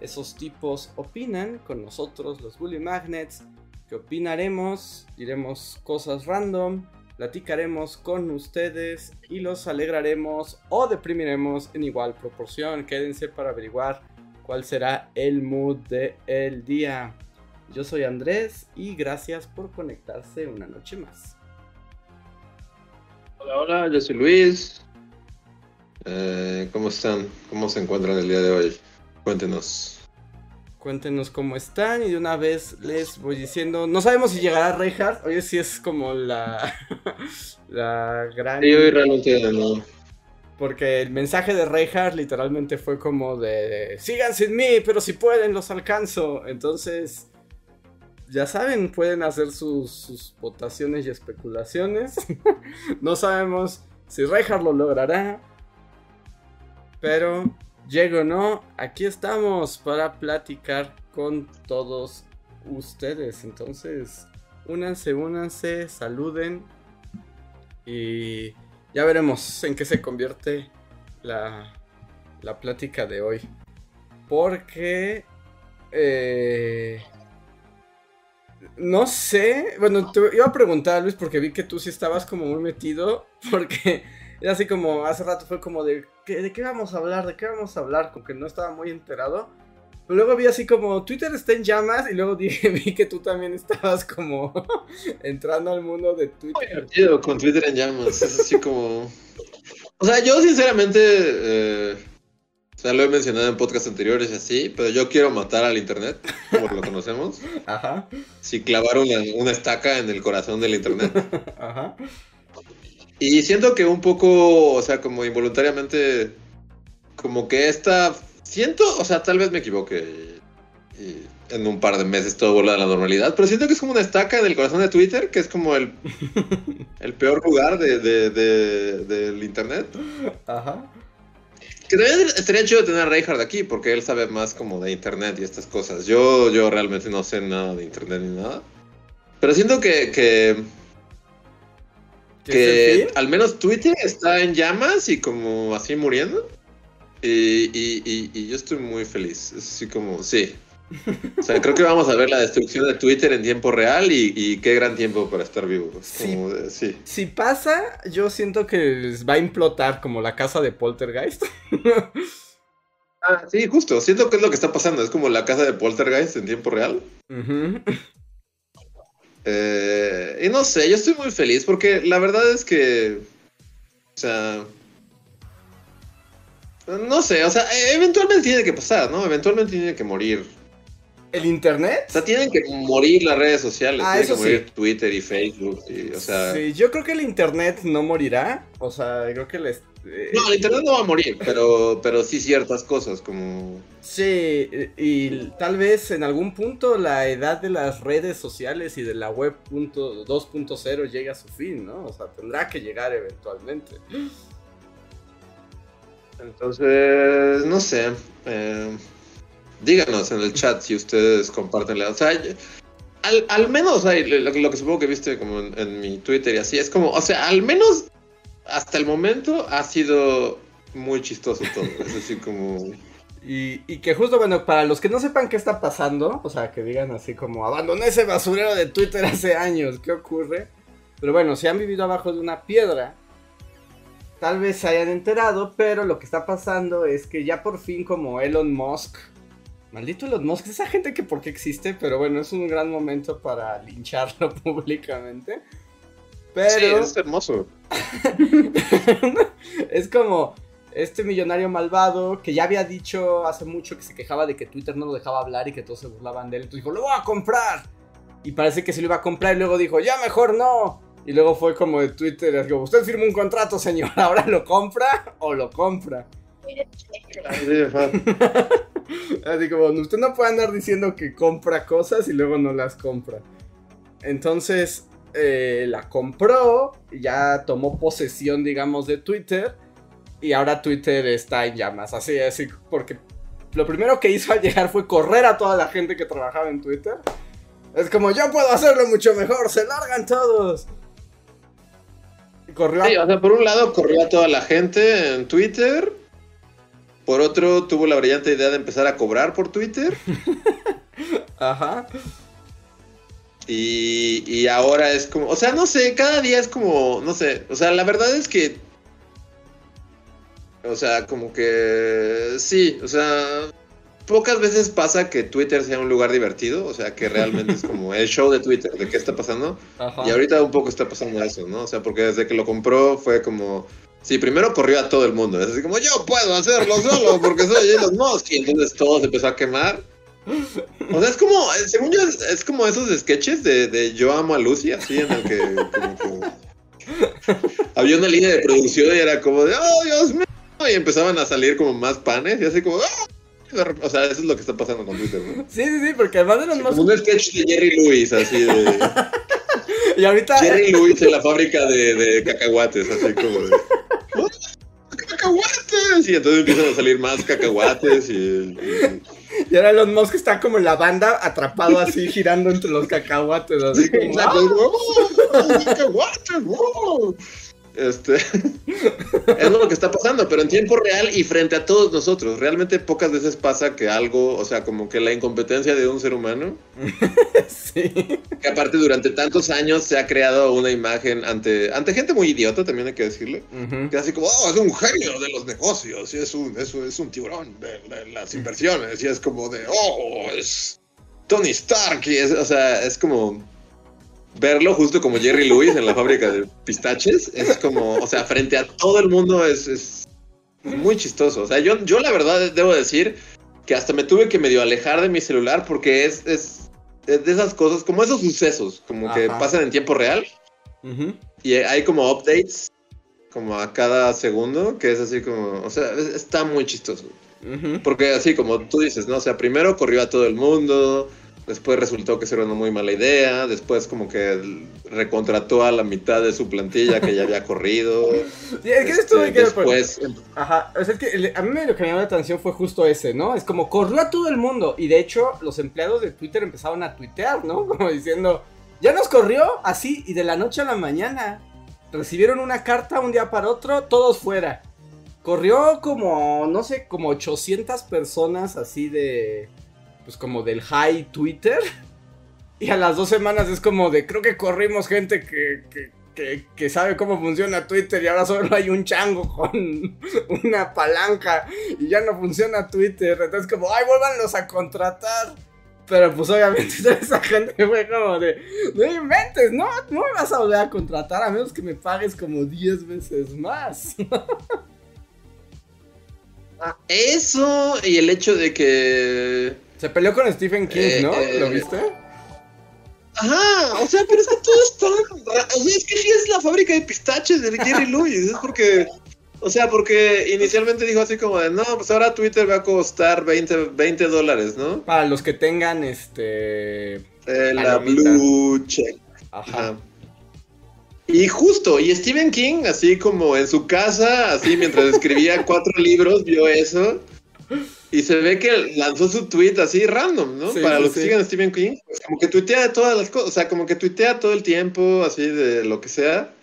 Esos tipos opinan con nosotros, los Bully Magnets, que opinaremos, diremos cosas random, platicaremos con ustedes y los alegraremos o deprimiremos en igual proporción. Quédense para averiguar cuál será el mood del el día. Yo soy Andrés y gracias por conectarse una noche más. Hola, hola, yo soy Luis. Eh, ¿Cómo están? ¿Cómo se encuentran el día de hoy? Cuéntenos. Cuéntenos cómo están y de una vez les voy diciendo, no sabemos si llegará Reinhardt, oye sí es como la, la gran... Sí, hoy realmente no. Porque el mensaje de Reinhardt literalmente fue como de, sigan sin mí, pero si pueden los alcanzo. Entonces, ya saben, pueden hacer sus, votaciones y especulaciones. no sabemos si Reinhardt lo logrará. Pero, llego no, aquí estamos para platicar con todos ustedes. Entonces, únanse, únanse, saluden. Y ya veremos en qué se convierte la, la plática de hoy. Porque... Eh, no sé, bueno, te iba a preguntar, Luis, porque vi que tú sí estabas como muy metido, porque era así como, hace rato fue como de, ¿de qué vamos a hablar? ¿De qué vamos a hablar? Como que no estaba muy enterado. Pero luego vi así como, Twitter está en llamas, y luego dije, vi que tú también estabas como entrando al mundo de Twitter. Muy con Twitter en llamas, es así como... O sea, yo sinceramente... Eh o sea, lo he mencionado en podcasts anteriores y así, pero yo quiero matar al internet, como lo conocemos. Ajá. Si clavar una, estaca en el corazón del internet. Ajá. Y siento que un poco, o sea, como involuntariamente, como que esta, siento, o sea, tal vez me equivoque y, en un par de meses todo vuelve a la normalidad, pero siento que es como una estaca en el corazón de Twitter, que es como el, el peor lugar de, del internet. Ajá. Que también estaría chido tener a Reinhardt aquí, porque él sabe más como de internet y estas cosas. Yo, yo realmente no sé nada de internet ni nada. Pero siento que. que, que al menos Twitter está en llamas y como así muriendo. Y, y, y yo estoy muy feliz. Es así como, sí, o sea, creo que vamos a ver la destrucción de Twitter en tiempo real y, qué gran tiempo para estar vivo. Si pasa, yo siento que va a implotar como la casa de Poltergeist. ah, sí, justo. Siento que es lo que está pasando. Es como la casa de Poltergeist en tiempo real. Eh, y no sé, yo estoy muy feliz porque la verdad es que. O sea. No sé, o sea, eventualmente tiene que pasar, ¿no? Eventualmente tiene que morir ¿El internet? O sea, tienen que morir las redes sociales. Ah, tienen que morir Twitter y Facebook. o sea... Sí, yo creo que el internet no morirá. O sea, creo que les. Eh, no, el internet no va a morir, pero, pero sí ciertas cosas como. Sí, y tal vez en algún punto la edad de las redes sociales y de la web 2.0 llegue a su fin, ¿no? O sea, tendrá que llegar eventualmente. Entonces, no sé. Eh, díganos en el chat si ustedes comparten la. O sea, al, al menos lo, que supongo que viste como en, mi Twitter y así, es como, o sea, al menos hasta el momento ha sido muy chistoso todo. es así como. Y, que justo, bueno, para los que no sepan qué está pasando, o sea, que digan así como, abandoné ese basurero de Twitter hace años, ¿qué ocurre? Pero bueno, si han vivido abajo de una piedra, tal vez se hayan enterado, pero lo que está pasando es que ya por fin como Elon Musk Maldito Elon Musk, esa gente que por qué existe, pero bueno, es un gran momento para lincharlo públicamente. Pero... Sí, es hermoso. es como este millonario malvado que ya había dicho hace mucho que se quejaba de que Twitter no lo dejaba hablar y que todos se burlaban de él. Entonces dijo, lo voy a comprar. Y parece que se lo iba a comprar y luego dijo, ya mejor no. Y luego fue como de Twitter, como, usted firmó un contrato, señor, ahora lo compra o lo compra. Así como, usted no puede andar diciendo que compra cosas y luego no las compra. Entonces, eh, la compró, ya tomó posesión, digamos, de Twitter. Y ahora Twitter está en llamas. Así, así, porque lo primero que hizo al llegar fue correr a toda la gente que trabajaba en Twitter. Es como, yo puedo hacerlo mucho mejor, se largan todos. corrió Sí, o sea, por un lado corrió a toda la gente en Twitter. Por otro, tuvo la brillante idea de empezar a cobrar por Twitter. Ajá. Y, y ahora es como, o sea, no sé, cada día es como, no sé, o sea, la verdad es que, o sea, como que, sí, o sea, pocas veces pasa que Twitter sea un lugar divertido, o sea, que realmente es como el show de Twitter, de qué está pasando. Y ahorita un poco está pasando eso, ¿no? O sea, porque desde que lo compró fue como, sí, primero corrió a todo el mundo, es así como, yo puedo hacerlo solo porque soy Elon Musk, y entonces todo se empezó a quemar. O sea, es como, según yo, es, como esos sketches de, de, Yo amo a Lucy, así en el que, había una línea de producción y era como de, oh Dios mío, y empezaban a salir como más panes y así como, oh". o sea, eso es lo que está pasando con Twitter, ¿no? Sí, sí, sí, porque además de los más. Como un sketch de Jerry Lewis, así de. y ahorita. Jerry Lewis en la fábrica de, de cacahuates, así como de. Oh, ¡Cacahuates! Y entonces empiezan a salir más cacahuates y y ahora Elon Musk está como en la banda, atrapado así, girando entre los cacahuates. Así como. Este, es lo que está pasando, pero en tiempo real y frente a todos nosotros. Realmente pocas veces pasa que algo, o sea, como que la incompetencia de un ser humano, sí. que aparte durante tantos años se ha creado una imagen ante, ante gente muy idiota, también hay que decirlo, que así como, oh, es un genio de los negocios, y es un, es, es un tiburón de, las inversiones, y es como de, oh, es Tony Stark, y es, o sea, es como verlo justo como Jerry Lewis en la fábrica de pistaches es como, o sea, frente a todo el mundo es, muy chistoso. O sea, yo, yo la verdad debo decir que hasta me tuve que medio alejar de mi celular porque es, es, de esas cosas, como esos sucesos, como que pasan en tiempo real. Y hay como updates, como a cada segundo, que es así como, o sea, está muy chistoso. Porque así como tú dices, ¿no? O sea, primero corrió a todo el mundo, Después resultó que eso era una muy mala idea. Después como que recontrató a la mitad de su plantilla que ya había corrido. Sí, es que esto este, después... Ajá, o sea, es que a mí lo que me llamó la atención fue justo ese, ¿no? Es como corrió a todo el mundo. Y de hecho, los empleados de Twitter empezaron a tuitear, ¿no? Como diciendo, ya nos corrió así y de la noche a la mañana. Recibieron una carta un día para otro, todos fuera. Corrió como, no sé, como 800 personas así de pues como del high Twitter. Y a las dos semanas es como de, creo que corrimos gente que, que, sabe cómo funciona Twitter y ahora solo hay un chango con una palanca y ya no funciona Twitter. Entonces como, ay, vuélvanlos a contratar. Pero pues obviamente esa gente fue como de, no inventes, no, no me vas a volver a contratar a menos que me pagues como 10 veces más. Ah, eso y el hecho de que se peleó con Stephen King, eh, ¿no? ¿Lo eh, viste? Ajá, o sea, pero es que todo está. O sea, es que sí es la fábrica de pistaches de Jerry Lewis. Es porque. O sea, porque inicialmente dijo así como de, no, pues ahora Twitter va a costar 20, 20 dólares, ¿no? Para los que tengan este... Eh, la Blue Check. Ajá. Y justo, y Stephen King, así como en su casa, así mientras escribía cuatro libros, vio eso. Y se ve que lanzó su tweet así random, ¿no? Para los que sigan a Stephen King, pues como que tuitea todas las cosas, o sea, como que tuitea todo el tiempo, así de lo que sea.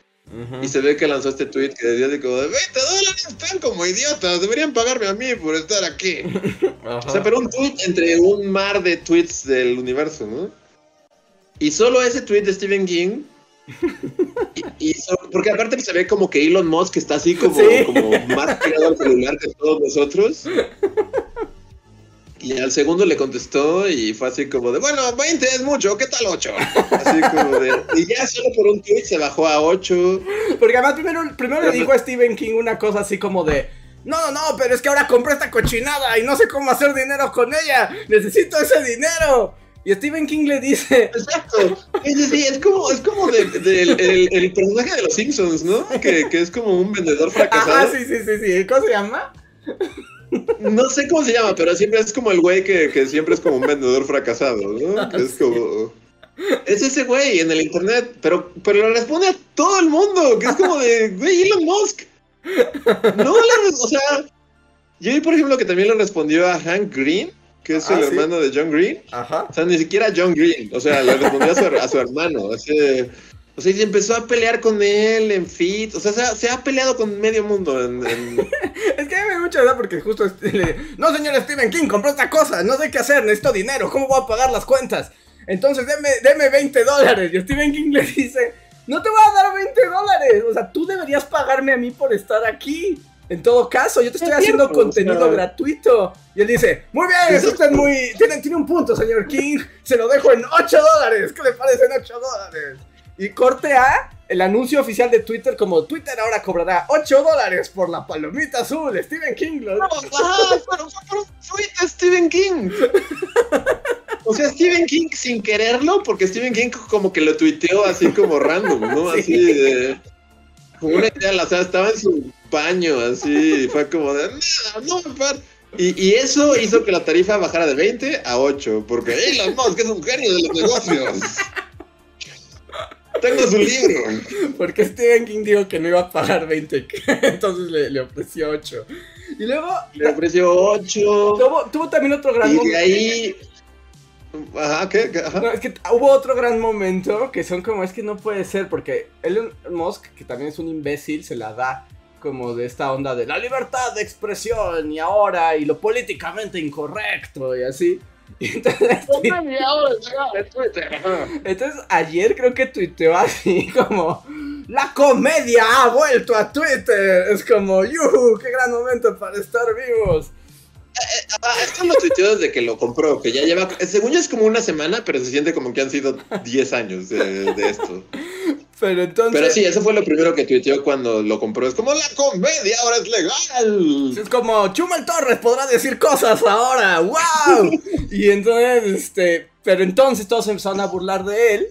Y se ve que lanzó este tweet que decía de como de 20 dólares están como idiotas, deberían pagarme a mí por estar aquí. O sea, pero un tweet entre un mar de tweets del universo, ¿no? Y solo ese tweet de Stephen King y, porque aparte se ve como que Elon Musk está así como, como más pegado al celular que todos nosotros. Y al segundo le contestó y fue así como de, bueno, 20 es mucho, ¿qué tal 8? Así como de, y ya solo por un tweet se bajó a 8. Porque además primero, primero le dijo a Stephen King una cosa así como de, no, no, pero es que ahora compré esta cochinada y no sé cómo hacer dinero con ella, necesito ese dinero. Y Stephen King le dice. Exacto. Sí, es como, es como de, el, el, personaje de los Simpsons, ¿no? Que, que, es como un vendedor fracasado. Ah, sí, sí, sí, sí. ¿Cómo se llama? No sé cómo se llama, pero siempre es como el güey que, siempre es como un vendedor fracasado, ¿no? es como. Es ese güey en el internet, pero, pero lo responde a todo el mundo, que es como de, güey, Elon Musk. No, o sea, yo vi, por ejemplo, que también le respondió a Hank Green, que es el ah, hermano de John Green. Ajá. O sea, ni siquiera John Green, o sea, le respondió a su, a su hermano. O sea, y empezó a pelear con él en fit. O sea, se ha, peleado con medio mundo. En, es que me da mucha verdad porque justo. Le... No, señor Stephen King, compró esta cosa. No sé qué hacer, necesito dinero. ¿Cómo voy a pagar las cuentas? Entonces, deme, deme 20 dólares. Y Stephen King le dice: No te voy a dar 20 dólares. O sea, tú deberías pagarme a mí por estar aquí. En todo caso, yo te estoy haciendo contenido gratuito. Y él dice, muy bien, es usted muy... Tiene, tiene un punto, señor King. Se lo dejo en 8 dólares. ¿Qué le parecen 8 dólares? Y corte A, el anuncio oficial de Twitter como Twitter ahora cobrará 8 dólares por la palomita azul, Stephen King. Lo... No, ah, pero fue un tweet Stephen King. O sea, Stephen King sin quererlo, porque Stephen King como que lo tuiteó así como random, ¿no? Así de... Como una idea, o sea, estaba en su baño, así, fue como de... No, no, y, y, eso hizo que la tarifa bajara de 20 a 8, porque Elon Musk es un genio de los negocios. Tengo su libro. Porque Stephen King dijo que no iba a pagar 20, entonces le, ofreció 8. Y luego. Le ofreció 8. Tuvo, también otro gran momento. Y ahí. Ajá, ¿qué? es que hubo otro gran momento que son como, es que no puede ser, porque Elon Musk, que también es un imbécil, se la da como de esta onda de la libertad de expresión y ahora y lo políticamente incorrecto y así. Entonces, ayer creo que tuiteó así como la comedia ha vuelto a Twitter. Es como, ¡yuhu! ¡Qué gran momento para estar vivos! Eh, ah, esto lo tuiteó desde que lo compró, que ya lleva, según yo es como una semana, pero se siente como que han sido 10 años de, esto. Pero entonces. Pero sí, eso fue lo primero que tuiteó cuando lo compró. Es como la comedia ahora es legal. Es como Chumel Torres podrá decir cosas ahora. ¡Wow! y entonces, este. Pero entonces todos empezaron a burlar de él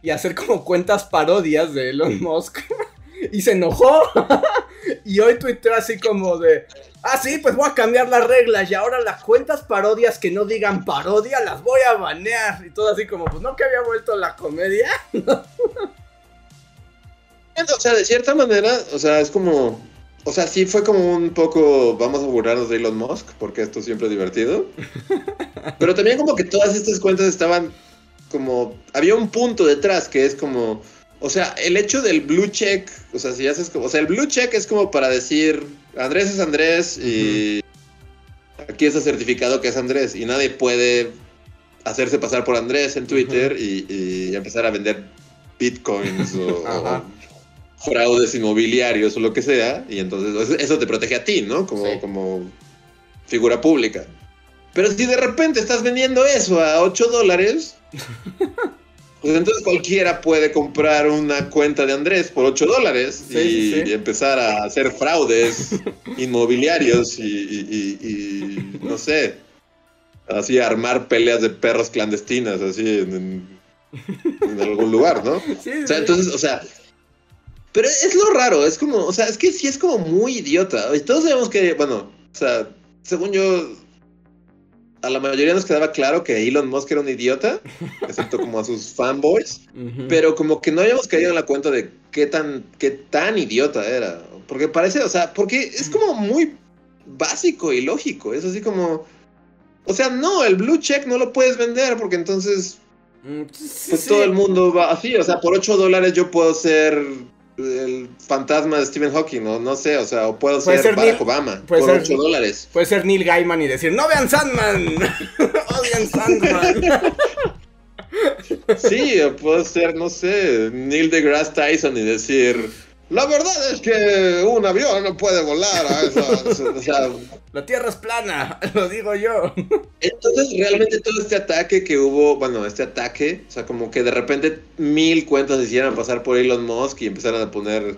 y a hacer como cuentas parodias de Elon Musk. y se enojó. y hoy tuiteó así como de. Ah, sí, pues voy a cambiar las reglas y ahora las cuentas parodias que no digan parodia las voy a banear. Y todo así como, pues no que había vuelto la comedia. o sea, de cierta manera, o sea, es como. O sea, sí fue como un poco. Vamos a burlarnos de Elon Musk, porque esto siempre es divertido. Pero también, como que todas estas cuentas estaban como. Había un punto detrás que es como. O sea, el hecho del blue check. O sea, si haces como. O sea, el blue check es como para decir. Andrés es Andrés y. Aquí está certificado que es Andrés. Y nadie puede hacerse pasar por Andrés en Twitter y, empezar a vender bitcoins o, fraudes inmobiliarios o lo que sea, y entonces eso te protege a ti, ¿no? Como, como figura pública. Pero si de repente estás vendiendo eso a 8 dólares, pues entonces cualquiera puede comprar una cuenta de Andrés por 8 dólares y, empezar a hacer fraudes inmobiliarios y, no sé, así armar peleas de perros clandestinas, así en, en algún lugar, ¿no? o sea, entonces, o sea, pero es lo raro, es como, o sea, es que sí es como muy idiota. Y todos sabemos que, bueno, o sea, según yo, a la mayoría nos quedaba claro que Elon Musk era un idiota, excepto como a sus fanboys, pero como que no habíamos caído en la cuenta de qué tan, qué tan idiota era. Porque parece, o sea, porque es como muy básico y lógico, es así como, o sea, no, el blue check no lo puedes vender porque entonces mm, pues todo el mundo va así, o sea, por 8 dólares yo puedo ser el fantasma de Stephen Hawking, o no sé, o sea, o puedo ser, Barack Obama por 8 dólares. Puede ser Neil Gaiman y decir, no vean Sandman, odian Sandman. sí, o puedo ser, no sé, Neil deGrasse Tyson y decir, la verdad es que un avión no puede volar a o sea, la Tierra es plana, lo digo yo. Entonces, realmente todo este ataque que hubo, bueno, este ataque, o sea, como que de repente mil cuentas se hicieran pasar por Elon Musk y empezaron a poner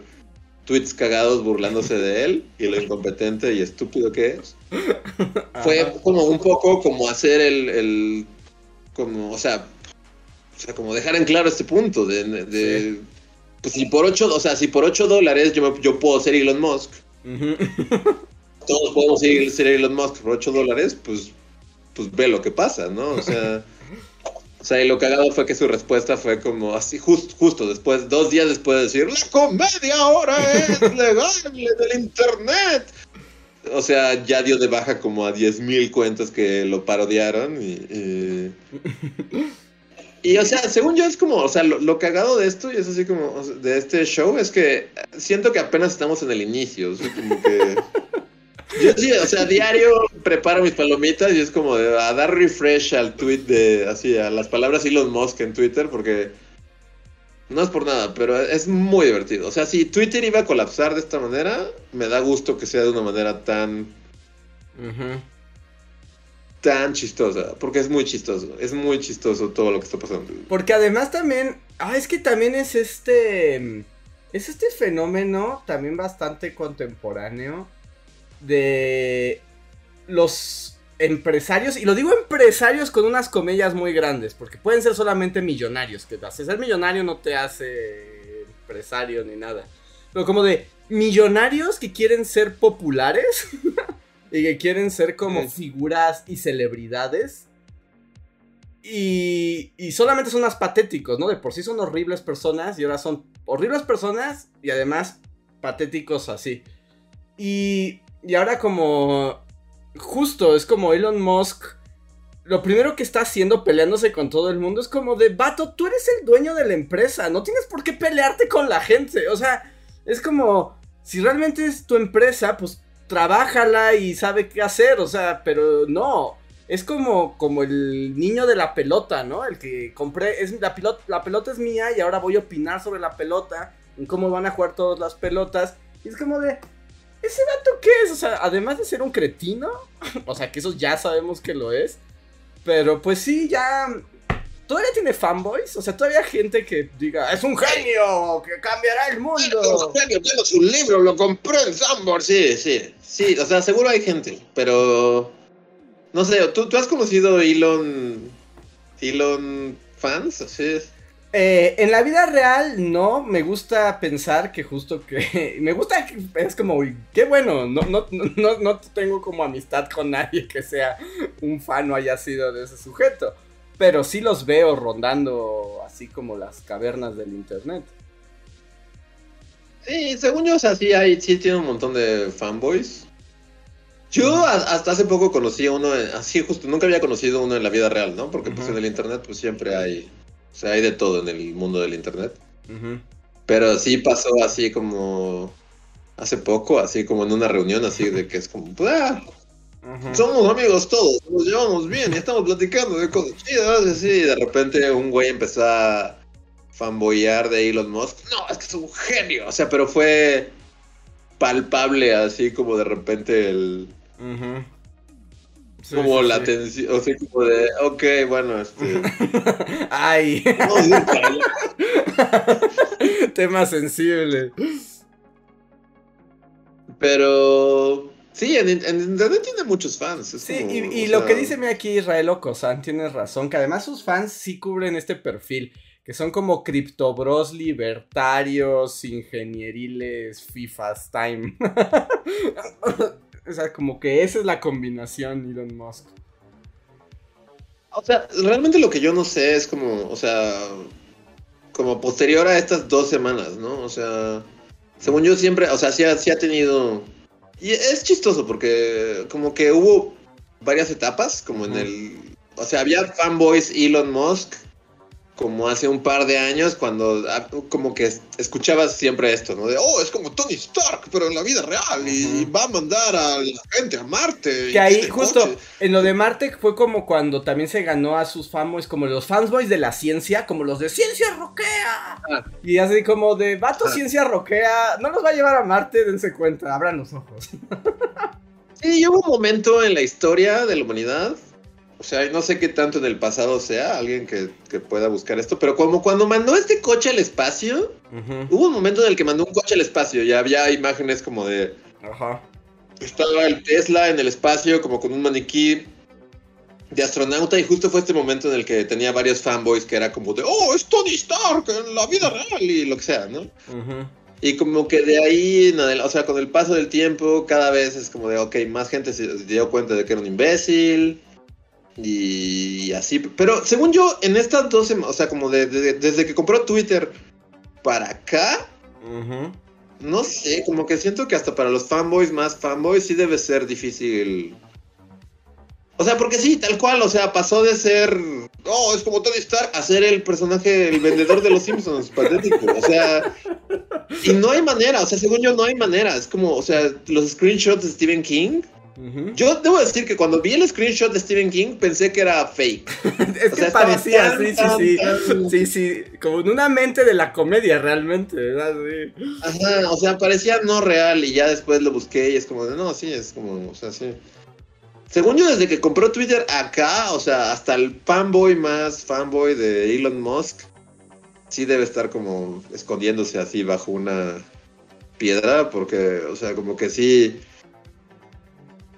tweets cagados burlándose de él y lo incompetente y estúpido que es. Fue como un poco como hacer el, el como, o sea, o sea, como dejar en claro este punto de, pues si por 8, o sea, si por 8 dólares yo, yo puedo ser Elon Musk. todos podemos seguir, ser Elon Musk por 8 dólares, pues, pues ve lo que pasa, ¿no? O sea, o sea, y lo cagado fue que su respuesta fue como así, justo después, dos días después de decir, la comedia ahora es legal en el internet. O sea, ya dio de baja como a 10.000 cuentas que lo parodiaron y... y... o sea, según yo es como, o sea, lo, cagado de esto y es así como, de este show es que siento que apenas estamos en el inicio, o sea, como que... Yo sí, o sea, diario preparo mis palomitas y es como de, a dar refresh al tweet de, así, a las palabras Elon Musk en Twitter porque no es por nada, pero es muy divertido. O sea, si Twitter iba a colapsar de esta manera, me da gusto que sea de una manera tan... Tan chistosa, porque es muy chistoso, es muy chistoso todo lo que está pasando. Porque además también, ah, es que también es este, es este fenómeno también bastante contemporáneo de los empresarios, y lo digo empresarios con unas comillas muy grandes, porque pueden ser solamente millonarios, que hace ser millonario no te hace empresario ni nada, pero como de millonarios que quieren ser populares y que quieren ser como figuras y celebridades. Y, y solamente son más patéticos, ¿no? De por sí son horribles personas y ahora son horribles personas y además patéticos así. Y y ahora como... Justo, es como Elon Musk. Lo primero que está haciendo peleándose con todo el mundo es como de, vato, tú eres el dueño de la empresa, no tienes por qué pelearte con la gente. O sea, es como, si realmente es tu empresa, pues trabájala y sabe qué hacer, o sea, pero no. Es como, como el niño de la pelota, ¿no? El que compré, es, la, pelota, la pelota es mía y ahora voy a opinar sobre la pelota, en cómo van a jugar todas las pelotas. Y es como de, ¿ese vato qué es? O sea, además de ser un cretino, o sea, que eso ya sabemos que lo es, pero pues sí, ya... ¿Todavía tiene fanboys? O sea, todavía hay gente que diga, es un genio, que cambiará el mundo. Es un genio, tengo su libro, lo compré en Sambor, sí, sí. Sí, o sea, seguro hay gente, pero... No sé, ¿tú, tú has conocido Elon... Elon fans? Eh, en la vida real, no, me gusta pensar que justo que. Me gusta que es como, qué bueno, no, no, no, no tengo como amistad con nadie que sea un fan o haya sido de ese sujeto. Pero sí los veo rondando así como las cavernas del internet. Sí, según yo, o sea, sí, hay, sí tiene un montón de fanboys. Yo hasta hace poco conocí a uno, así justo, nunca había conocido uno en la vida real, ¿no? Porque pues en el internet pues siempre hay o sea, hay de todo en el mundo del internet. Pero sí pasó así como hace poco, así como en una reunión, así de que es como, somos amigos todos, nos llevamos bien y estamos platicando de cosas chidas. Y así, de repente un güey empezó a fanboyar de Elon Musk. No, es que es un genio. O sea, pero fue palpable, así como de repente el como la tensión, o sea, como de, ok, bueno, este. Ay. Tema sensible. Pero. Sí, en, internet tiene muchos fans. sí, y, lo que dice aquí Israel Ocosan, tienes razón, que además sus fans sí cubren este perfil, que son como criptobros libertarios, ingenieriles, FIFAs time. O sea, como que esa es la combinación Elon Musk. O sea, realmente lo que yo no sé es como, o sea, como posterior a estas dos semanas, ¿no? O sea, según yo siempre, o sea, sí ha, sí ha tenido... Y es chistoso porque como que hubo varias etapas, como en el... O sea, había fanboys Elon Musk como hace un par de años cuando ah, como que escuchabas siempre esto, ¿no? De, oh, es como Tony Stark, pero en la vida real y, va a mandar a la gente a Marte. Que ahí este justo en lo de Marte fue como cuando también se ganó a sus famos como los fanboys de la ciencia, como los de ciencia roquea. Ah. Y así como de, vato ah. ciencia roquea, no nos va a llevar a Marte, dense cuenta, abran los ojos. sí, hubo un momento en la historia de la humanidad sea, no sé qué tanto en el pasado sea, alguien que, pueda buscar esto, pero como cuando mandó este coche al espacio, hubo un momento en el que mandó un coche al espacio y había imágenes como de... Ajá. Estaba el Tesla en el espacio como con un maniquí de astronauta y justo fue este momento en el que tenía varios fanboys que era como de, oh, es Tony Stark en la vida real y lo que sea, ¿no? Y como que de ahí, o sea, con el paso del tiempo, cada vez es como de, ok, más gente se dio cuenta de que era un imbécil. Y así. Pero según yo, en estas dos o sea, como desde que compró Twitter para acá, no sé, como que siento que hasta para los fanboys más fanboys sí debe ser difícil o sea, porque sí, tal cual, o sea, pasó de ser, oh, es como Tony Stark, a ser el personaje, el vendedor de los Simpsons, patético. O sea, y no hay manera, o sea, según yo no hay manera. Es como, o sea, los screenshots de Stephen King. Yo debo decir que cuando vi el screenshot de Stephen King pensé que era fake. es que parecía, sí, sí, sí. Sí, sí, como en una mente de la comedia realmente, ¿verdad? Ajá, o sea, parecía no real y ya después lo busqué y es como de, no, sí, es como, o sea, sí. Según yo, desde que compró Twitter acá, o sea, hasta el fanboy más fanboy de Elon Musk, sí debe estar como escondiéndose así bajo una piedra, porque, o sea, como que sí.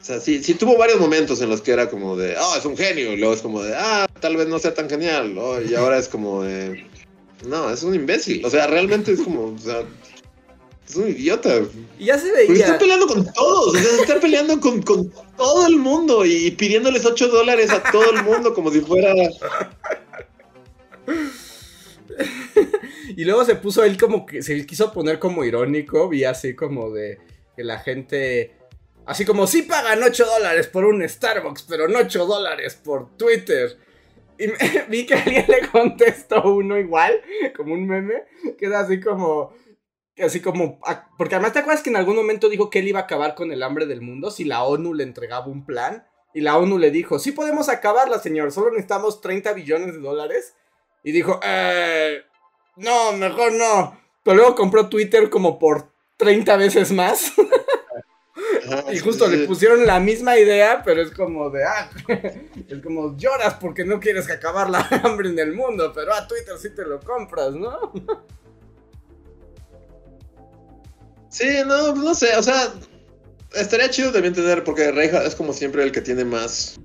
O sea, sí, sí tuvo varios momentos en los que era como de, oh, es un genio, y luego es como de, ah, tal vez no sea tan genial, y ahora es como de, no, es un imbécil, o sea, realmente es como, o sea, es un idiota. Y ya se veía. está peleando con todos. O sea, está peleando con, todo el mundo y pidiéndoles 8 dólares a todo el mundo como si fuera. y luego se puso él como que se quiso poner como irónico. Vi así como de que la gente. Así como, sí pagan 8 dólares por un Starbucks, pero no 8 dólares por Twitter. Y vi que alguien le contestó uno igual, como un meme, que era así como, Así como, ah, porque además te acuerdas que en algún momento dijo que él iba a acabar con el hambre del mundo si la ONU le entregaba un plan. Y la ONU le dijo, sí podemos acabarla, señor, solo necesitamos 30 billones de dólares. Y dijo, eh, no, mejor no. Pero luego compró Twitter como por 30 veces más. y justo le pusieron la misma idea, pero es como de, ah, es como lloras porque no quieres acabar la hambre en el mundo, pero a Twitter sí te lo compras, ¿no? Sí, no, no sé, o sea, estaría chido también tener, porque Reija es como siempre el que tiene más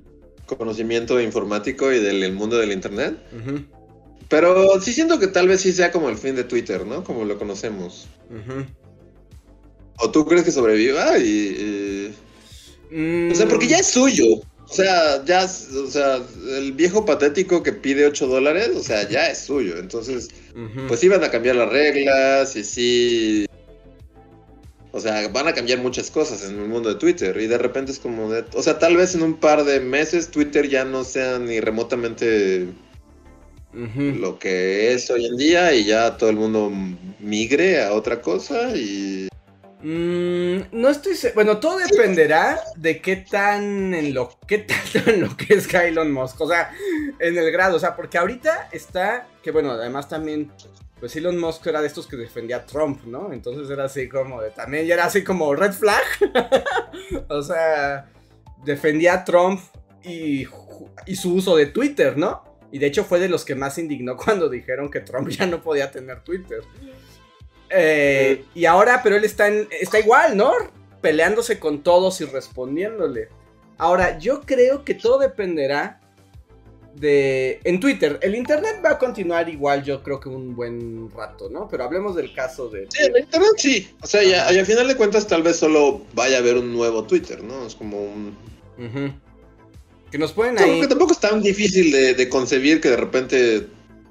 conocimiento informático y del mundo del internet. Pero sí siento que tal vez sí sea como el fin de Twitter, ¿no? Como lo conocemos. ¿O tú crees que sobreviva? Y, O sea, porque ya es suyo. O sea, ya, o sea, el viejo patético que pide 8 dólares, o sea, ya es suyo. Entonces, pues iban a cambiar las reglas y sí o sea, van a cambiar muchas cosas en el mundo de Twitter y de repente es como de, o sea, tal vez en un par de meses Twitter ya no sea ni remotamente lo que es hoy en día y ya todo el mundo migre a otra cosa y mm, no estoy bueno todo dependerá de qué tan en lo qué tanto en lo que es Elon Musk o sea en el grado o sea porque ahorita está que bueno además también pues Elon Musk era de estos que defendía a Trump, ¿no? Entonces era así como de, también ya era así como red flag. o sea, defendía a Trump y, su uso de Twitter, ¿no? Y de hecho fue de los que más indignó cuando dijeron que Trump ya no podía tener Twitter. Eh, y ahora, pero él está, está igual, ¿no? Peleándose con todos y respondiéndole. Ahora, yo creo que todo dependerá de en Twitter. El internet va a continuar igual, yo creo que un buen rato, ¿no? Pero hablemos del caso de. Sí, el internet sí. O sea, ya, al final de cuentas, tal vez solo vaya a haber un nuevo Twitter, ¿no? Es como un. Que nos pueden ahí. que tampoco es tan difícil de, concebir que de repente.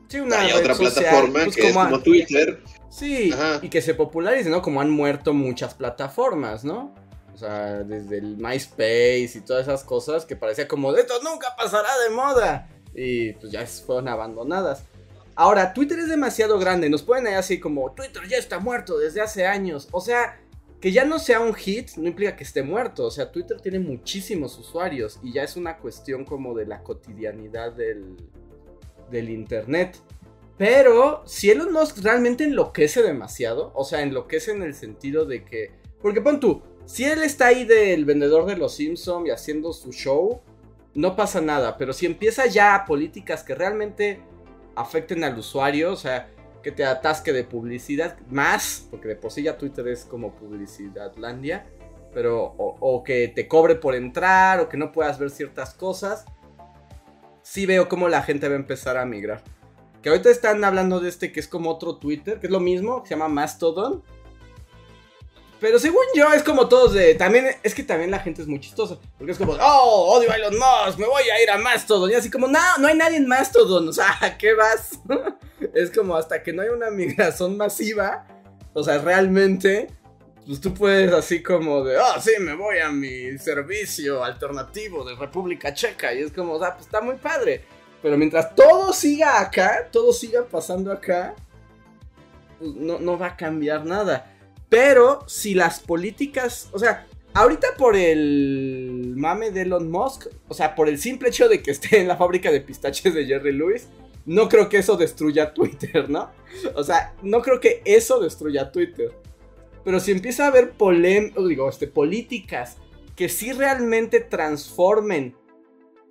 Sí, una haya otra plataforma pues que es como Twitter. Sí, y que se popularice, ¿no? Como han muerto muchas plataformas, ¿no? O sea, desde el MySpace y todas esas cosas que parecía como, esto nunca pasará de moda. Y pues ya fueron abandonadas. Ahora, Twitter es demasiado grande. Nos pueden ahí así como, Twitter ya está muerto desde hace años. O sea, que ya no sea un hit no implica que esté muerto. O sea, Twitter tiene muchísimos usuarios y ya es una cuestión como de la cotidianidad del, del Internet. Pero si Elon Musk realmente enloquece demasiado, o sea, enloquece en el sentido de que... Porque pon tú, si él está ahí del vendedor de los Simpsons y haciendo su show, no pasa nada. Pero si empieza ya políticas que realmente afecten al usuario, o sea, que te atasque de publicidad más, porque de por sí ya Twitter es como publicidadlandia, pero o, que te cobre por entrar o que no puedas ver ciertas cosas, sí veo cómo la gente va a empezar a migrar. Que ahorita están hablando de este que es como otro Twitter, que es lo mismo, que se llama Mastodon, Pero según yo, es como todos de. También. Es que también la gente es muy chistosa. Porque es como. Oh, odio a Elon Musk. Me voy a ir a Mastodon. Y así como. No, no hay nadie en Mastodon. O sea, ¿qué vas? es como hasta que no hay una migración masiva. O sea, realmente. Pues tú puedes así como de. Oh, sí, me voy a mi servicio alternativo de República Checa. Y es como. O sea, pues está muy padre. Pero mientras todo siga acá. Todo siga pasando acá. Pues no, no va a cambiar nada. Pero si las políticas, o sea, ahorita por el mame de Elon Musk, o sea, por el simple hecho de que esté en la fábrica de pistaches de Jerry Lewis, no creo que eso destruya Twitter, ¿no? O sea, no creo que eso destruya Twitter. Pero si empieza a haber polem digo, este, políticas que sí realmente transformen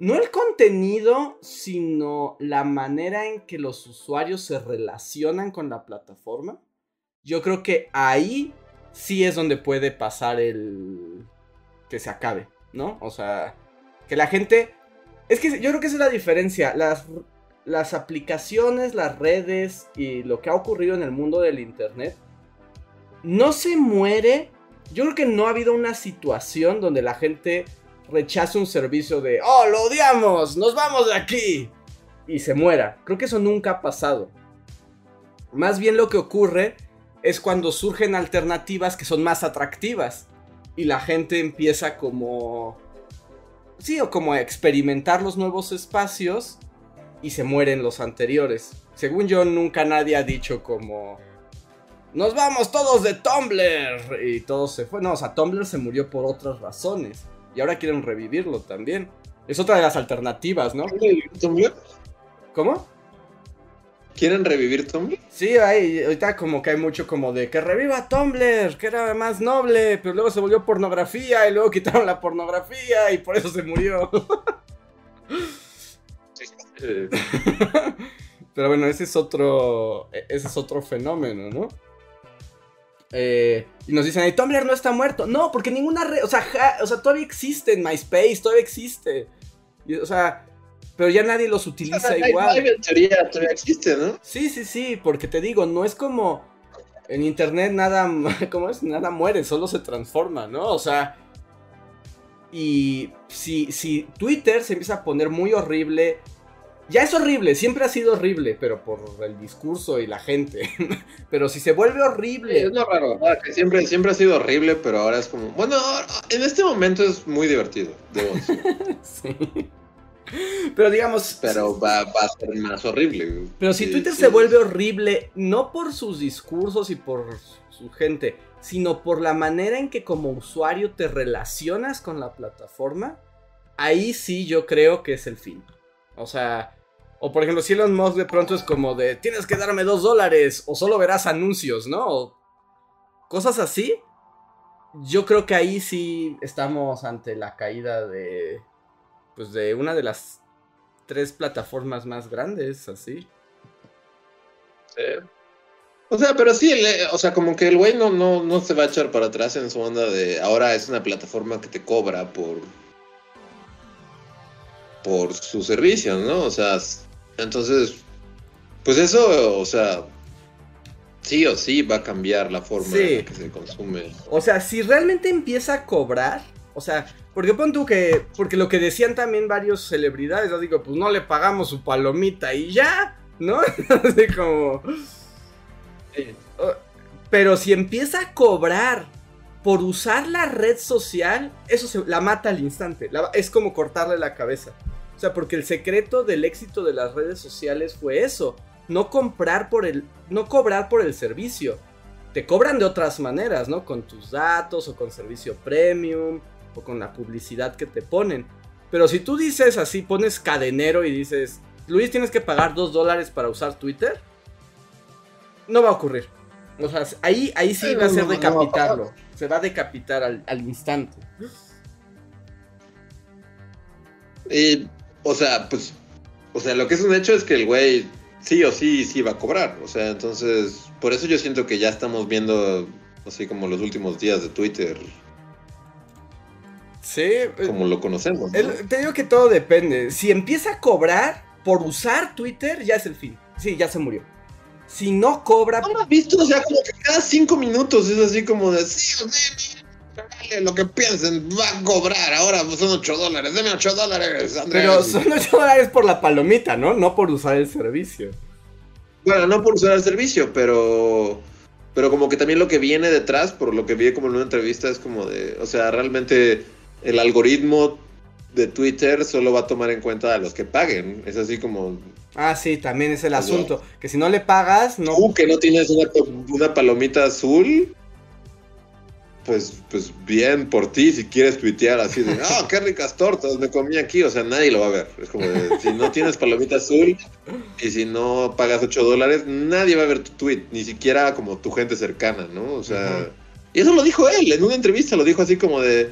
no el contenido, sino la manera en que los usuarios se relacionan con la plataforma, yo creo que ahí sí es donde puede pasar el que se acabe, ¿no? O sea, que la gente... Es que yo creo que esa es la diferencia. Las, las aplicaciones, las redes y lo que ha ocurrido en el mundo del Internet no se muere. Yo creo que no ha habido una situación donde la gente rechace un servicio de, oh, lo odiamos, nos vamos de aquí. Y se muera. Creo que eso nunca ha pasado. Más bien lo que ocurre es cuando surgen alternativas que son más atractivas y la gente empieza como... Sí, o como a experimentar los nuevos espacios y se mueren los anteriores. Según yo, nunca nadie ha dicho como... Nos vamos todos de Tumblr. Y todo se fue. No, o sea, Tumblr se murió por otras razones. Y ahora quieren revivirlo también. Es otra de las alternativas, ¿no? ¿Cómo? ¿Quieren revivir Tumblr? Sí, hay, ahorita como que hay mucho como de que reviva Tumblr, que era más noble, pero luego se volvió pornografía y luego quitaron la pornografía y por eso se murió. pero bueno, ese es otro, ese es otro fenómeno, ¿no? Eh, y nos dicen, Tumblr no está muerto. No, porque ninguna red, o sea, o sea, todavía existe en MySpace, todavía existe. o sea, pero ya nadie los utiliza igual. en teoría todavía existe, ¿no? Sí, sí, sí, porque te digo, no es como en internet nada, ¿cómo es? Nada muere, solo se transforma, ¿no? O sea, y si, si Twitter se empieza a poner muy horrible, ya es horrible, siempre ha sido horrible, pero por el discurso y la gente. pero si se vuelve horrible. es lo raro, que siempre, siempre ha sido horrible, pero ahora es como. Bueno, en este momento es muy divertido, debo decir. sí. Pero digamos. Pero va, a ser más horrible. Pero si Twitter se vuelve horrible, no por sus discursos y por su gente, sino por la manera en que como usuario te relacionas con la plataforma, ahí sí yo creo que es el fin. O sea. O por ejemplo, si Elon Musk de pronto es como de tienes que darme dos dólares o solo verás anuncios, ¿no? O cosas así. Yo creo que ahí sí estamos ante la caída de, pues de una de las tres plataformas más grandes, así. Sí. O sea, pero sí, o sea, como que el güey no, no, no se va a echar para atrás en su onda de ahora es una plataforma que te cobra por por su servicio, ¿no? O sea, entonces, pues eso, o sea, sí o sí va a cambiar la forma en la que se consume. O sea, si realmente empieza a cobrar, o sea, porque pon tú que. Porque lo que decían también varios celebridades, yo digo, pues no le pagamos su palomita y ya, ¿no? Así como. Pero si empieza a cobrar por usar la red social, eso se, la mata al instante. es como cortarle la cabeza. O sea, porque el secreto del éxito de las redes sociales fue eso. No comprar por el. No cobrar por el servicio. Te cobran de otras maneras, ¿no? Con tus datos o con servicio premium o con la publicidad que te ponen. Pero si tú dices así, pones cadenero y dices, Luis, tienes que pagar dos dólares para usar Twitter, no va a ocurrir. O sea, ahí, ahí sí va a ser decapitarlo. Se va a decapitar al, instante. Y, o sea, pues, o sea, lo que es un hecho es que el güey sí o sí, sí va a cobrar. O sea, entonces, por eso yo siento que ya estamos viendo, así como los últimos días de Twitter, Sí. Eh, Como lo conocemos. te digo que todo depende. Si empieza a cobrar por usar Twitter, ya es el fin. Sí, ya se murió. si no cobra. No lo has visto, o sea, como que cada cinco minutos es así como de sí, sí, lo que piensen, va a cobrar. Ahora son 8 dólares, deme 8 dólares. Pero son 8 dólares por la palomita, ¿no? No por usar el servicio. Bueno, no por usar el servicio, pero. Pero como que también lo que viene detrás, por lo que vi como en una entrevista, es como de. O sea, realmente el algoritmo de Twitter solo va a tomar en cuenta a los que paguen. Es así como. Ah, sí, también es el asunto. Que si no le pagas, no. Tú que no tienes una, una palomita azul, pues, pues bien por ti si quieres tuitear así de, ah, qué ricas tortas me comí aquí, o sea, nadie lo va a ver. Es como de, si no tienes palomita azul y si no pagas 8 dólares, nadie va a ver tu tweet, ni siquiera como tu gente cercana, ¿no? O sea, y eso lo dijo él, en una entrevista lo dijo así como de...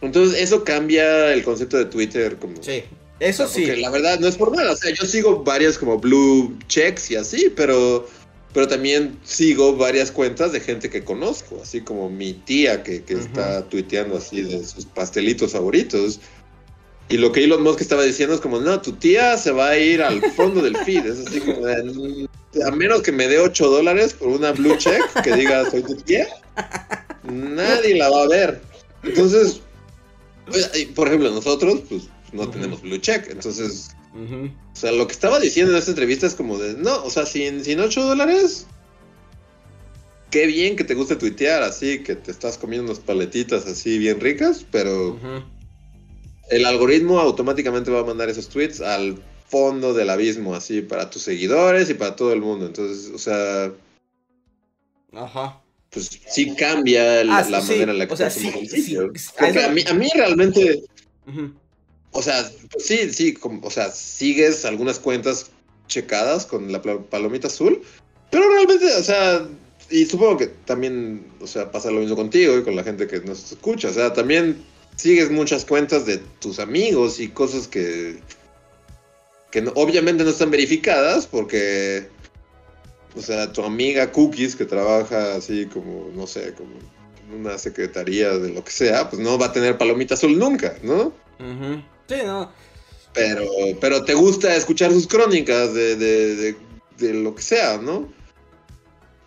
Entonces eso cambia el concepto de Twitter como... Sí, eso sí. la verdad no es por nada, o sea, yo sigo varias como blue checks y así, pero pero también sigo varias cuentas de gente que conozco, así como mi tía que, está tuiteando así de sus pastelitos favoritos. Y lo que Elon Musk estaba diciendo es como, no, tu tía se va a ir al fondo del feed. Es así como, a menos que me dé 8 dólares por una blue check que diga soy tu tía, nadie la va a ver. Entonces, por ejemplo, nosotros, pues no tenemos blue check. Entonces, o sea, lo que estaba diciendo en esta entrevista es como de, no, o sea, sin, sin 8 dólares, qué bien que te guste tuitear así, que te estás comiendo unas paletitas así bien ricas, pero el algoritmo automáticamente va a mandar esos tweets al fondo del abismo, así, para tus seguidores y para todo el mundo. Entonces, o sea... Ajá. Pues sí cambia la, ah, manera en la que o sea, sí, a, mí, a mí realmente... O sea, sí, sí, o sea, sigues algunas cuentas checadas con la palomita azul, pero realmente, o sea, y supongo que también, o sea, pasa lo mismo contigo y con la gente que nos escucha, o sea, también sigues muchas cuentas de tus amigos y cosas que, que obviamente no están verificadas porque, o sea, tu amiga Cookies que trabaja así como, no sé, como una secretaría de lo que sea, pues no va a tener palomita azul nunca, ¿no? Ajá. Sí, no. Pero, pero te gusta escuchar sus crónicas de, de, de, lo que sea, ¿no?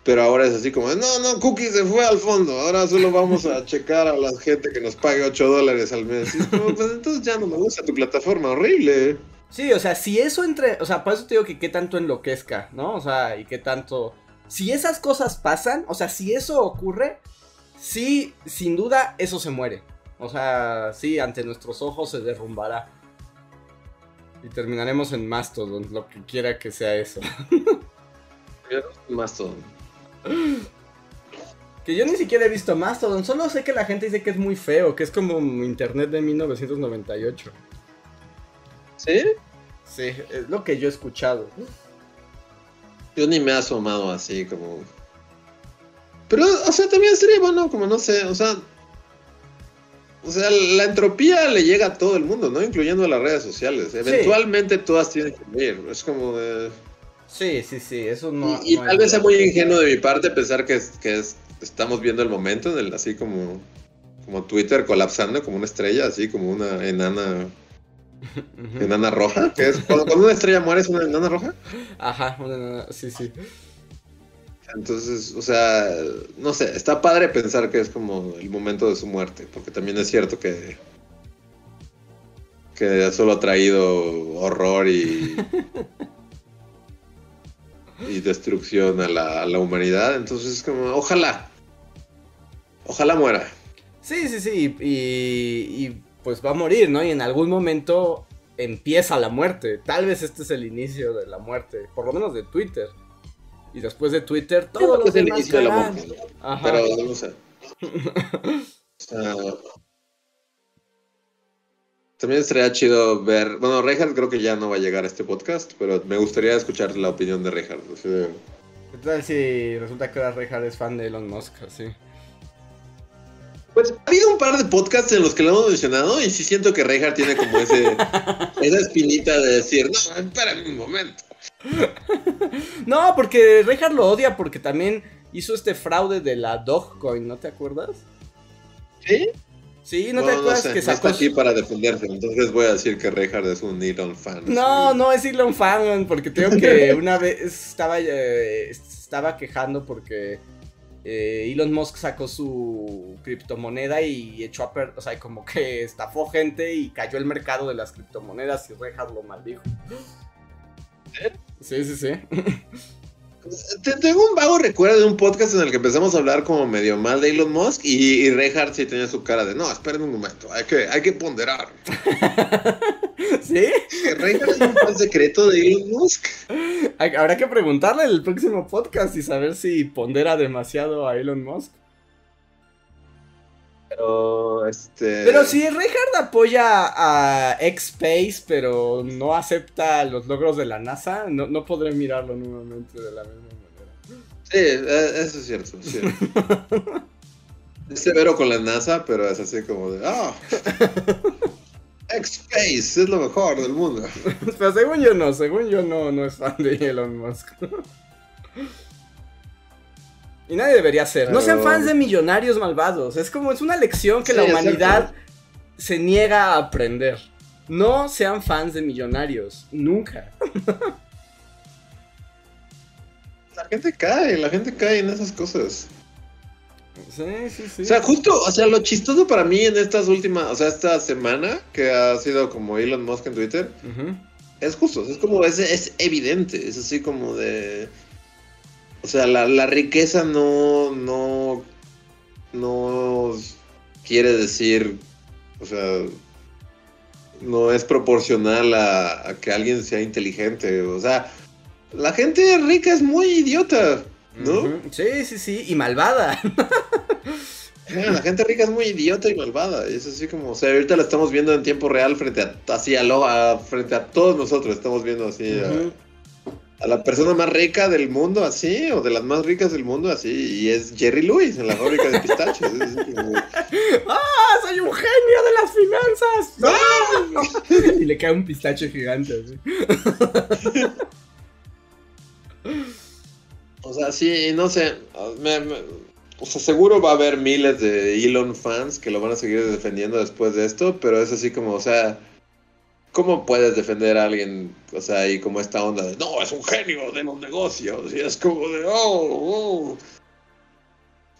Pero ahora es así como, no, no, Cookie se fue al fondo, ahora solo vamos a checar a la gente que nos pague 8 dólares al mes. pues entonces ya no me gusta tu plataforma, horrible. Sí, o sea, si eso entre, o sea, por eso te digo que qué tanto enloquezca, ¿no? O sea, y qué tanto... Si esas cosas pasan, o sea, si eso ocurre, sí, sin duda, eso se muere. O sea, sí, ante nuestros ojos se derrumbará. Y terminaremos en Mastodon, lo que quiera que sea eso. Mastodon. Que yo ni siquiera he visto Mastodon, solo sé que la gente dice que es muy feo, que es como internet de 1998. ¿Sí? Sí, es lo que yo he escuchado. Yo ni me he asomado así como... Pero, o sea, también sería bueno, como no sé, o sea, o sea, la entropía le llega a todo el mundo, ¿no? Incluyendo a las redes sociales. Eventualmente todas tienen que morir. Es como de... Sí, sí, sí, eso no... Y, tal vez sea muy ingenuo de mi parte pensar que, que estamos viendo el momento en el así como, como Twitter colapsando como una estrella, así como una enana... enana roja, que es cuando, una estrella muere es una enana roja. Ajá, una enana, sí, sí. Entonces, o sea, no sé, está padre pensar que es como el momento de su muerte, porque también es cierto que que solo ha traído horror y y destrucción a la, a la humanidad, entonces es como, ojalá, ojalá muera. Sí, sí, sí, y, y pues va a morir, ¿no? Y en algún momento empieza la muerte, tal vez este es el inicio de la muerte, por lo menos de Twitter. Y después de Twitter, todo lo demás inicio de la Pero no sé. también estaría chido ver. Bueno, Reinhardt creo que ya no va a llegar a este podcast, pero me gustaría escuchar la opinión de Reinhardt. ¿Qué tal si resulta que ahora Reinhardt es fan de Elon Musk? Así. Pues ha habido un par de podcasts en los que lo hemos mencionado y sí siento que Reinhardt tiene como ese, esa espinita de decir, no, espérame un momento. no, porque Reinhardt lo odia porque también hizo este fraude de la Dogecoin, ¿no te acuerdas? ¿Sí? Sí, ¿no, te acuerdas que sacó... No está aquí para defenderse, entonces voy a decir que Reinhardt es un Elon fan. No, no es Elon fan, porque tengo que una vez estaba, eh, estaba quejando porque eh, Elon Musk sacó su criptomoneda y echó a perder, o sea, como que estafó gente y cayó el mercado de las criptomonedas y Reinhardt lo maldijo. ¿Eh? Sí, sí, sí. Tengo un vago recuerdo de un podcast en el que empezamos a hablar como medio mal de Elon Musk y, y Reinhardt sí tenía su cara de no, esperen un momento, hay que, hay que ponderar. ¿Sí? ¿Reinhardt es un fan secreto de Elon Musk? Habrá que preguntarle en el próximo podcast y saber si pondera demasiado a Elon Musk. Pero, este... Pero si Reinhardt apoya a X-Space, pero no acepta los logros de la NASA, no, no podré mirarlo nuevamente de la misma manera. Sí, e, eso es cierto. Es severo con la NASA, pero es así como de... ¡Ah! X-Space es lo mejor del mundo. pero según yo no, según yo no, no es fan de Elon Musk. Y nadie debería ser. No sean fans de millonarios malvados. Es como, es una lección que la humanidad se niega a aprender. No sean fans de millonarios. Nunca. La gente cae, la gente cae en esas cosas. Sí, sí, sí. O sea, justo, o sea, lo chistoso para mí en estas últimas, o sea, esta semana, que ha sido como Elon Musk en Twitter, es justo, es como, es, es evidente, es así como de... O sea, la, riqueza no, no, no quiere decir, o sea, no es proporcional a, que alguien sea inteligente. O sea, la gente rica es muy idiota, ¿no? Sí, sí, sí, y malvada. la gente rica es muy idiota y malvada. Es así como, o sea, ahorita lo estamos viendo en tiempo real frente a, así a, frente a todos nosotros. Estamos viendo así a la persona más rica del mundo así, o de las más ricas del mundo así, y es Jerry Lewis en la fábrica de pistachos. ¡Ah! ¡Soy un genio de las finanzas! ¡Ah! y le cae un pistacho gigante así. o sea, sí, no sé. o sea, seguro va a haber miles de Elon fans que lo van a seguir defendiendo después de esto, pero es así como, o sea ¿Cómo puedes defender a alguien, o sea, y como esta onda de, no, es un genio de los negocios, y es como de, oh, oh.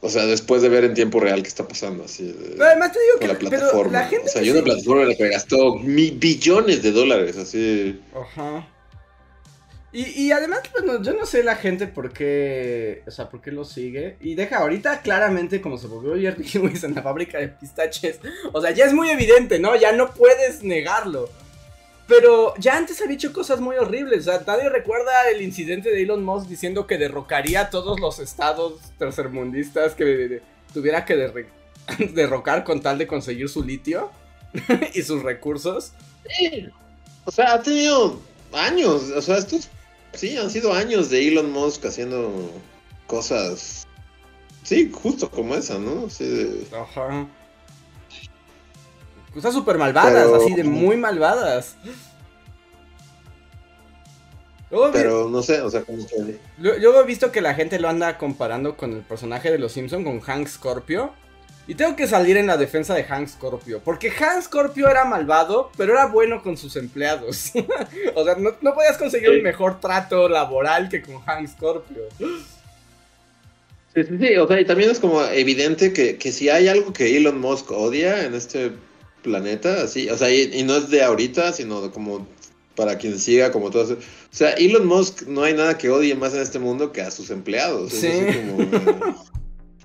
O sea, después de ver en tiempo real qué está pasando, así. además te digo que la plataforma. la gente o sea, hay una plataforma en la que gastó billones de dólares, así. Ajá. Y, y además, bueno, yo no sé la gente por qué, o sea, por qué lo sigue. Y deja, ahorita claramente como se volvió Jerry Lewis en la fábrica de pistaches, o sea, ya es muy evidente, ¿no? Ya no puedes negarlo. Pero ya antes había hecho cosas muy horribles. O sea, nadie recuerda el incidente de Elon Musk diciendo que derrocaría a todos los estados tercermundistas que tuviera que derrocar con tal de conseguir su litio y sus recursos. Sí. O sea, ha tenido años. O sea, estos sí han sido años de Elon Musk haciendo cosas. Sí, justo como esa, ¿no? Sí, Ajá. Cosas súper malvadas, así de muy malvadas. pero no sé, o sea, ¿cómo se Luego he visto que la gente lo anda comparando con el personaje de los Simpson con Hank Scorpio. Y tengo que salir en la defensa de Hank Scorpio. Porque Hank Scorpio era malvado, pero era bueno con sus empleados. o sea, no, podías conseguir un mejor trato laboral que con Hank Scorpio. Sí, sí, sí. O sea, y también es como evidente que, que si hay algo que Elon Musk odia en este planeta, así, o sea, y, no es de ahorita, sino como para quien siga, como todo eso. O sea, Elon Musk no hay nada que odie más en este mundo que a sus empleados. Sí.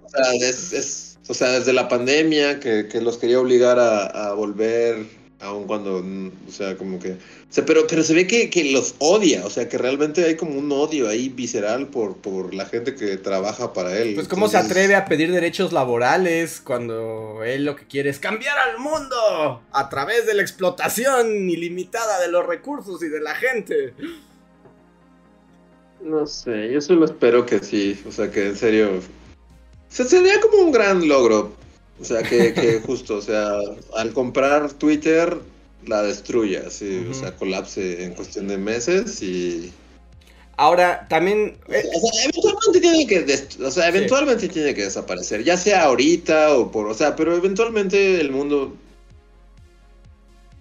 o, sea, es, o sea, desde la pandemia que, que los quería obligar a, a volver aun cuando, o sea, como que... O sea, pero, pero se ve que, que, los odia, o sea, que realmente hay como un odio ahí visceral por, por la gente que trabaja para él. Pues cómo se atreve a pedir derechos laborales cuando él lo que quiere es cambiar al mundo a través de la explotación ilimitada de los recursos y de la gente. No sé, yo solo espero que sí, o sea, que en serio... O sea, sería como un gran logro o sea, que, justo, o sea, al comprar Twitter la destruya, sí, o sea, colapse en cuestión de meses y... Ahora, también... O sea, eventualmente tiene que, o sea, eventualmente tiene que desaparecer, ya sea ahorita o por, o sea, pero eventualmente el mundo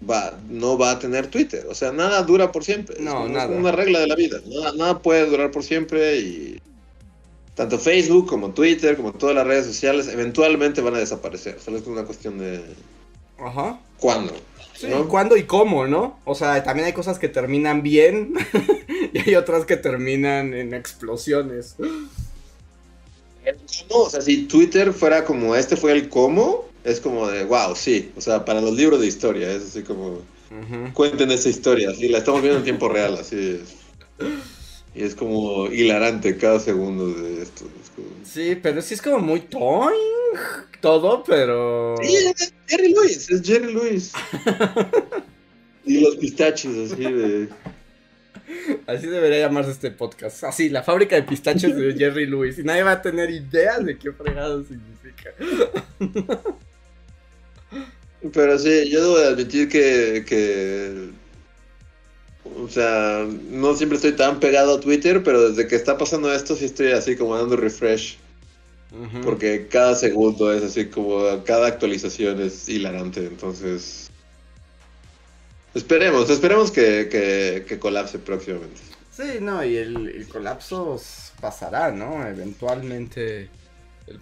va, no va a tener Twitter, o sea, nada dura por siempre, no, es, nada. una regla de la vida, nada, nada puede durar por siempre y tanto Facebook como Twitter, como todas las redes sociales, eventualmente van a desaparecer, solo es una cuestión de... Ajá. ¿Cuándo? Sí, ¿Cuándo y cómo, no? O sea, también hay cosas que terminan bien y hay otras que terminan en explosiones. No, o sea, si Twitter fuera como este fue el cómo, es como de wow, sí. O sea, para los libros de historia, es así como. Cuenten esa historia, así la estamos viendo en tiempo real, así es. Y es como hilarante cada segundo de esto. Sí, pero sí es como muy toing todo, pero. Sí, es Jerry Lewis, es Jerry Lewis. y los pistachos, así de. Así debería llamarse este podcast. Así, la fábrica de pistachos de Jerry Lewis. Y nadie va a tener idea de qué fregado significa. Pero sí, yo debo de admitir que, que o sea, no siempre estoy tan pegado a Twitter, pero desde que está pasando esto sí estoy así como dando refresh. Porque cada segundo es así como, cada actualización es hilarante, entonces... Esperemos, esperemos que, que, colapse próximamente. Sí, no, y el, colapso pasará, ¿no? Eventualmente. El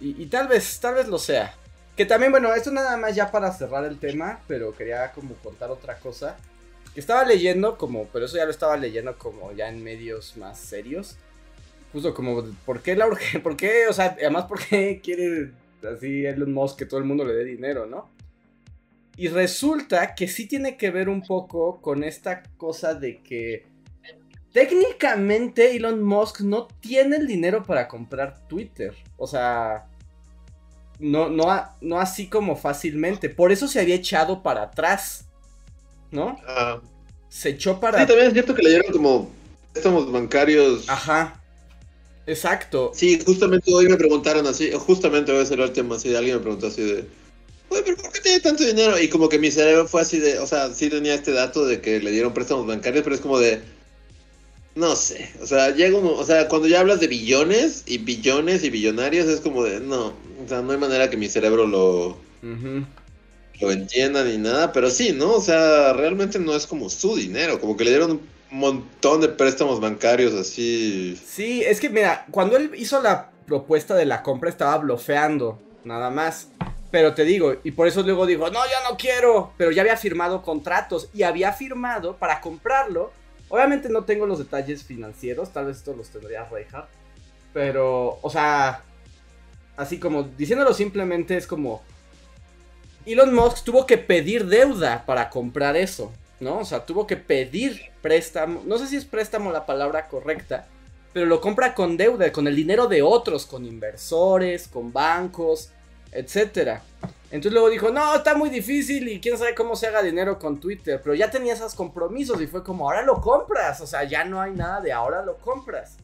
y, y, tal vez, tal vez lo sea. Que también, bueno, esto nada más ya para cerrar el tema, pero quería como contar otra cosa estaba leyendo como, pero eso ya lo estaba leyendo como ya en medios más serios. Justo como, ¿por qué la urge? ¿Por qué? O sea, además, ¿por qué quiere así Elon Musk que todo el mundo le dé dinero, no? Y resulta que sí tiene que ver un poco con esta cosa de que técnicamente Elon Musk no tiene el dinero para comprar Twitter. O sea, no, no, no así como fácilmente. Por eso se había echado para atrás. ¿No? Ah. Se echó para. Sí, también es cierto que le dieron como préstamos bancarios. Ajá. Exacto. Sí, justamente hoy me preguntaron así, justamente hoy salió el tema así, alguien me preguntó así de, oye, pero ¿por qué tiene tanto dinero? Y como que mi cerebro fue así de, o sea, sí tenía este dato de que le dieron préstamos bancarios, pero es como de, no sé, o sea, llega o sea, cuando ya hablas de billones y billones y billonarios es como de, no, o sea, no hay manera que mi cerebro lo lo entienda ni nada, pero sí, ¿no? O sea, realmente no es como su dinero, como que le dieron un montón de préstamos bancarios así. Sí, es que mira, cuando él hizo la propuesta de la compra estaba blofeando, nada más. Pero te digo, y por eso luego digo, no, ya no quiero, pero ya había firmado contratos y había firmado para comprarlo. Obviamente no tengo los detalles financieros, tal vez esto los tendría Reinhardt, pero, o sea, así como diciéndolo simplemente es como, Elon Musk tuvo que pedir deuda para comprar eso, ¿no? O sea, tuvo que pedir préstamo. No sé si es préstamo la palabra correcta, pero lo compra con deuda, con el dinero de otros, con inversores, con bancos, etc. Entonces luego dijo, no, está muy difícil y quién sabe cómo se haga dinero con Twitter, pero ya tenía esos compromisos y fue como, ahora lo compras, o sea, ya no hay nada de ahora lo compras.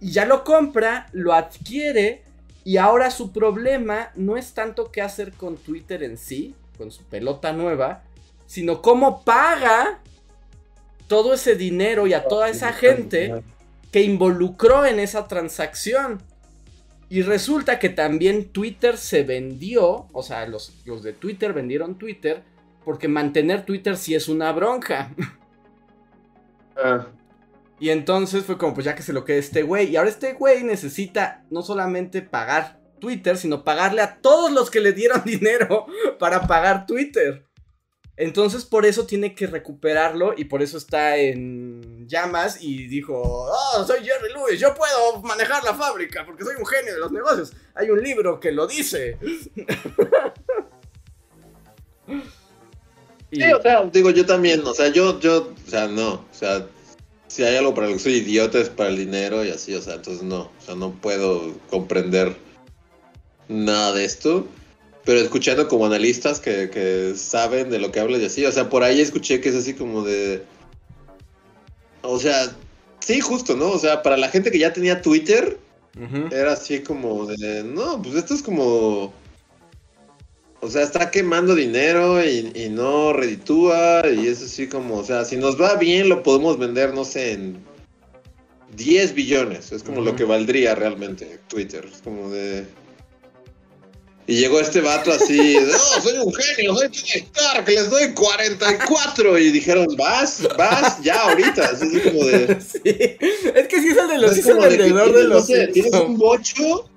Y ya lo compra, lo adquiere y ahora su problema no es tanto qué hacer con Twitter en sí, con su pelota nueva, sino cómo paga todo ese dinero y a toda esa gente que involucró en esa transacción. Y resulta que también Twitter se vendió, o sea, los, los de Twitter vendieron Twitter, porque mantener Twitter sí es una bronca. Ah. Y entonces fue como, pues ya que se lo quede este güey. Y ahora este güey necesita no solamente pagar Twitter, sino pagarle a todos los que le dieron dinero para pagar Twitter. Entonces por eso tiene que recuperarlo y por eso está en llamas y dijo, oh, soy Jerry Lewis, yo puedo manejar la fábrica porque soy un genio de los negocios. Hay un libro que lo dice. Sí, o sea, digo yo también, o sea, yo, yo, o sea, no, o sea, si hay algo para lo que soy idiota es para el dinero y así, o sea, entonces no, o sea, no puedo comprender nada de esto. Pero escuchando como analistas que, saben de lo que hablan y así, o sea, por ahí escuché que es así como de... O sea, sí, justo, ¿no? O sea, para la gente que ya tenía Twitter, era así como de... No, pues esto es como o sea, está quemando dinero y, no reditúa y es así como, o sea, si nos va bien lo podemos vender, no sé, en 10 billones. Es como lo que valdría realmente Twitter. Es como de. Y llegó este vato así, no, soy un genio, soy Tony que les doy 44. Y dijeron, vas, vas, ya ahorita. Así como de. Sí. Es que sí es el de los es el vendedor de, los. tienes un bocho,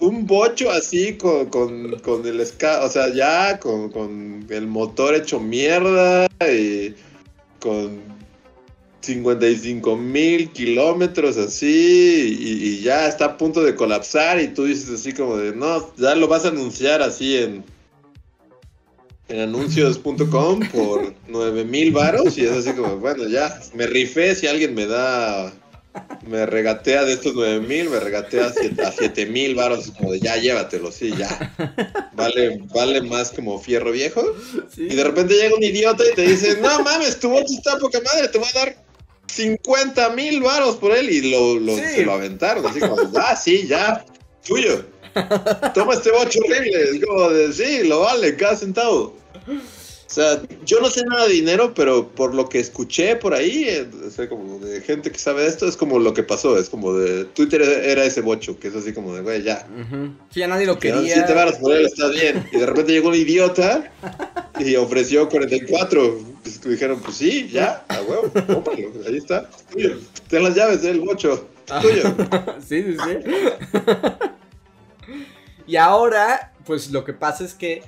un bocho así con, con, con el ska, o sea, ya con, con el motor hecho mierda y con 55 mil kilómetros así y, ya está a punto de colapsar y tú dices así como de, no, ya lo vas a anunciar así en, en anuncios.com por 9 mil varos y es así como, bueno, ya, me rifé si alguien me da, me regatea de estos 9 mil, me regatea a 7 mil varos, como de, ya, llévatelo, sí, ya. Vale, vale más como fierro viejo. Y de repente llega un idiota y te dice, no mames, tu voz está poca madre, te voy a dar 50 mil varos por él y lo, lo, se lo aventaron. Así como, ah, sí, ya, tuyo. Toma este bocho horrible. Es como de, sí, lo vale, cada centavo. O sea, yo no sé nada de dinero, pero por lo que escuché por ahí, eh, como de gente que sabe de esto, es como lo que pasó. Es como de Twitter era ese bocho, que es así como de, güey, ya. Sí, ya nadie lo quería. Si te por él, está bien. Y de repente llegó un idiota y ofreció 44. Pues dijeron, pues sí, ya, a huevo, cómpralo, ahí está. Tuyo. Ten las llaves del bocho. Tuyo. sí, sí, sí. y ahora, pues lo que pasa es que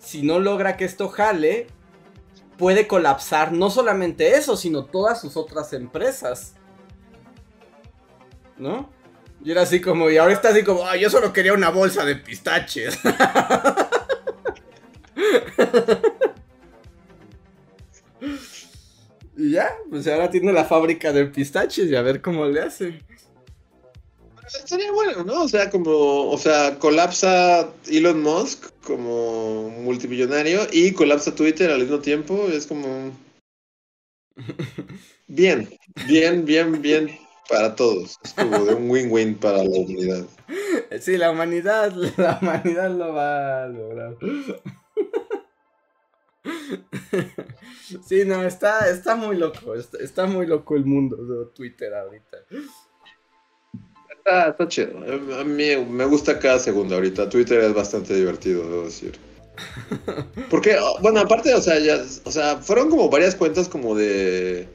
si no logra que esto jale, puede colapsar no solamente eso, sino todas sus otras empresas. ¿No? Y era así como, y ahora está así como, yo solo quería una bolsa de pistaches. ya, pues ahora tiene la fábrica de pistaches y a ver cómo le hace. Sería bueno, ¿no? O sea, como, o sea, colapsa Elon Musk como multimillonario y colapsa Twitter al mismo tiempo. Es como. Bien, bien, bien, bien para todos. Es como de un win-win para la humanidad. Sí, la humanidad, la humanidad lo va a lograr. Sí, no, está, está muy loco, está, está muy loco el mundo de Twitter ahorita. Está, chido. A mí me gusta cada segundo ahorita. Twitter es bastante divertido, debo decir. Porque, oh, bueno, aparte, o sea, ya, o sea, fueron como varias cuentas como de.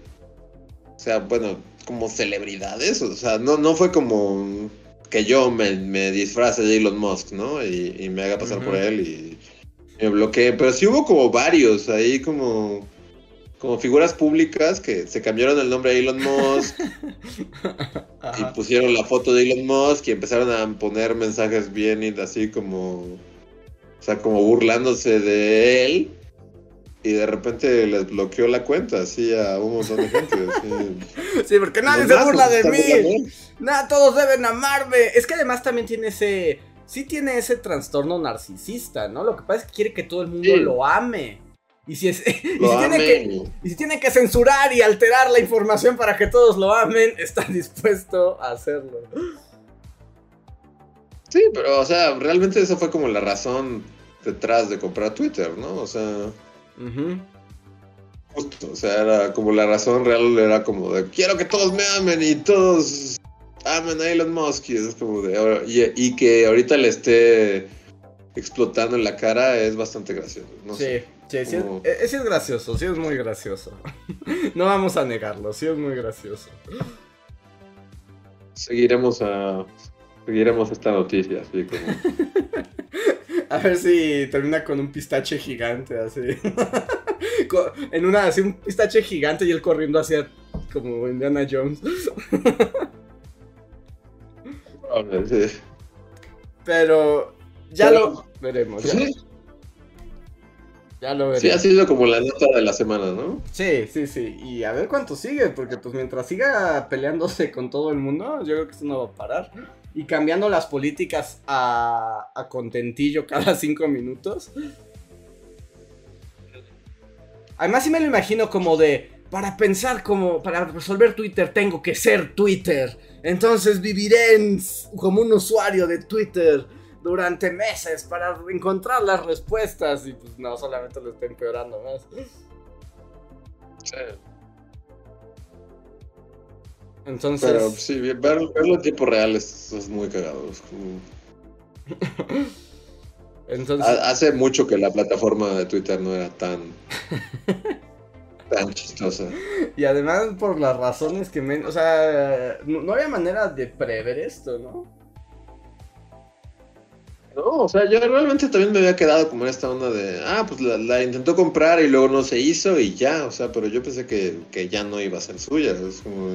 O sea, bueno, como celebridades. O sea, no, no fue como que yo me, me disfrace de Elon Musk, ¿no? Y, me haga pasar por él y me bloqueé. Pero sí hubo como varios ahí, como como figuras públicas que se cambiaron el nombre a Elon Musk y pusieron la foto de Elon Musk y empezaron a poner mensajes bien así como, o sea, como burlándose de él y de repente les bloqueó la cuenta así a un montón de gente. Sí, porque nadie se burla de mí. Nada, todos deben amarme. Es que además también tiene ese, sí tiene ese trastorno narcisista, ¿no? Lo que pasa es que quiere que todo el mundo lo ame. Y si, tiene que, censurar y alterar la información para que todos lo amen, está dispuesto a hacerlo. Sí, pero, o sea, realmente esa fue como la razón detrás de comprar Twitter, ¿no? O sea. Justo, o sea, era como la razón real era como de quiero que todos me amen y todos amen a Elon Musk. Y es como de. Y, que ahorita le esté explotando en la cara es bastante gracioso. No sí. Sí, sí, es, eh, sí es gracioso, sí es muy gracioso. no vamos a negarlo, sí es muy gracioso. Seguiremos a seguiremos esta noticia, así como. a ver si termina con un pistache gigante, así. en una, así un pistache gigante y él corriendo hacia como Indiana Jones. Pero ya lo veremos. Ya. Ya lo Sí, ha sido como la nota de la semana, ¿no? Sí, sí, sí. Y a ver cuánto sigue, porque pues mientras siga peleándose con todo el mundo, yo creo que eso no va a parar. Y cambiando las políticas a, a contentillo cada cinco minutos. Además sí me lo imagino como de, para pensar como, para resolver Twitter tengo que ser Twitter. Entonces viviré como un usuario de Twitter durante meses para encontrar las respuestas y pues no, solamente lo está empeorando más. Entonces. Pero sí, verlo, en tiempo real es, muy cagado. Entonces... Hace mucho que la plataforma de Twitter no era tan. tan chistosa. Y además por las razones que me... O sea, no había manera de prever esto, ¿no? No, o sea, yo realmente también me había quedado como en esta onda de, ah, pues la, intentó comprar y luego no se hizo y ya, o sea, pero yo pensé que, ya no iba a ser suya, es como...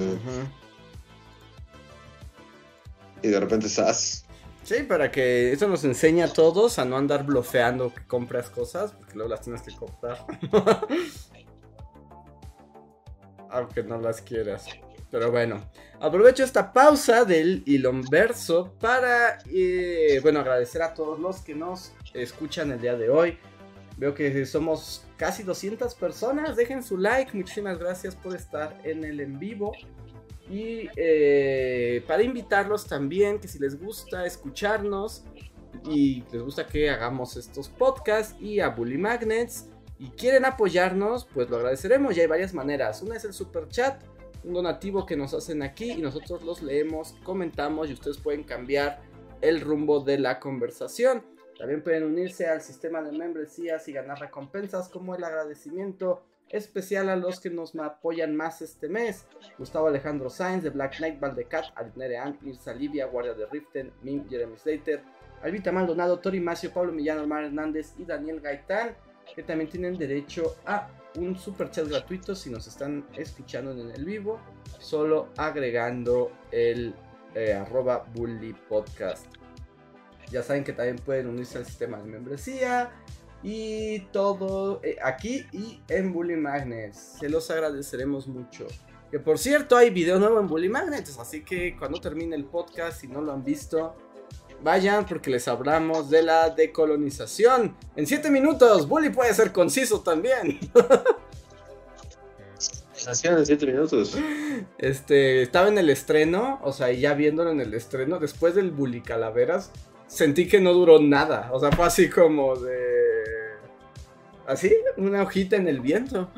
Y de repente estás... Sí, para que eso nos enseñe a todos a no andar blofeando que compras cosas, porque luego las tienes que comprar. Aunque no las quieras. Pero bueno, aprovecho esta pausa del verso para, eh, bueno, agradecer a todos los que nos escuchan el día de hoy. Veo que somos casi 200 personas. Dejen su like. Muchísimas gracias por estar en el en vivo. Y eh, para invitarlos también, que si les gusta escucharnos y les gusta que hagamos estos podcasts y a Bully Magnets y quieren apoyarnos, pues lo agradeceremos. Y hay varias maneras. Una es el super chat un donativo que nos hacen aquí y nosotros los leemos, comentamos y ustedes pueden cambiar el rumbo de la conversación. También pueden unirse al sistema de membresías y ganar recompensas como el agradecimiento especial a los que nos apoyan más este mes. Gustavo Alejandro Sainz de Black Knight, Valdecat, Adnerean, Mirza Livia, Guardia de Riften, Mim, Jeremy Slater, Albita Maldonado, Tori Macio, Pablo Millán, Omar Hernández y Daniel Gaitán, que también tienen derecho a un super chat gratuito si nos están escuchando en el vivo, solo agregando el eh, arroba podcast. Ya saben que también pueden unirse al sistema de membresía y todo eh, aquí y en Bully Magnets. Se los agradeceremos mucho. Que por cierto hay video nuevo en Bully Magnets, así que cuando termine el podcast, si no lo han visto, Vayan porque les hablamos de la decolonización. En 7 minutos, Bully puede ser conciso también. en 7 minutos. Este, estaba en el estreno, o sea, ya viéndolo en el estreno, después del Bully Calaveras, sentí que no duró nada. O sea, fue así como de. Así, una hojita en el viento.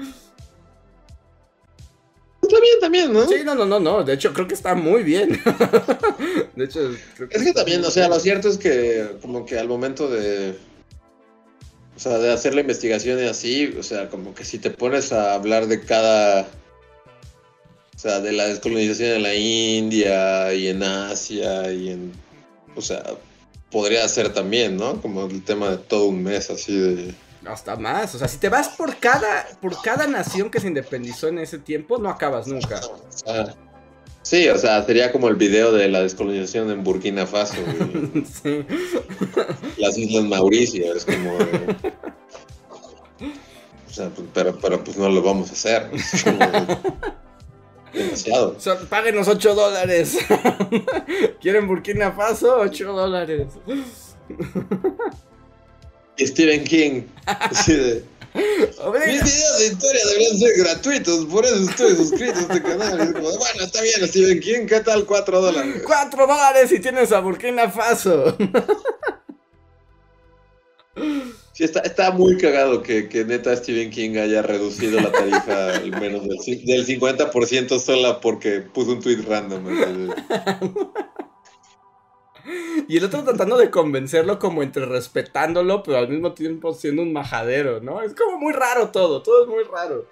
Está bien también, ¿no? Sí, no, no, no, no. De hecho, creo que está muy bien. de hecho, creo que Es que también, o sea, lo cierto es que como que al momento de... O sea, de hacer la investigación y así, o sea, como que si te pones a hablar de cada... O sea, de la descolonización en la India y en Asia y en... O sea, podría ser también, ¿no? Como el tema de todo un mes así de hasta más. O sea, si te vas por cada, por cada nación que se independizó en ese tiempo, no acabas nunca. Ah, sí, o sea, sería como el video de la descolonización en Burkina Faso. sí. Las Islas Mauricio, es como... o sea, pues, pero, pero pues no lo vamos a hacer. demasiado. páguenos 8 dólares. ¿Quieren Burkina Faso? 8 dólares. Stephen King. Mis videos de historia deberían ser gratuitos, por eso estoy suscrito a este canal. bueno, está bien, Stephen King, ¿qué tal 4 dólares? 4 dólares si tienes a Burkina Faso. Sí, está, está muy cagado que, que, neta Stephen King haya reducido la tarifa al menos del, del 50% sola porque puso un tweet random. Y el otro tratando de convencerlo como entre respetándolo, pero al mismo tiempo siendo un majadero, ¿no? Es como muy raro todo, todo es muy raro.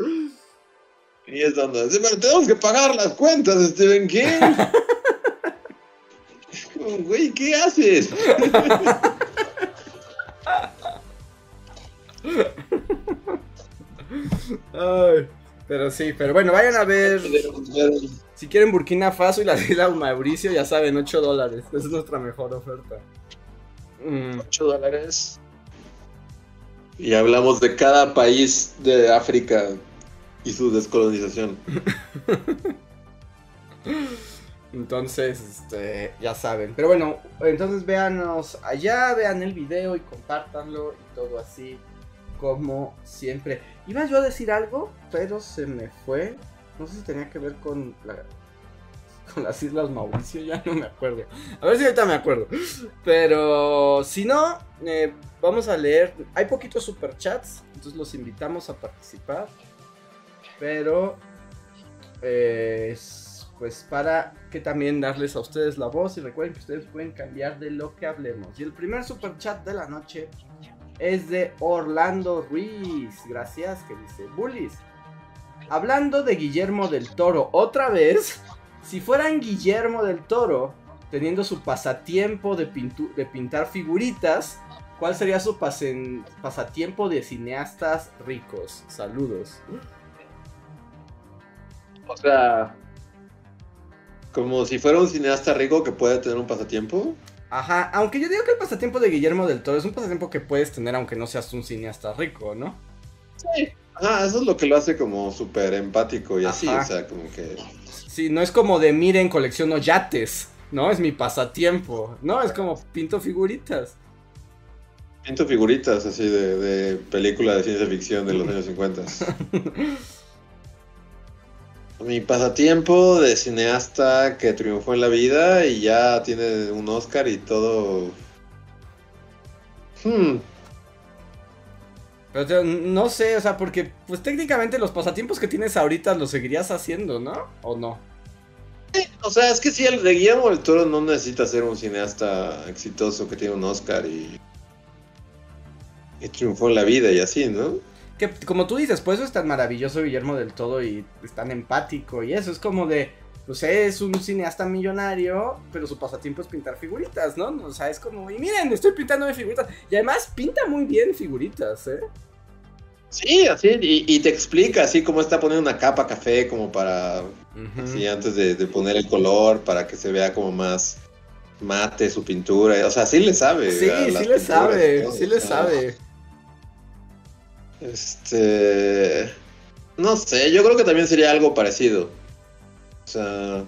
Y es donde, pero tenemos que pagar las cuentas, Stephen King. Güey, ¿qué haces? Ay, pero sí, pero bueno, vayan a ver. Si quieren Burkina Faso y las Islas Mauricio, ya saben, 8 dólares. Esa es nuestra mejor oferta. 8 mm. dólares. Y hablamos de cada país de África y su descolonización. Entonces, este, ya saben. Pero bueno, entonces véanos allá, vean el video y compártanlo y todo así como siempre. Iba yo a decir algo, pero se me fue. No sé si tenía que ver con, las Islas Mauricio, ya no me acuerdo. A ver si ahorita me acuerdo. Pero si no, eh, vamos a leer. Hay poquitos superchats, entonces los invitamos a participar. Pero, eh, pues para que también darles a ustedes la voz y recuerden que ustedes pueden cambiar de lo que hablemos. Y el primer super chat de la noche es de Orlando Ruiz. Gracias, que dice Bullies. Hablando de Guillermo del Toro otra vez, si fueran Guillermo del Toro teniendo su pasatiempo de, de pintar figuritas, ¿cuál sería su pasatiempo de cineastas ricos? Saludos. O sea, como si fuera un cineasta rico que puede tener un pasatiempo. Ajá, aunque yo digo que el pasatiempo de Guillermo del Toro es un pasatiempo que puedes tener aunque no seas un cineasta rico, ¿no? Sí. Ajá, eso es lo que lo hace como súper empático y así, o sea, como que... Sí, no es como de miren, colecciono yates, ¿no? Es mi pasatiempo, ¿no? Es como pinto figuritas. Pinto figuritas así de, de película de ciencia ficción de los años 50. Mi pasatiempo de cineasta que triunfó en la vida y ya tiene un Oscar y todo. Hmm. Pero no sé, o sea, porque pues técnicamente los pasatiempos que tienes ahorita los seguirías haciendo, ¿no? ¿O no? o sea, es que si el de Guillermo del Toro no necesita ser un cineasta exitoso que tiene un Oscar y, y triunfó en la vida y así, ¿no? Que como tú dices, pues eso es tan maravilloso Guillermo del Todo y es tan empático y eso es como de, pues es un cineasta millonario, pero su pasatiempo es pintar figuritas, ¿no? O sea, es como, y miren, estoy pintando figuritas. Y además pinta muy bien figuritas, ¿eh? Sí, así, y, te explica así cómo está poniendo una capa café como para, así antes de, poner el color, para que se vea como más mate su pintura, o sea, sí le sabe. Sí, sí le sabe, sí le sabe. Este. No sé, yo creo que también sería algo parecido. O sea.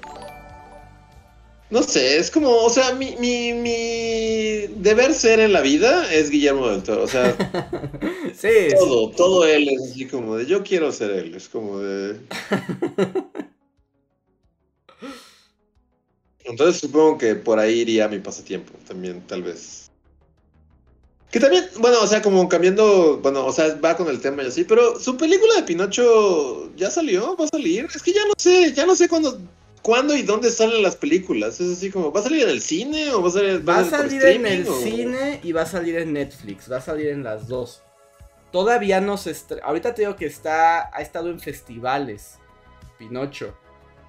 No sé, es como, o sea, mi, mi, mi deber ser en la vida es Guillermo del Toro. O sea, sí, todo, todo él es así como de yo quiero ser él. Es como de. Entonces supongo que por ahí iría mi pasatiempo también, tal vez. Que también, bueno, o sea, como cambiando, bueno, o sea, va con el tema y así, pero su película de Pinocho ya salió, va a salir. Es que ya no sé, ya no sé cuándo, cuándo y dónde salen las películas. Es así como, ¿va a salir en el cine o va a salir, va a salir en el cine y va a salir en Netflix, va a salir en las dos. Todavía no se estrena, ahorita te digo que está, ha estado en festivales, Pinocho,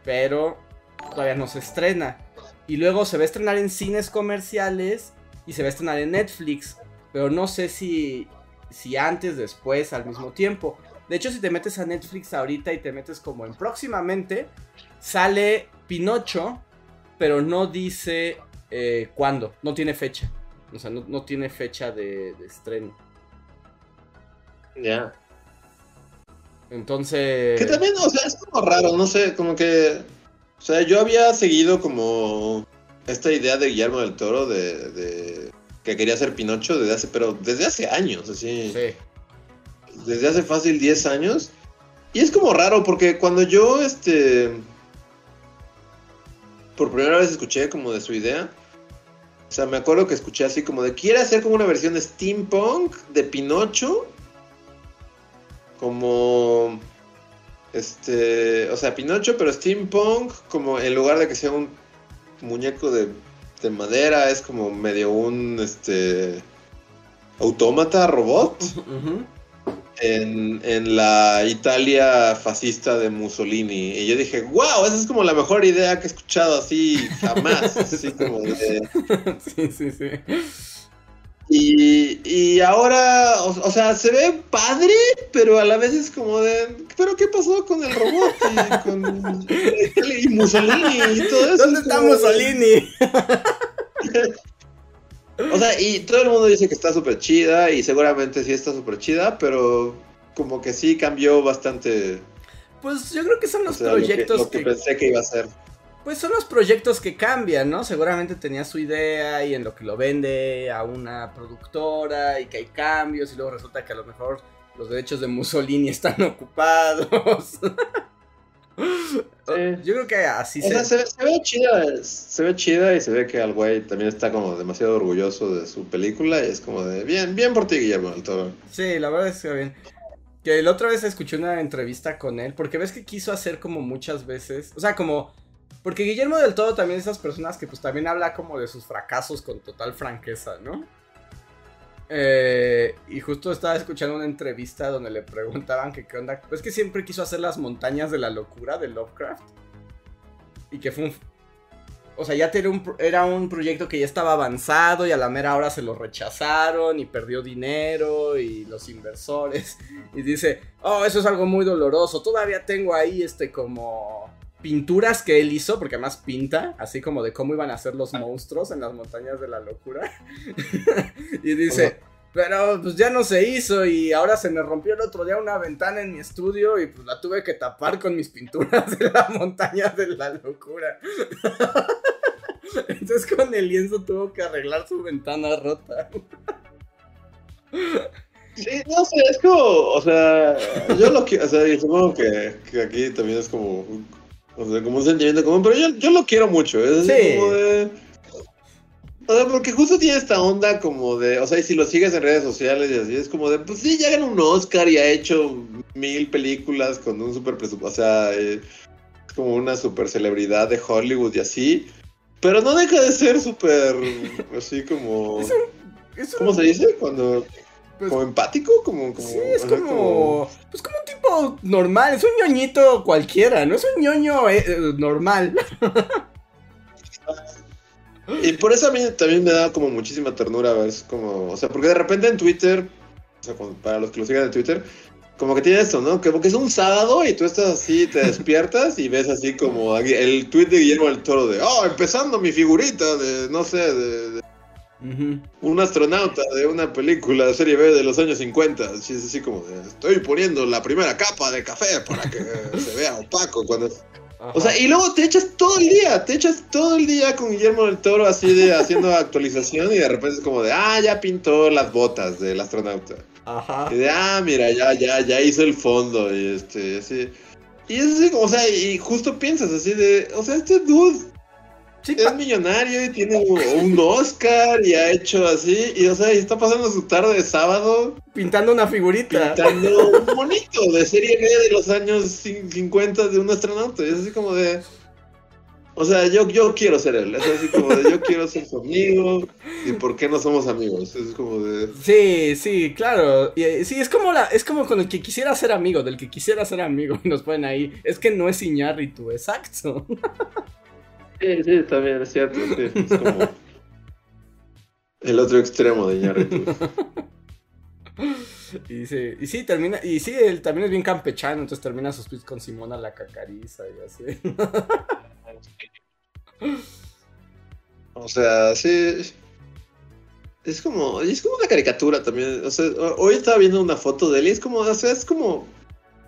pero todavía no se estrena. Y luego se va a estrenar en cines comerciales y se va a estrenar en Netflix. Pero no sé si, si antes, después, al mismo tiempo. De hecho, si te metes a Netflix ahorita y te metes como en próximamente, sale Pinocho, pero no dice eh, cuándo, no tiene fecha. O sea, no, tiene fecha de, estreno. Ya. Entonces. Que también, o sea, es como raro, no sé, como que. O sea, yo había seguido como esta idea de Guillermo del Toro de que quería ser Pinocho desde hace, pero desde hace años, así. Sí. Desde hace fácil 10 años. Y es como raro porque cuando yo, este, por primera vez escuché como de su idea, o sea, me acuerdo que escuché así como de, quiere hacer como una versión de steampunk de Pinocho, como, este, o sea, Pinocho, pero steampunk, como en lugar de que sea un muñeco de de madera, es como medio un este autómata robot. en, la Italia fascista de Mussolini. Y yo dije, wow, esa es como la mejor idea que he escuchado así jamás. así como de... Sí, sí, sí. Y, y ahora, o, sea, se ve padre, pero a la vez es como de, ¿pero qué pasó con el robot y con y Mussolini y todo eso? ¿Dónde está Mussolini? o sea, y todo el mundo dice que está súper chida y seguramente sí está súper chida, pero como que sí cambió bastante. Pues yo creo que son los proyectos lo que, pensé que iba a ser. Pues son los proyectos que cambian, ¿no? Seguramente tenía su idea y en lo que lo vende a una productora y que hay cambios y luego resulta que a lo mejor los derechos de Mussolini están ocupados. Yo creo que así se... se, ve chida, se ve chida y se ve que al güey también está como demasiado orgulloso de su película y es como de bien, bien por ti Guillermo del Toro. Sí, la verdad es que bien. Que la otra vez escuché una entrevista con él porque ves que quiso hacer como muchas veces, o sea, como Porque Guillermo del Todo también es esas personas que pues también habla como de sus fracasos con total franqueza, ¿no? Eh, y justo estaba escuchando una entrevista donde le preguntaban que qué onda. Pues que siempre quiso hacer las montañas de la locura de Lovecraft. Y que fue un. O sea, ya era un, era un proyecto que ya estaba avanzado y a la mera hora se lo rechazaron y perdió dinero y los inversores. Y dice, oh, eso es algo muy doloroso. Todavía tengo ahí este como pinturas que él hizo, porque además pinta, así como de cómo iban a ser los monstruos en las montañas de la locura. y dice, pero pues ya no se hizo y ahora se me rompió el otro día una ventana en mi estudio y pues la tuve que tapar con mis pinturas de las montañas de la locura. Entonces con el lienzo tuvo que arreglar su ventana rota. Sí, no sé, es como, o sea, yo lo quiero, o sea, supongo que, que, aquí también es como o sea, como un sentimiento común, pero yo, yo lo quiero mucho. Es sí. como de. O sea, porque justo tiene esta onda como de. O sea, y si lo sigues en redes sociales y así, es como de. Pues sí, ya ganó un Oscar y ha hecho mil películas con un super presupuesto. O sea, eh, es como una super celebridad de Hollywood y así. Pero no deja de ser súper. Así como. ¿Cómo se dice? Cuando. Pues, como empático, como, como sí, es como, pues como un tipo normal, es un ñoñito cualquiera, no es un ñoño eh, eh, normal. y por eso a mí también me da como muchísima ternura ver, como, o sea, porque de repente en Twitter, o sea, para los que lo sigan en Twitter, como que tiene esto, ¿no? Como que es un sábado y tú estás así, te despiertas y ves así como el tweet de Guillermo del Toro de, oh, empezando mi figurita de, no sé, de un astronauta de una película de serie B de los años 50. es así como estoy poniendo la primera capa de café para que se vea opaco cuando. O sea, y luego te echas todo el día, te echas todo el día con Guillermo del Toro así de haciendo actualización y de repente es como de, ah, ya pintó las botas del astronauta. Ajá. Y de, ah, mira, ya, ya, ya hizo el fondo y este, así. Y es así como, o sea, y justo piensas así de, o sea, este dude es millonario y tiene un Oscar y ha hecho así. Y o sea, y está pasando su tarde de sábado. Pintando una figurita. Pintando un bonito de serie B de los años 50 de un astronauta. Y es así como de. O sea, yo, yo quiero ser él. Es así como de yo quiero ser su amigo. ¿Y por qué no somos amigos? Es como de. Sí, sí, claro. Y, eh, sí, es como la, es como con el que quisiera ser amigo, del que quisiera ser amigo. Y nos ponen ahí. Es que no es Iñárritu, exacto. Sí, sí, también es cierto. Sí, es como el otro extremo de Iñárritu. Y sí, y sí, termina, y sí, él también es bien campechano, entonces termina sus tweets con Simona la cacariza y así. O sea, sí. Es como, es como una caricatura también. O sea, hoy estaba viendo una foto de él y es como, o sea, es como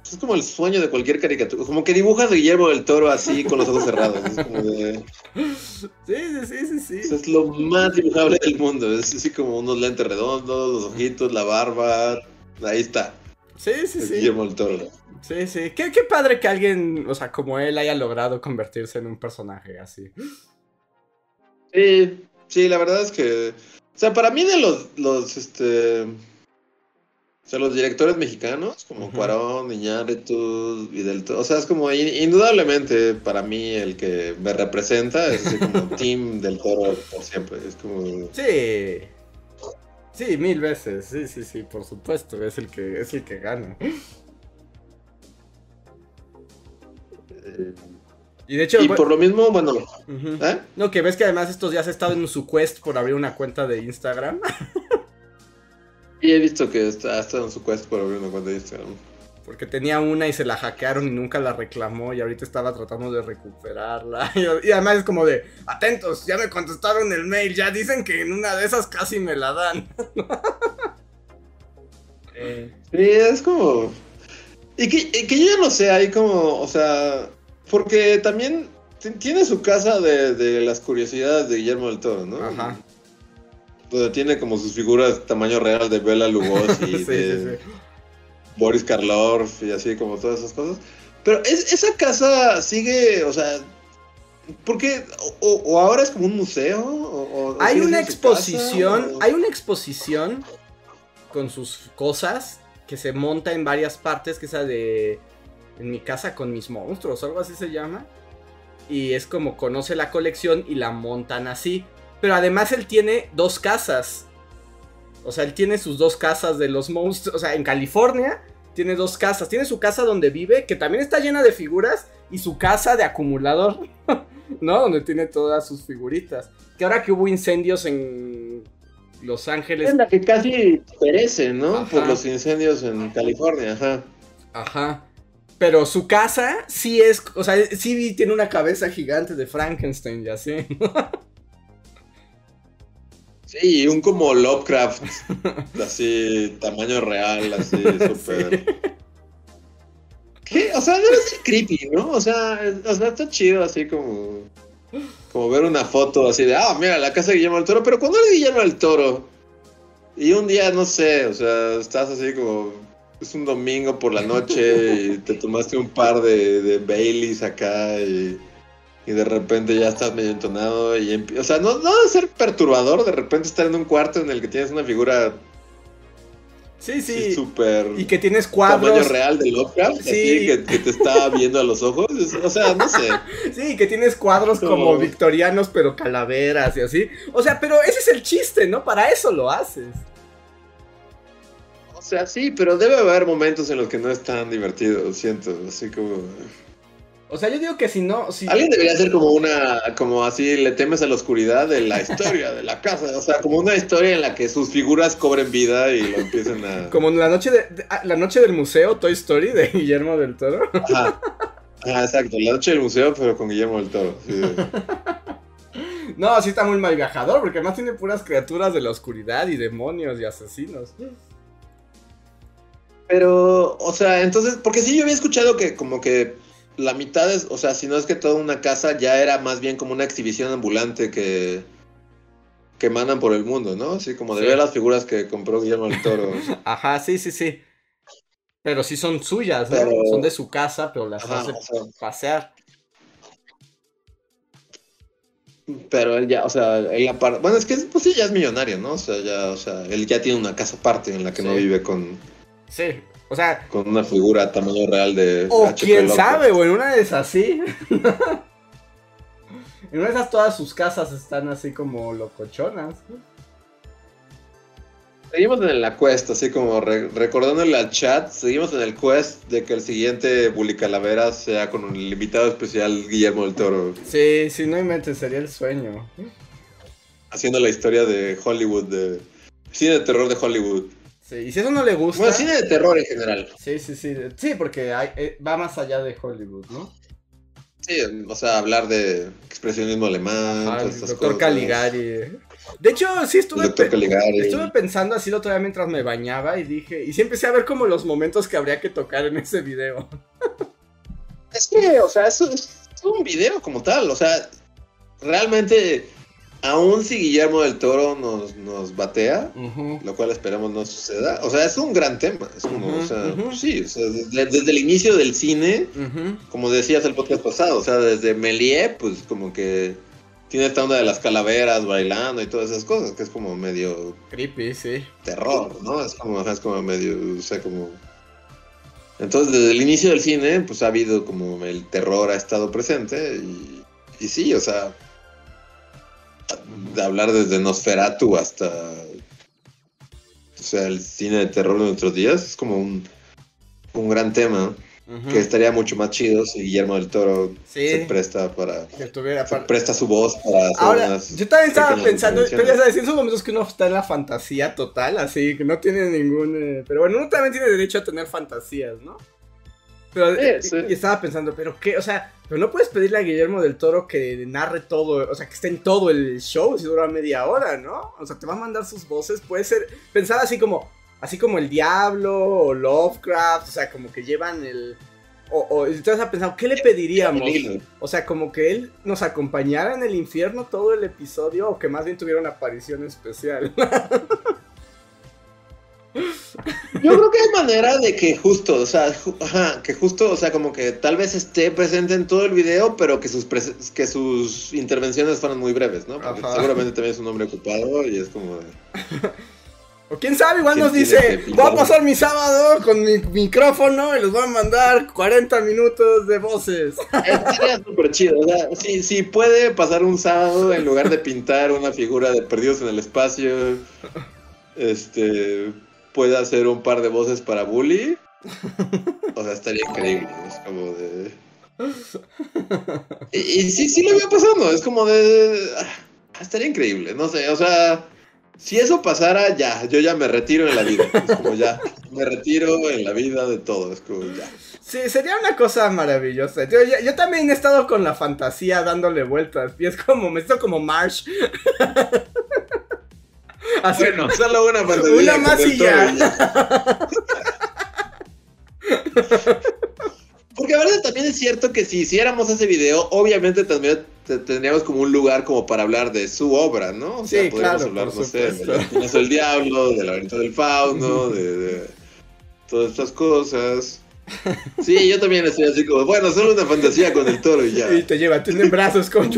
es como el sueño de cualquier caricatura. Como que dibujas a Guillermo del Toro así con los ojos cerrados. Es como de. Sí, sí, sí, sí. es lo más dibujable del mundo. Es así como unos lentes redondos, los ojitos, la barba. Ahí está. Sí, sí, sí. Guillermo del Toro. Sí, sí. Qué, qué padre que alguien, o sea, como él haya logrado convertirse en un personaje así. Sí, sí, la verdad es que. O sea, para mí de los, los, este o sea, los directores mexicanos, como Cuarón, Iñárritu, Vidal, o sea, es como indudablemente para mí el que me representa es como Team del Toro por siempre. Es como. Sí. Sí, mil veces. Sí, sí, sí, por supuesto. Es el que, es el que gana. Y de hecho. Y por lo mismo, bueno. ¿eh? No, que ves que además estos días ha estado en su quest por abrir una cuenta de Instagram. Y he visto que está, estado en su quest por abrir una cuenta de Instagram. Porque tenía una y se la hackearon y nunca la reclamó y ahorita estaba tratando de recuperarla. Y, además es como de, atentos, ya me contestaron el mail, ya dicen que en una de esas casi me la dan. sí, es como... Y que, que, yo ya no sé, ahí como, o sea, porque también tiene su casa de, de las curiosidades de Guillermo del Toro, ¿no? Ajá donde tiene como sus figuras tamaño real de Bela Lugosi, de Boris Karloff y así como todas esas cosas. Pero esa casa sigue, o sea, porque o, o, ahora es como un museo o, hay una exposición, hay una exposición con sus cosas que se monta en varias partes, que es la de en mi casa con mis monstruos, algo así se llama. y es como conoce la colección y la montan así. Pero además él tiene dos casas. O sea, él tiene sus dos casas de los monstruos. O sea, en California tiene dos casas. Tiene su casa donde vive, que también está llena de figuras, y su casa de acumulador, ¿no? Donde tiene todas sus figuritas. Que ahora que hubo incendios en Los Ángeles. Es la que casi perece, ¿no? Por los incendios en California, ajá. Ajá. Pero su casa sí es, o sea, sí tiene una cabeza gigante de Frankenstein, ya sé. Sí, un como Lovecraft, así, tamaño real, así, súper... ¿Qué? O sea, debe ser creepy, ¿no? O sea, o sea, está chido así como... Como ver una foto así de, ah, mira, la casa de Guillermo del Toro, pero cuando es Guillermo del Toro? Y un día, no sé, o sea, estás así como... Es un domingo por la noche y te tomaste un par de, de Baileys acá y y de repente ya estás medio entonado y o sea, no, no debe ser perturbador de repente estar en un cuarto en el que tienes una figura Sí, sí. Súper. Y que tienes cuadros. Tamaño real de Lovecraft. Sí. que, te está viendo a los ojos. O sea, no sé. Sí, que tienes cuadros como... victorianos, pero calaveras y así. O sea, pero ese es el chiste, ¿no? Para eso lo haces. O sea, sí, pero debe haber momentos en los que no es tan divertido, siento. Así como. O sea, yo digo que si no. Si... Alguien debería hacer como una. Como así, le temes a la oscuridad de la historia de la casa. O sea, como una historia en la que sus figuras cobren vida y lo empiecen a. Como la noche, de, ah, la noche del museo, Toy Story de Guillermo del Toro. Ajá. Ah, exacto. La noche del museo, pero con Guillermo del Toro. no, así está muy mal viajador, porque además tiene puras criaturas de la oscuridad y demonios y asesinos. Pero, o sea, entonces, porque sí yo había escuchado que como que la mitad es, o sea, si no es que toda una casa ya era más bien como una exhibición ambulante que que mandan por el mundo, ¿no? Así como de ver las figuras que compró Guillermo del Toro. Ajá, sí, sí, sí. Pero sí son suyas, ¿no? Son de su casa, pero las hace pasear. Pero él ya, o sea, él aparte. Bueno, es que pues sí, ya es millonario, ¿no? O sea, ya, o sea, él ya tiene una casa aparte en la que no vive con. Sí, o sea. Con una figura tamaño real de. O quién sabe, en una de esas sí. en una de esas todas sus casas están así como locochonas. Seguimos en la quest, así como recordándole al chat, seguimos en el quest de que el siguiente Bully Calavera sea con un invitado especial Guillermo del Toro. Sí, sí, no inventes, sería el sueño. Haciendo la historia de Hollywood, de cine de terror de Hollywood. Sí, y si eso no le gusta. Bueno, cine de terror en general. Sí, sí, sí. Sí, porque eh, va más allá de Hollywood, ¿no? Sí, o sea, hablar de expresionismo alemán, ah, el doctor Caligari. De hecho, sí estuve, estuve pensando así el otro día mientras me bañaba y dije, y sí empecé a ver como los momentos que habría que tocar en ese video. Es que, o sea, es un video como tal, o sea, realmente Aún si Guillermo del Toro nos, nos batea, lo cual esperamos no suceda, o sea, es un gran tema. Es como, o sea, sí, desde, el inicio del cine, como decías el podcast pasado, o sea, desde Melie, pues como que tiene esta onda de las calaveras bailando y todas esas cosas, que es como medio. Creepy, sí. Terror, ¿no? Es como, es como medio, o sea, como. Entonces, desde el inicio del cine, pues ha habido como el terror ha estado presente y, y sí, o sea hablar desde Nosferatu hasta o sea, el cine de terror de nuestros días es como un, un gran tema que estaría mucho más chido si Guillermo del Toro se presta para presta su voz para hacer Ahora, yo también estaba pensando pero ya sabes en esos momentos que uno está en la fantasía total así que no tiene ningún eh, pero bueno uno también tiene derecho a tener fantasías no pero y, estaba pensando, pero qué, o sea, pero no puedes pedirle a Guillermo del Toro que narre todo, o sea, que esté en todo el show si dura media hora, ¿no? O sea, te va a mandar sus voces, puede ser, pensar así como, así como el Diablo o Lovecraft, o sea, como que llevan el, o, o entonces ha pensado, ¿qué le pediríamos? O sea, como que él nos acompañara en el infierno todo el episodio o que más bien tuviera una aparición especial. Yo creo que hay manera de que justo, o sea, que justo, o sea, como que tal vez esté presente en todo el video, pero que sus que sus intervenciones fueran muy breves, ¿no? Porque seguramente también es un hombre ocupado y es como O quién sabe, igual nos dice, voy a pasar mi sábado con mi micrófono y los voy a mandar 40 minutos de voces. Sería súper chido, o sea, si, puede pasar un sábado en lugar de pintar una figura de perdidos en el espacio, este, puede hacer un par de voces para Bully. O sea, estaría increíble, es como de... Y, y sí, sí lo veo pasando, es como de... Ah, estaría increíble, no sé, o sea si eso pasara, ya, yo ya me retiro en la vida. Es como ya, me retiro en la vida de todo. Es como ya. Sí, sería una cosa maravillosa. Yo, yo, también he estado con la fantasía dándole vueltas. Y es como, me siento como Marsh. bueno, solo una fantasía. Una más y ya. Porque la verdad también es cierto que si hiciéramos ese video, obviamente también tendríamos como un lugar como para hablar de su obra, ¿no? O sea, sí, podríamos hablar, no sé, de del Diablo, del laberinto del fauno, de, todas estas cosas. Sí, yo también estoy así como, bueno, solo una fantasía con el toro y ya. Y te lleva, tienen brazos con...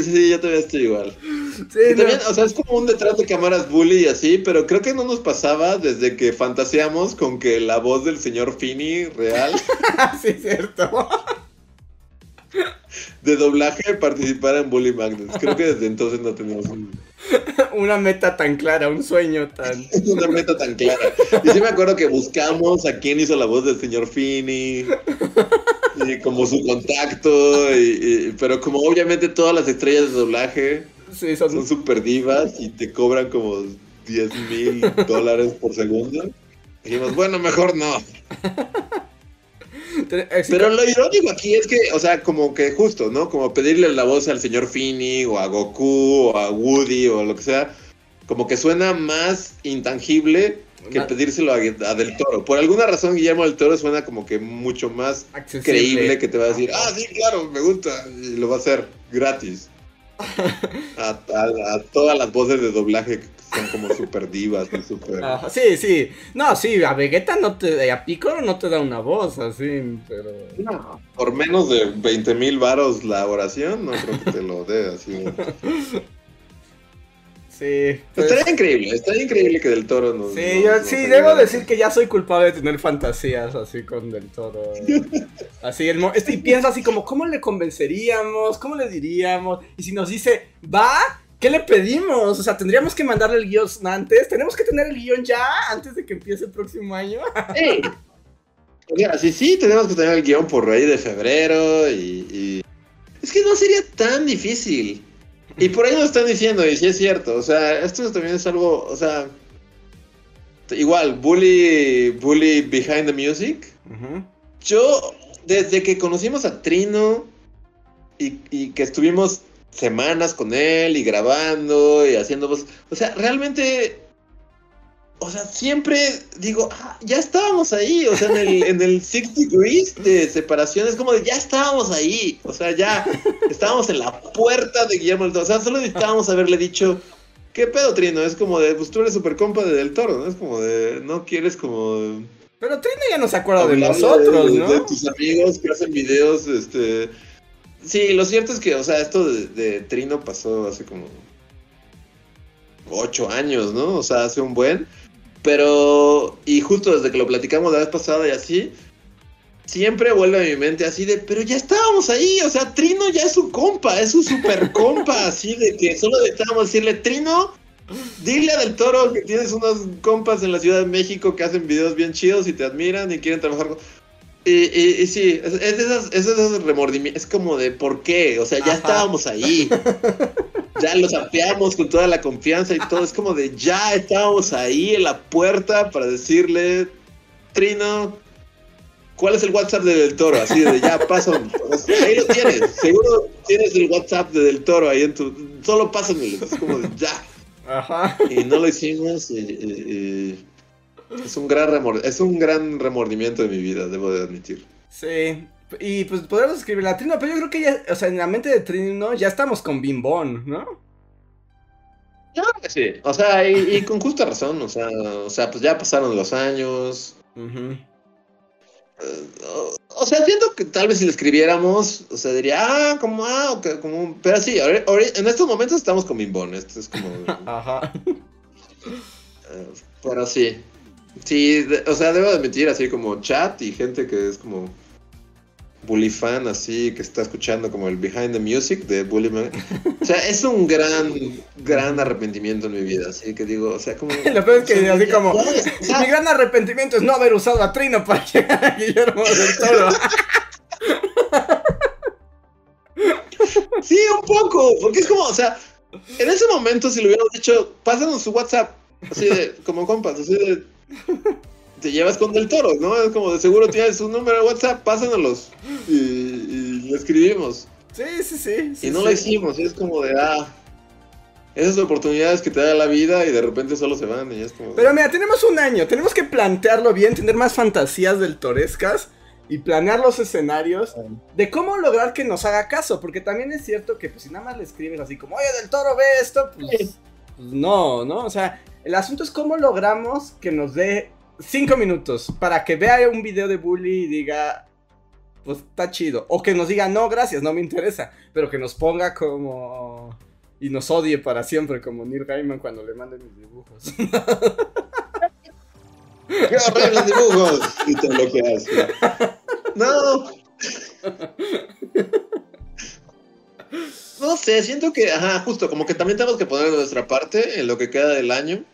Sí, sí, yo también estoy igual. Sí, también, o sea, es como un detrás de cámaras bully y así, pero creo que no nos pasaba desde que fantaseamos con que la voz del señor Fini real. sí, cierto. de doblaje participara en Bully Magnets. Creo que desde entonces no teníamos una meta tan clara, un sueño tan. una meta tan clara. Y sí me acuerdo que buscamos a quién hizo la voz del señor Fini y como su contacto, y, pero como obviamente todas las estrellas de doblaje son súper divas y te cobran como 10 mil dólares por segundo, dijimos, bueno, mejor no. Pero lo irónico aquí es que, o sea, como que justo, ¿no? Como pedirle la voz al señor Fini o a Goku o a Woody o lo que sea, como que suena más intangible que pedírselo a, Del Toro. Por alguna razón, Guillermo del Toro suena como que mucho más creíble que te va a decir, ah, sí, claro, me gusta, y lo va a hacer gratis. a, todas las voces de doblaje que son como super divas, super... sí, sí. No, sí, a Vegeta no te... A Piccolo no te da una voz así, pero... No, por menos de 20 mil varos la oración, no creo que te lo dé así. Sí. Pues, estaría increíble, estaría increíble que Del Toro nos. Sí, yo sí, debo decir que ya soy culpable de tener fantasías así con Del Toro. así, el, este, y pienso así como, ¿cómo le convenceríamos? ¿Cómo le diríamos? Y si nos dice, va, ¿qué le pedimos? O sea, tendríamos que mandarle el guion antes. Tenemos que tener el guion ya antes de que empiece el próximo año. sí. Mira, sí, sí, tenemos que tener el guion por ahí de febrero y, y. Es que no sería tan difícil. Y por ahí lo están diciendo, y sí es cierto. O sea, esto también es algo, o sea, igual, Bully, Bully Behind the Music. Yo, desde que conocimos a Trino y, y, que estuvimos semanas con él y grabando y haciendo voz, o sea, realmente o sea, siempre digo, ah, ya estábamos ahí, o sea, en el, en el Six Degrees de separación, es como de, ya estábamos ahí, o sea, ya estábamos en la puerta de Guillermo del Toro, o sea, solo necesitábamos haberle dicho, ¿qué pedo, Trino? Es como de, pues tú eres super compa de Del Toro, ¿no? Es como de, no quieres como... Pero Trino ya no se acuerda de nosotros, ¿no? De tus amigos que hacen videos, este... Sí, lo cierto es que, o sea, esto de, de Trino pasó hace como ocho años, ¿no? O sea, hace un buen... Pero, y justo desde que lo platicamos la vez pasada y así, siempre vuelve a mi mente así de, pero ya estábamos ahí, o sea, Trino ya es su compa, es su super compa, así de que solo necesitábamos decirle, Trino, dile a Del Toro que tienes unos compas en la Ciudad de México que hacen videos bien chidos y te admiran y quieren trabajar con... Y, sí, es, de esas, es de esos remordimientos, es como de, ¿por qué? O sea, ya estábamos ahí. ya los apeamos con toda la confianza y todo. Es como de ya estábamos ahí en la puerta para decirle, Trino, ¿cuál es el WhatsApp de Del Toro? Así de ya paso. Ahí lo tienes. Seguro tienes el WhatsApp de Del Toro ahí en tu. Solo pásamelo. Es como de ya. Ajá. Y no lo hicimos. Es un gran remor es un gran remordimiento de mi vida, debo de admitir. Sí, y pues podemos escribir la Trino, pero yo creo que ya, o sea, en la mente de Trino ya estamos con Bimbón, ¿no? Yo creo que sí. O sea, y, con justa razón, o sea, o sea, pues ya pasaron los años. o sea, siento que tal vez si lo escribiéramos, o sea, diría, ah, como, ah, okay, como, pero sí, en estos momentos estamos con Bimbón, esto es como... Ajá. Eh, pero sí, sí, o sea, debo admitir, así como chat y gente que es como bully fan así que está escuchando como el behind the music de Bully Man. O sea, es un gran, gran arrepentimiento en mi vida. Así que digo, o sea, como. Lo peor es que así como. mi gran arrepentimiento es no haber usado a Trino para llegar a Guillermo del Toro. sí, un poco. Porque es como, o sea, en ese momento, si le hubiéramos dicho, pásanos su WhatsApp. Así de, como compas, así de te llevas con Del Toro, ¿no? Es como de seguro tienes un número de WhatsApp, pásanos y, y lo escribimos. Sí, sí, sí. y no lo hicimos, es como de, ah, esas oportunidades que te da la vida y de repente solo se van y es como... Pero mira, tenemos un año, tenemos que plantearlo bien, tener más fantasías del Torescas y planear los escenarios de cómo lograr que nos haga caso, porque también es cierto que pues, si nada más le escribes así como, oye, del toro ve esto, pues, pues no, ¿no? O sea, el asunto es cómo logramos que nos dé cinco minutos para que vea un video de Bully y diga, pues está chido. O que nos diga, no, gracias, no me interesa. Pero que nos ponga como... Y nos odie para siempre, como Neil Gaiman cuando le manden mis dibujos. ¡Qué horribles dibujos! Y te bloqueas. No. No sé, siento que, ajá, justo, como que también tenemos que poner nuestra parte en lo que queda del año.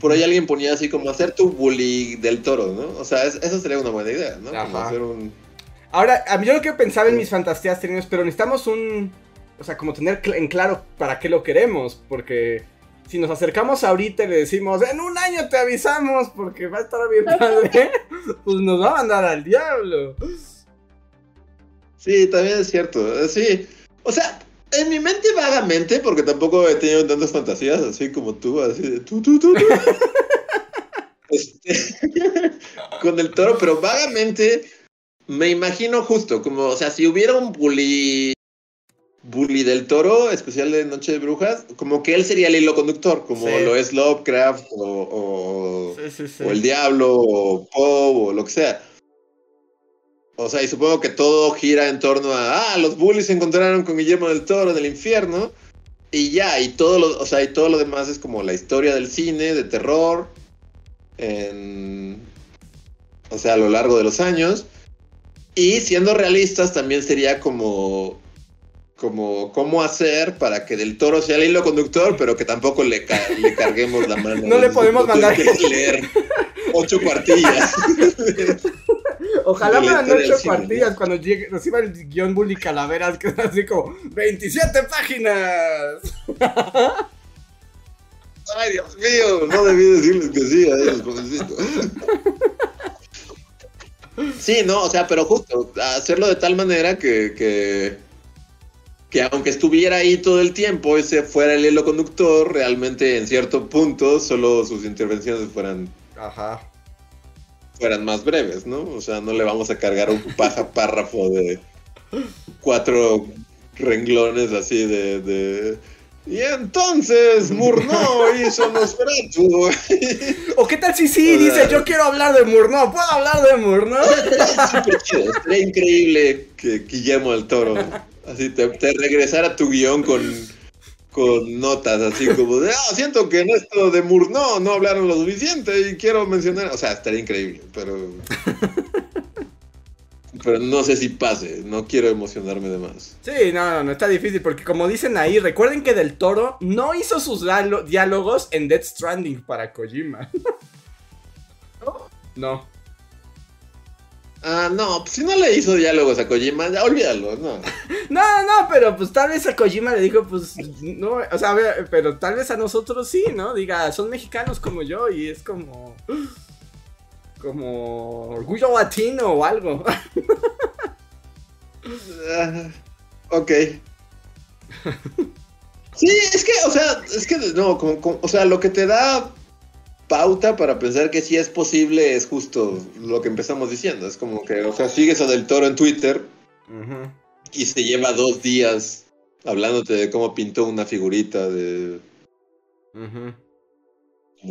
Por ahí alguien ponía así como hacer tu bully del toro, ¿no? O sea, eso sería una buena idea, ¿no? Como hacer un... Ahora, a mí yo lo que pensaba en mis fantasías tenidos, pero necesitamos un... O sea, como tener en claro para qué lo queremos, porque si nos acercamos ahorita y le decimos, en un año te avisamos porque va a estar bien padre, pues nos va a mandar al diablo. Sí, también es cierto. Sí. O sea, en mi mente vagamente, porque tampoco he tenido tantas fantasías así como tú, así de tú, tú, tú, este, con el toro, pero vagamente me imagino justo, como, o sea, si hubiera un bully, bully del toro, especial de Noche de Brujas, como que él sería el hilo conductor, como lo es Lovecraft o, o el Diablo o Poe o lo que sea. O sea, y supongo que todo gira en torno a, ah, los bullies se encontraron con Guillermo del Toro en el infierno. Y ya, y todo lo, o sea, y todo lo demás es como la historia del cine, de terror, en, o sea, a lo largo de los años. Y siendo realistas también sería como, como, cómo hacer para que Del Toro sea el hilo conductor, pero que tampoco le, le carguemos la mano. No le podemos mandar. leer ocho cuartillas. Ojalá me dan ocho cuartillas cuando llegue, reciba el guion Bully Calaveras, que es así como 27 páginas. Ay, Dios mío, no debí decirles que sí a ellos, Sí, no, o sea, pero justo hacerlo de tal manera que, que, que, aunque estuviera ahí todo el tiempo, ese fuera el hilo conductor, realmente en cierto punto solo sus intervenciones fueran Ajá fueran más breves, ¿no? O sea, no le vamos a cargar un paja párrafo de cuatro renglones así de, de... Y entonces Murnau hizo Nosferatu. ¿O qué tal si sí dice yo quiero hablar de Murnau? ¿Puedo hablar de Murnau? Sería increíble que Guillermo del Toro así te, te regresara tu guion con con notas así como de, ah, siento que en esto de Murnau no hablaron lo suficiente y quiero mencionar, o sea, estaría increíble, pero... pero no sé si pase, no quiero emocionarme de más. Sí, no, no, no, está difícil porque como dicen ahí, recuerden que Del Toro no hizo sus diálogos en Dead Stranding para Kojima. ¿No? No. Ah, no, pues si no le hizo diálogos a Kojima, ya olvídalo, no. no, no, pero pues tal vez a Kojima le dijo, pues, no, o sea, pero tal vez a nosotros sí, ¿no? Diga, son mexicanos como yo y es como. como. orgullo latino o algo. uh, ok. Sí, es que, o sea, es que, no, como, o sea, lo que te da pauta para pensar que sí es posible es justo lo que empezamos diciendo. Es como que, o sea, sigues a Del Toro en Twitter y se lleva dos días hablándote de cómo pintó una figurita de.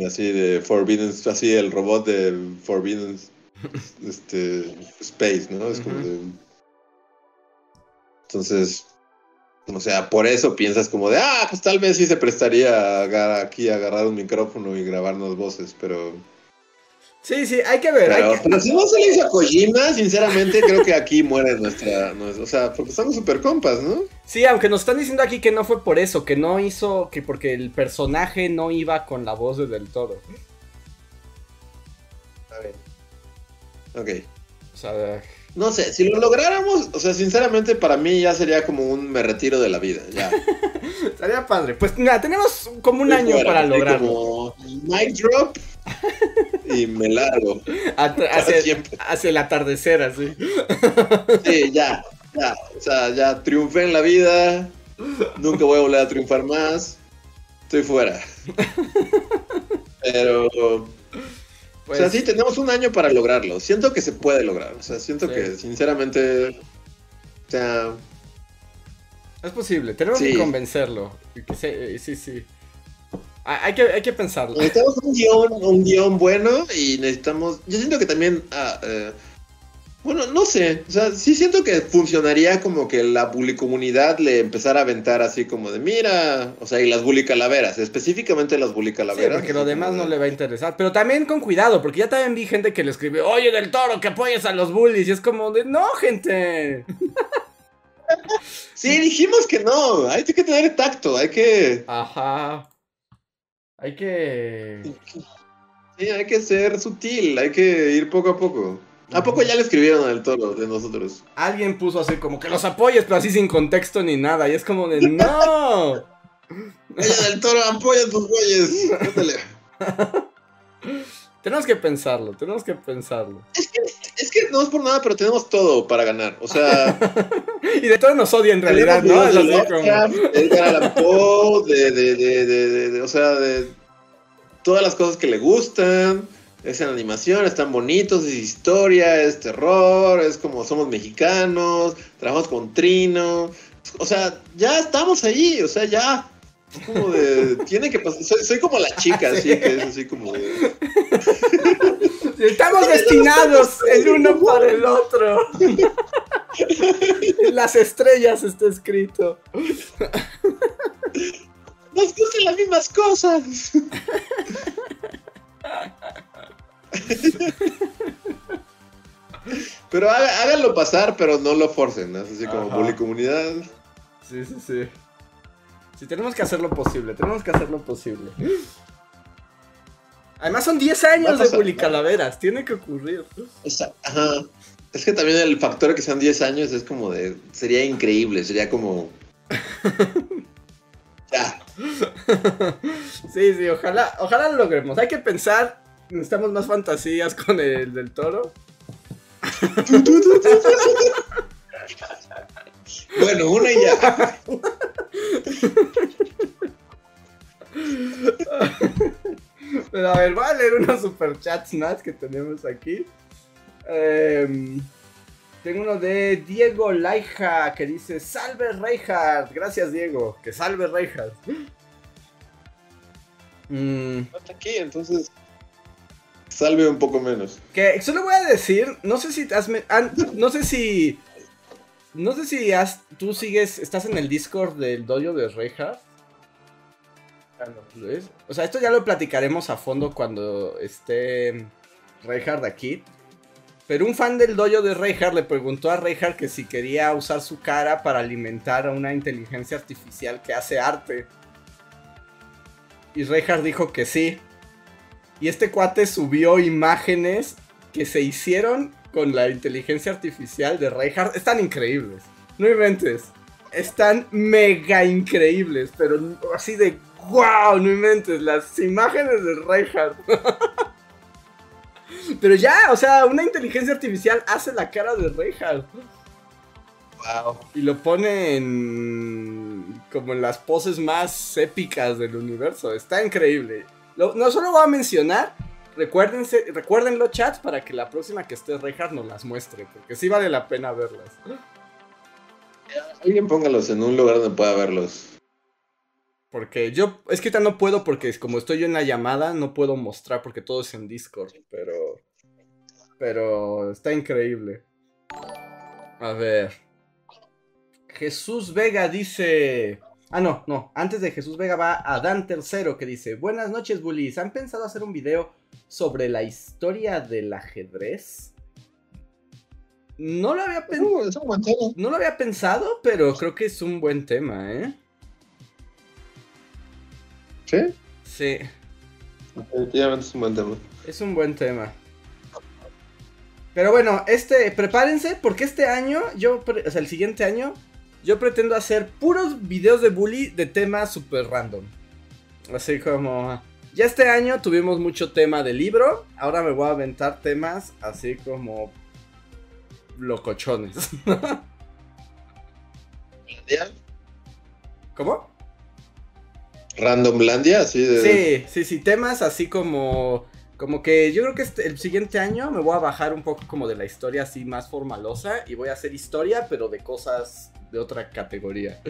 Así de Forbidden, así el robot de Forbidden este space, ¿no? Es como de... Entonces, o sea, por eso piensas como de, ah, pues tal vez sí se prestaría a aquí a agarrar un micrófono y grabarnos voces, pero... Sí, sí, hay que ver. Pero, si no se le hizo a Kojima, sinceramente creo que aquí muere nuestra, O sea, porque estamos super compas, ¿no? Sí, aunque nos están diciendo aquí que no fue por eso, que no hizo, que porque el personaje no iba con la voz de Del Toro. A ver. Ok. O sea, no sé, si lo lográramos, o sea, sinceramente para mí ya sería como un me retiro de la vida, ya. Sería padre. Pues nada, tenemos como un año para lograrlo. Como mic drop y me largo. hacia, el atardecer, así. Sí, ya, ya. O sea, ya triunfé en la vida. Nunca voy a volver a triunfar más. Estoy fuera. Pero. O sea, sí, pues tenemos un año para lograrlo. Siento que se puede lograr. O sea, siento que sinceramente. O sea. Es posible, tenemos que convencerlo. sí, sí, sí. Ah, hay que, hay que pensarlo. Necesitamos un guion, un guion bueno y necesitamos. Yo siento que también. Ah, eh, bueno, no sé. O sea, sí siento que funcionaría como que la bully comunidad le empezara a aventar así como de mira. O sea, y las bully calaveras. Específicamente las bully calaveras. Sí, porque lo demás no le va a interesar. Pero también con cuidado, porque ya también vi gente que le escribe, oye del toro, que apoyes a los bullies. Y es como de no, gente. sí, dijimos que no. Hay que tener tacto, hay que. Ajá. Hay que. Sí, hay que ser sutil, hay que ir poco a poco. ¿A poco ya le escribieron al toro de nosotros? Alguien puso así como que los apoyes, pero así sin contexto ni nada. Y es como de ¡No! Ella del toro, apoya tus güeyes. tenemos que pensarlo, tenemos que pensarlo. Es que, es que no es por nada, pero tenemos todo para ganar. O sea. y de todo nos odia en realidad, ¿no? Es así como... Edgar Poe, de, de, de, de, o sea, de todas las cosas que le gustan. Es en animación, están bonitos, es historia, es terror, es como somos mexicanos, trabajamos con Trino. O sea, ya estamos ahí, o sea, ya como de. Tiene que pasar. Soy, como la chica, así que es así como de. Estamos destinados el uno para el otro. En las estrellas está escrito. Nos gustan las mismas cosas. Pero háganlo pasar, pero no lo forcen, ¿no? así como bully comunidad. Sí, sí, sí. Sí, tenemos que hacer lo posible, tenemos que hacer lo posible. Además son 10 años de Bully Calaveras, tiene que ocurrir. Ajá. Es que también el factor que sean 10 años es como de... Sería increíble, sería como... ya. Sí, sí, ojalá, ojalá lo logremos. Hay que pensar, necesitamos más fantasías con el del toro. bueno, una y ya. Pero a ver, voy a leer unos superchats más que tenemos aquí. Em, tengo uno de Diego Laija que dice: Salve Reinhardt. Gracias, Diego. Que salve Reinhardt. Mm. aquí, entonces. Salve un poco menos. Que solo voy a decir: No sé si has. no sé si. No sé si has, tú sigues. Estás en el Discord del dojo de Reinhardt. O sea, esto ya lo platicaremos a fondo cuando esté Reinhardt aquí. Pero un fan del dojo de Reinhardt le preguntó a Reinhardt que si quería usar su cara para alimentar a una inteligencia artificial que hace arte. Y Reinhardt dijo que sí. Y este cuate subió imágenes que se hicieron con la inteligencia artificial de Reinhardt. Están increíbles. No inventes. Están mega increíbles. Pero así de ¡Wow! No inventes, las imágenes de Reinhardt. Pero ya, o sea, una inteligencia artificial hace la cara de Reinhardt. Wow. Y lo pone en. como en las poses más épicas del universo. Está increíble. No solo voy a mencionar. Recuérdense, recuérdenlo, chats, para que la próxima que esté Reinhardt nos las muestre. Porque sí vale la pena verlas. Alguien póngalos en un lugar donde pueda verlos. Porque yo, es que ahorita no puedo porque como estoy yo en la llamada, no puedo mostrar porque todo es en Discord, pero... Pero está increíble. A ver. Jesús Vega dice. Ah, no, no. Antes de Jesús Vega va a Dan Tercero que dice: Buenas noches, bullies. ¿Han pensado hacer un video sobre la historia del ajedrez? No lo había pensado. no lo había pensado, pero creo que es un buen tema, ¿eh? ¿Sí? Sí. Definitivamente es un buen tema. Es un buen tema. Pero bueno, este, prepárense porque este año, yo, o sea, el siguiente año, yo pretendo hacer puros videos de bully de temas super random. Así como, ya este año tuvimos mucho tema de libro, ahora me voy a aventar temas así como locochones. ¿Cómo? Randomlandia, así de... Sí, sí, sí, temas así como... Como que yo creo que este, el siguiente año me voy a bajar un poco como de la historia así más formalosa y voy a hacer historia, pero de cosas de otra categoría.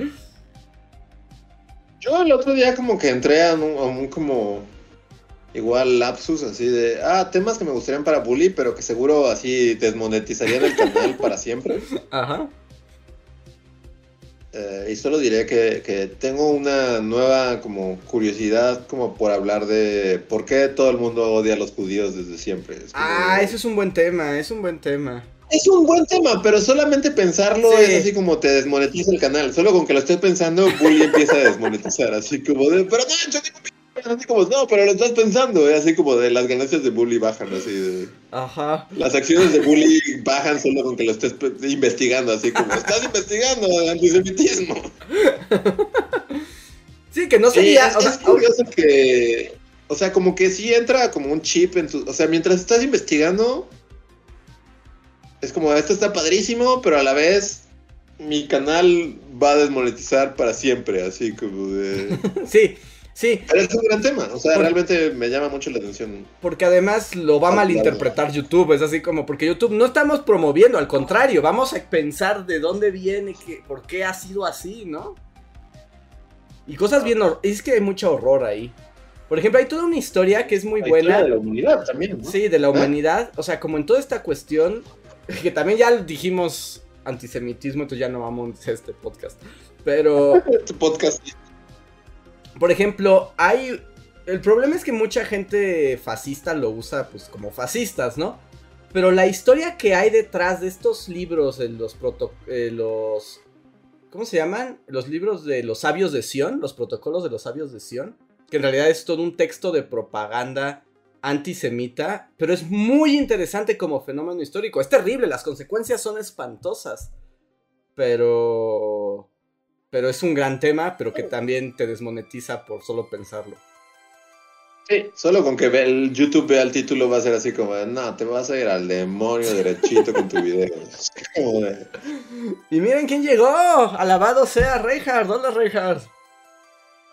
Yo el otro día como que entré a un, como igual lapsus así de, ah, temas que me gustarían para Bully, pero que seguro así desmonetizarían el canal para siempre. Ajá. Eh, y solo diré que, tengo una nueva como curiosidad como por hablar de por qué todo el mundo odia a los judíos desde siempre. ah, eso es un buen tema, es un buen tema. Es un buen tema, pero solamente pensarlo es así como te desmonetiza el canal. Solo con que lo estés pensando, Bully empieza a desmonetizar. Así como de, pero no, yo así como, no, pero lo estás pensando, ¿eh? así como de las ganancias de Bully bajan, así de... Ajá. Las acciones de Bully bajan solo con que lo estés investigando, así como, estás investigando antisemitismo. Sí, que no sería... es, es curioso que... O sea, como que sí entra como un chip en tu... O sea, mientras estás investigando, es como, esto está padrísimo, pero a la vez mi canal va a desmonetizar para siempre, así como de... sí, Sí. Pero es un gran tema, o sea, realmente me llama mucho la atención. Porque además lo va a malinterpretar YouTube, es así como, porque YouTube no estamos promoviendo, al contrario, vamos a pensar de dónde viene, que, por qué ha sido así, ¿no? Y cosas bien, es que hay mucho horror ahí. Por ejemplo, hay toda una historia que es muy buena. de la humanidad también, ¿no? Sí, de la ¿Eh? humanidad, o sea, como en toda esta cuestión, que también ya dijimos antisemitismo, entonces ya no vamos a este podcast. Pero... este podcast por ejemplo, hay. El problema es que mucha gente fascista lo usa pues como fascistas, ¿no? Pero la historia que hay detrás de estos libros, los proto eh, los ¿cómo se llaman? Los libros de los sabios de Sion, los protocolos de los sabios de Sion, que en realidad es todo un texto de propaganda antisemita, pero es muy interesante como fenómeno histórico. Es terrible, las consecuencias son espantosas. Pero pero es un gran tema, pero que también te desmonetiza por solo pensarlo. Sí, solo con que el YouTube vea el título va a ser así como, no, te vas a ir al demonio derechito con tu video. Y miren quién llegó, alabado sea Reinhardt, hola Reinhardt.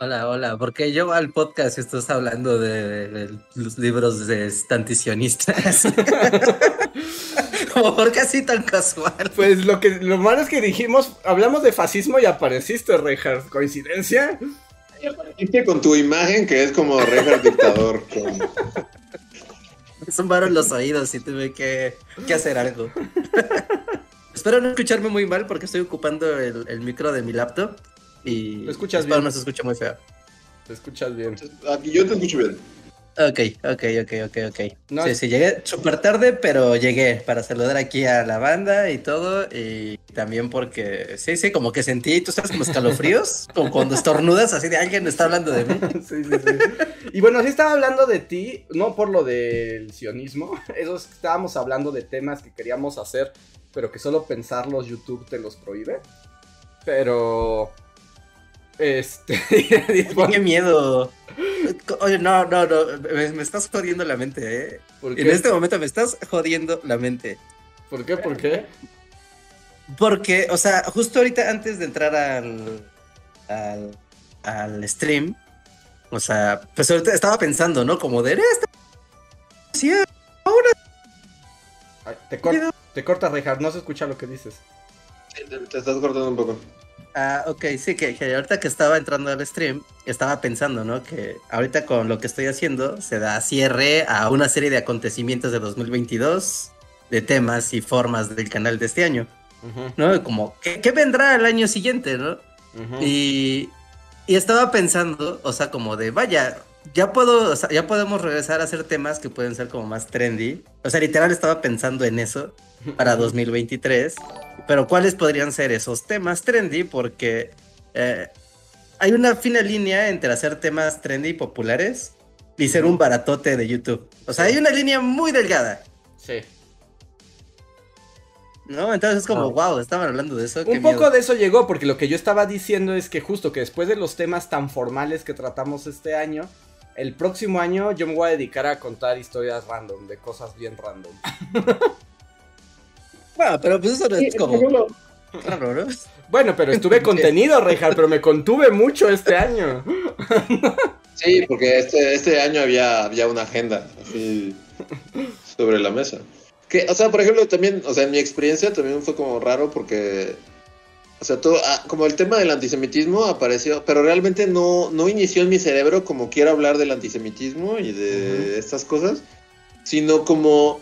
Hola, hola, porque yo al podcast estás hablando de, los libros de estanticionistas. ¿Por qué así tan casual? Pues lo que lo malo es que dijimos, hablamos de fascismo y apareciste, Reinhardt. ¿Coincidencia? Apareciste con tu imagen que es como Reinhardt dictador. Me zumbaron los oídos y tuve que, hacer algo. Espero no escucharme muy mal porque estoy ocupando el, micro de mi laptop y escuchas bien. no se escucha muy feo. Te escuchas bien. Aquí yo te escucho bien. Ok, ok, ok, ok, ok. sí, sí, llegué súper tarde, pero llegué para saludar aquí a la banda y todo. Y también porque, sí, sí, como que sentí, tú sabes, como escalofríos, como cuando estornudas, así de alguien está hablando de mí. Sí, sí, sí. Y bueno, sí estaba hablando de ti, no por lo del sionismo, eso estábamos hablando de temas que queríamos hacer, pero que solo pensarlos YouTube te los prohíbe. Pero este. qué miedo. Oye, no, no, no. Me, estás jodiendo la mente, ¿eh? En este momento me estás jodiendo la mente. ¿Por qué? ¿Por qué? Porque, o sea, justo ahorita antes de entrar al. al, al stream. O sea, pues ahorita estaba pensando, ¿no? Como de. Esta... Sí, ahora. te, corta, te corta, Reinhardt, no se escucha lo que dices. Te estás cortando un poco. Ah, ok, sí, que, ahorita que estaba entrando al stream, estaba pensando, ¿no? Que ahorita con lo que estoy haciendo se da cierre a una serie de acontecimientos de 2022 de temas y formas del canal de este año. ¿No? Como, ¿qué, vendrá el año siguiente, no? y, y estaba pensando, o sea, como de, vaya, ya puedo, ya podemos regresar a hacer temas que pueden ser como más trendy. O sea, literal estaba pensando en eso para 2023. Pero ¿cuáles podrían ser esos temas trendy? Porque eh, hay una fina línea entre hacer temas trendy y populares y ser un baratote de YouTube. O sea, hay una línea muy delgada. Sí. ¿No? Entonces es como, wow, estaban hablando de eso. Un poco de eso llegó, porque lo que yo estaba diciendo es que justo que después de los temas tan formales que tratamos este año, el próximo año yo me voy a dedicar a contar historias random, de cosas bien random. bueno, pero pues eso es como... Bueno, pero estuve contenido, Rejar, pero me contuve mucho este año. Sí, porque este, este año había, había una agenda así sobre la mesa. Que, o sea, por ejemplo, también, o sea, en mi experiencia también fue como raro porque, o sea, todo, ah, como el tema del antisemitismo apareció, pero realmente no, no inició en mi cerebro como quiero hablar del antisemitismo y de estas cosas, sino como,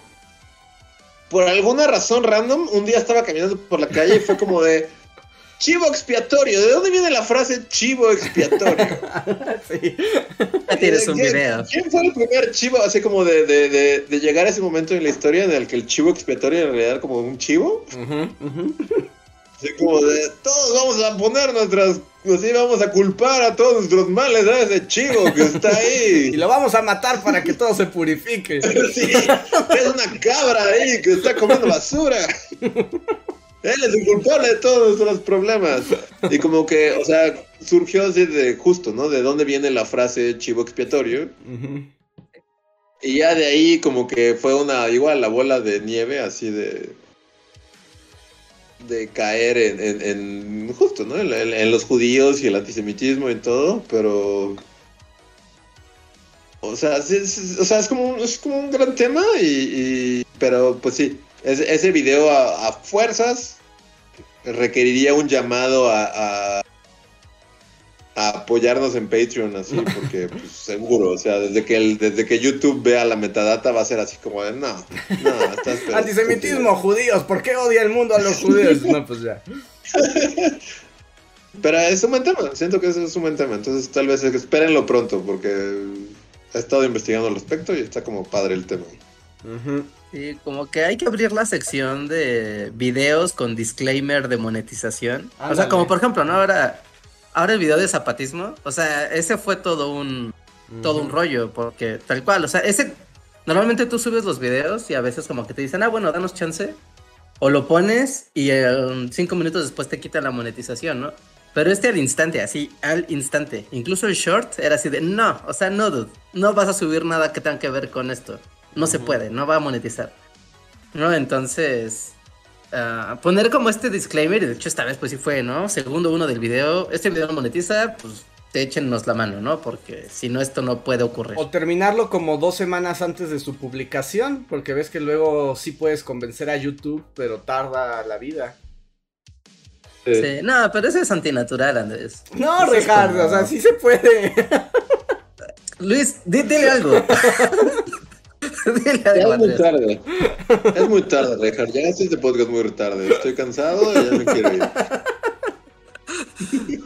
por alguna razón random, un día estaba caminando por la calle y fue como de... Chivo expiatorio. ¿De dónde viene la frase chivo expiatorio? sí. tienes un video. ¿Quién fue el primer chivo, así como de, de, de, llegar a ese momento en la historia en el que el chivo expiatorio en realidad era como un chivo? Así como de, todos vamos a poner nuestras, así vamos a culpar a todos nuestros males a ese chivo que está ahí. y lo vamos a matar para que todo se purifique. sí, es una cabra ahí que está comiendo basura. Él es el culpable de todos los problemas. Y como que, o sea, surgió así de justo, ¿no? De dónde viene la frase chivo expiatorio. Y ya de ahí como que fue una, igual la bola de nieve, así de... De caer en, en, justo, ¿no? En, los judíos y el antisemitismo y todo, pero... O sea, es, o sea, es como, es como un gran tema y, pero pues sí, ese, video a, fuerzas requeriría un llamado a, apoyarnos en Patreon, así, porque pues, seguro, o sea, desde que, el, desde que YouTube vea la metadata va a ser así como de, no, no, estás Antisemitismo, judíos, ¿por qué odia el mundo a los judíos? no, pues ya. Pero es un buen tema, siento que ese es un buen tema, entonces tal vez espérenlo pronto, porque he estado investigando al respecto y está como padre el tema. Sí, como que hay que abrir la sección de videos con disclaimer de monetización. O sea, como por ejemplo, ¿no? Ahora, ahora el video de zapatismo, o sea, ese fue todo un, todo un rollo, porque tal cual, o sea, ese, normalmente tú subes los videos y a veces como que te dicen, ah, bueno, danos chance, o lo pones y cinco minutos después te quita la monetización, ¿no? Pero este al instante, así, al instante. Incluso el short era así de, no, o sea, no, dude, no vas a subir nada que tenga que ver con esto. No se puede, no va a monetizar. ¿No? Entonces, ah, poner como este disclaimer, y de hecho esta vez pues sí fue, ¿no? Segundo uno del video, este video no monetiza, pues te échenos la mano, ¿no? Porque si no, esto no puede ocurrir. O terminarlo como dos semanas antes de su publicación, porque ves que luego sí puedes convencer a YouTube, pero tarda la vida. Sí, no, pero ese es antinatural, Andrés. No, Ricardo, o sea, sí se puede. Luis, dile algo. es muy tarde. Es muy tarde, Richard. Ya este podcast muy tarde. Estoy cansado y ya me quiero ir.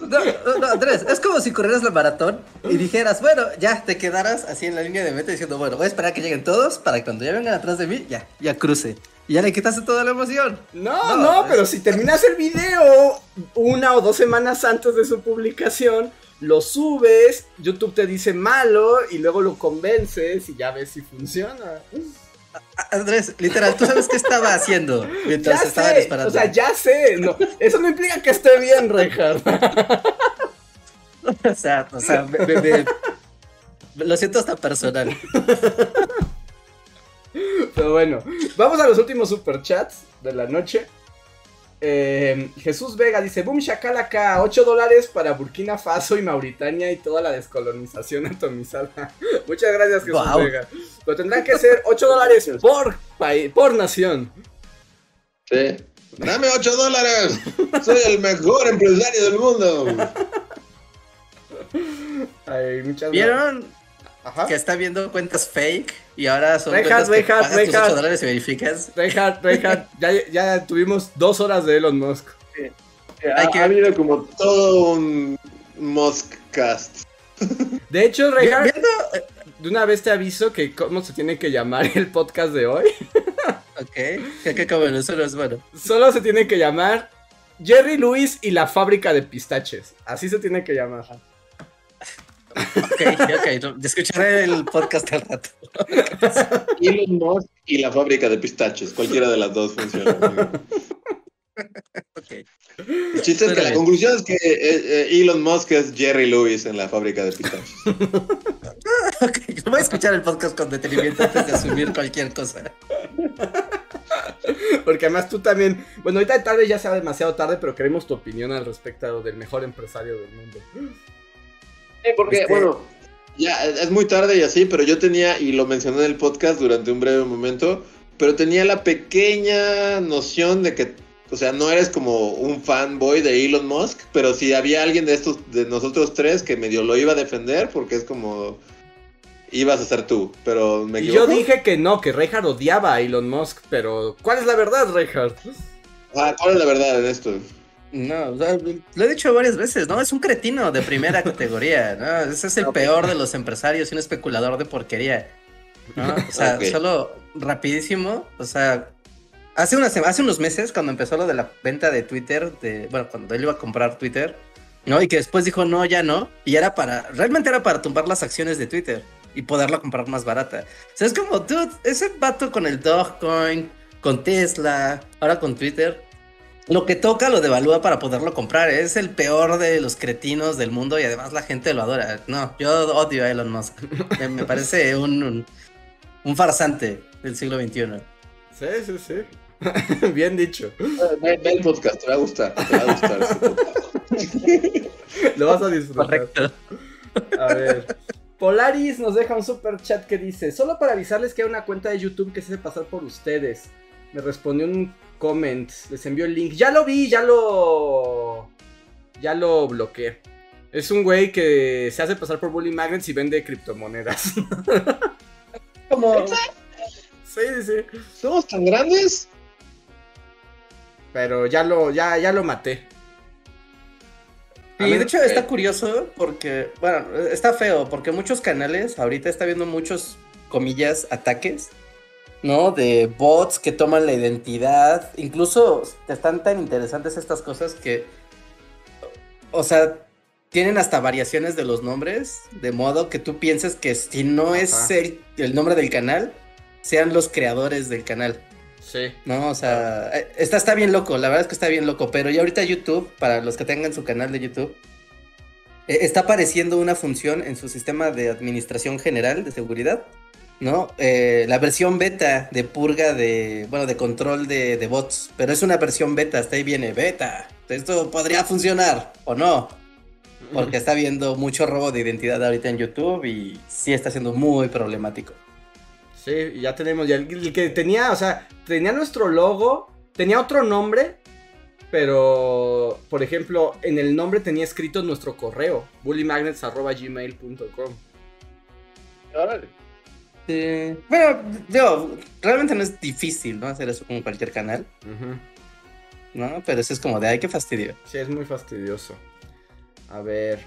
No, no, Andrés, es como si corrieras la maratón y dijeras, bueno, ya te quedaras así en la línea de meta diciendo, bueno, voy a esperar a que lleguen todos para que cuando ya vengan atrás de mí, ya, ya cruce. Y ya le quitaste toda la emoción. No, no, no pero si terminas el video una o dos semanas antes de su publicación, lo subes, YouTube te dice malo y luego lo convences y ya ves si funciona. Andrés, literal, ¿tú sabes qué estaba haciendo mientras ya estaba sé, O sea, ya sé. eso no implica que esté bien, Reinhardt. o sea, o sea, lo siento hasta personal. Pero bueno, vamos a los últimos superchats de la noche. Eh, Jesús Vega dice: Boom Shakalaka, 8 dólares para Burkina Faso y Mauritania y toda la descolonización atomizada. Muchas gracias, Jesús Vega. Pero tendrán que ser 8 dólares por, por nación. Sí. Dame 8 dólares. Soy el mejor empresario del mundo. ¿Vieron? Que está viendo cuentas fake y ahora son cuentas que pagas tus 8 dólares y verificas. Reinhardt, Reinhardt, ya, ya tuvimos dos horas de Elon Musk. Sí. Ha, que... ha habido como todo un Muskcast. De hecho, Reinhardt, de una vez te aviso que cómo se tiene que llamar el podcast de hoy. ok, que, que como solo es bueno. Solo se tiene que llamar Jerry Lewis y la fábrica de pistaches. Así se tiene que llamar. Ok, ok, escucharé el podcast al rato. Elon Musk y la fábrica de pistaches, cualquiera de las dos funciona. okay. El chiste es que la conclusión es que eh, eh, Elon Musk es Jerry Lewis en la fábrica de pistaches. ok, voy a escuchar el podcast con detenimiento antes de asumir cualquier cosa. Porque además tú también, bueno, ahorita tal vez ya sea demasiado tarde, pero queremos tu opinión al respecto del mejor empresario del mundo. Sí, porque, este, bueno, ya es muy tarde y así, pero yo tenía, y lo mencioné en el podcast durante un breve momento, pero tenía la pequeña noción de que, o sea, no eres como un fanboy de Elon Musk, pero si había alguien de estos, de nosotros tres que medio lo iba a defender, porque es como ibas a ser tú, pero me equivoco. Y yo dije que no, que Reinhardt odiaba a Elon Musk, pero ¿cuál es la verdad, Reinhardt? Ah, ¿cuál es la verdad en esto? No, lo he dicho varias veces, ¿no? Es un cretino de primera categoría, ¿no? Ese es el peor de los empresarios y un especulador de porquería. ¿no? O sea, solo rapidísimo, o sea, hace, unas, hace unos meses cuando empezó lo de la venta de Twitter, de, bueno, cuando él iba a comprar Twitter, ¿no? Y que después dijo, no, ya no, y era para, realmente era para tumbar las acciones de Twitter y poderla comprar más barata. O sea, es como, dude, ese vato con el Dogecoin, con Tesla, ahora con Twitter, lo que toca lo devalúa para poderlo comprar. Es el peor de los cretinos del mundo y además la gente lo adora. No, yo odio a Elon Musk. me, parece un, un, farsante del siglo XXI. Sí, sí, sí. Bien dicho. Ve, el podcast, te va a gustar. Te va a gustar este Lo vas a disfrutar. Correcto. A ver. Polaris nos deja un super chat que dice: Solo para avisarles que hay una cuenta de YouTube que se hace pasar por ustedes. Me respondió un comment, les envió el link. Ya lo vi, ya lo. Ya lo bloqueé. Es un güey que se hace pasar por Bully Magnets y vende criptomonedas. ¿Cómo? Sí, sí, sí. ¿Somos tan grandes? Pero ya lo, ya, ya lo maté. Y de hecho está curioso porque, bueno, está feo porque muchos canales ahorita está viendo muchos, comillas, ataques, ¿no? De bots que toman la identidad. Incluso están tan interesantes estas cosas que, o sea, tienen hasta variaciones de los nombres, de modo que tú pienses que si no es el, el nombre del canal, sean los creadores del canal. Sí. No, o sea, eh, está, está bien loco, la verdad es que está bien loco, pero ya ahorita YouTube, para los que tengan su canal de YouTube, eh, está apareciendo una función en su sistema de administración general de seguridad, ¿no? Eh, la versión beta de purga de, bueno, de control de, de, bots, pero es una versión beta, hasta ahí viene beta. Esto podría funcionar o no, porque está habiendo mucho robo de identidad ahorita en YouTube y sí está siendo muy problemático. Sí, ya tenemos, ya el, que tenía, o sea, tenía nuestro logo, tenía otro nombre, pero, por ejemplo, en el nombre tenía escrito nuestro correo, bullymagnets.gmail.com. Sí. Bueno, digo, realmente no es difícil, ¿no? Hacer eso con cualquier canal. ¿No? Pero eso es como de, ay, qué fastidio. Sí, es muy fastidioso. A ver,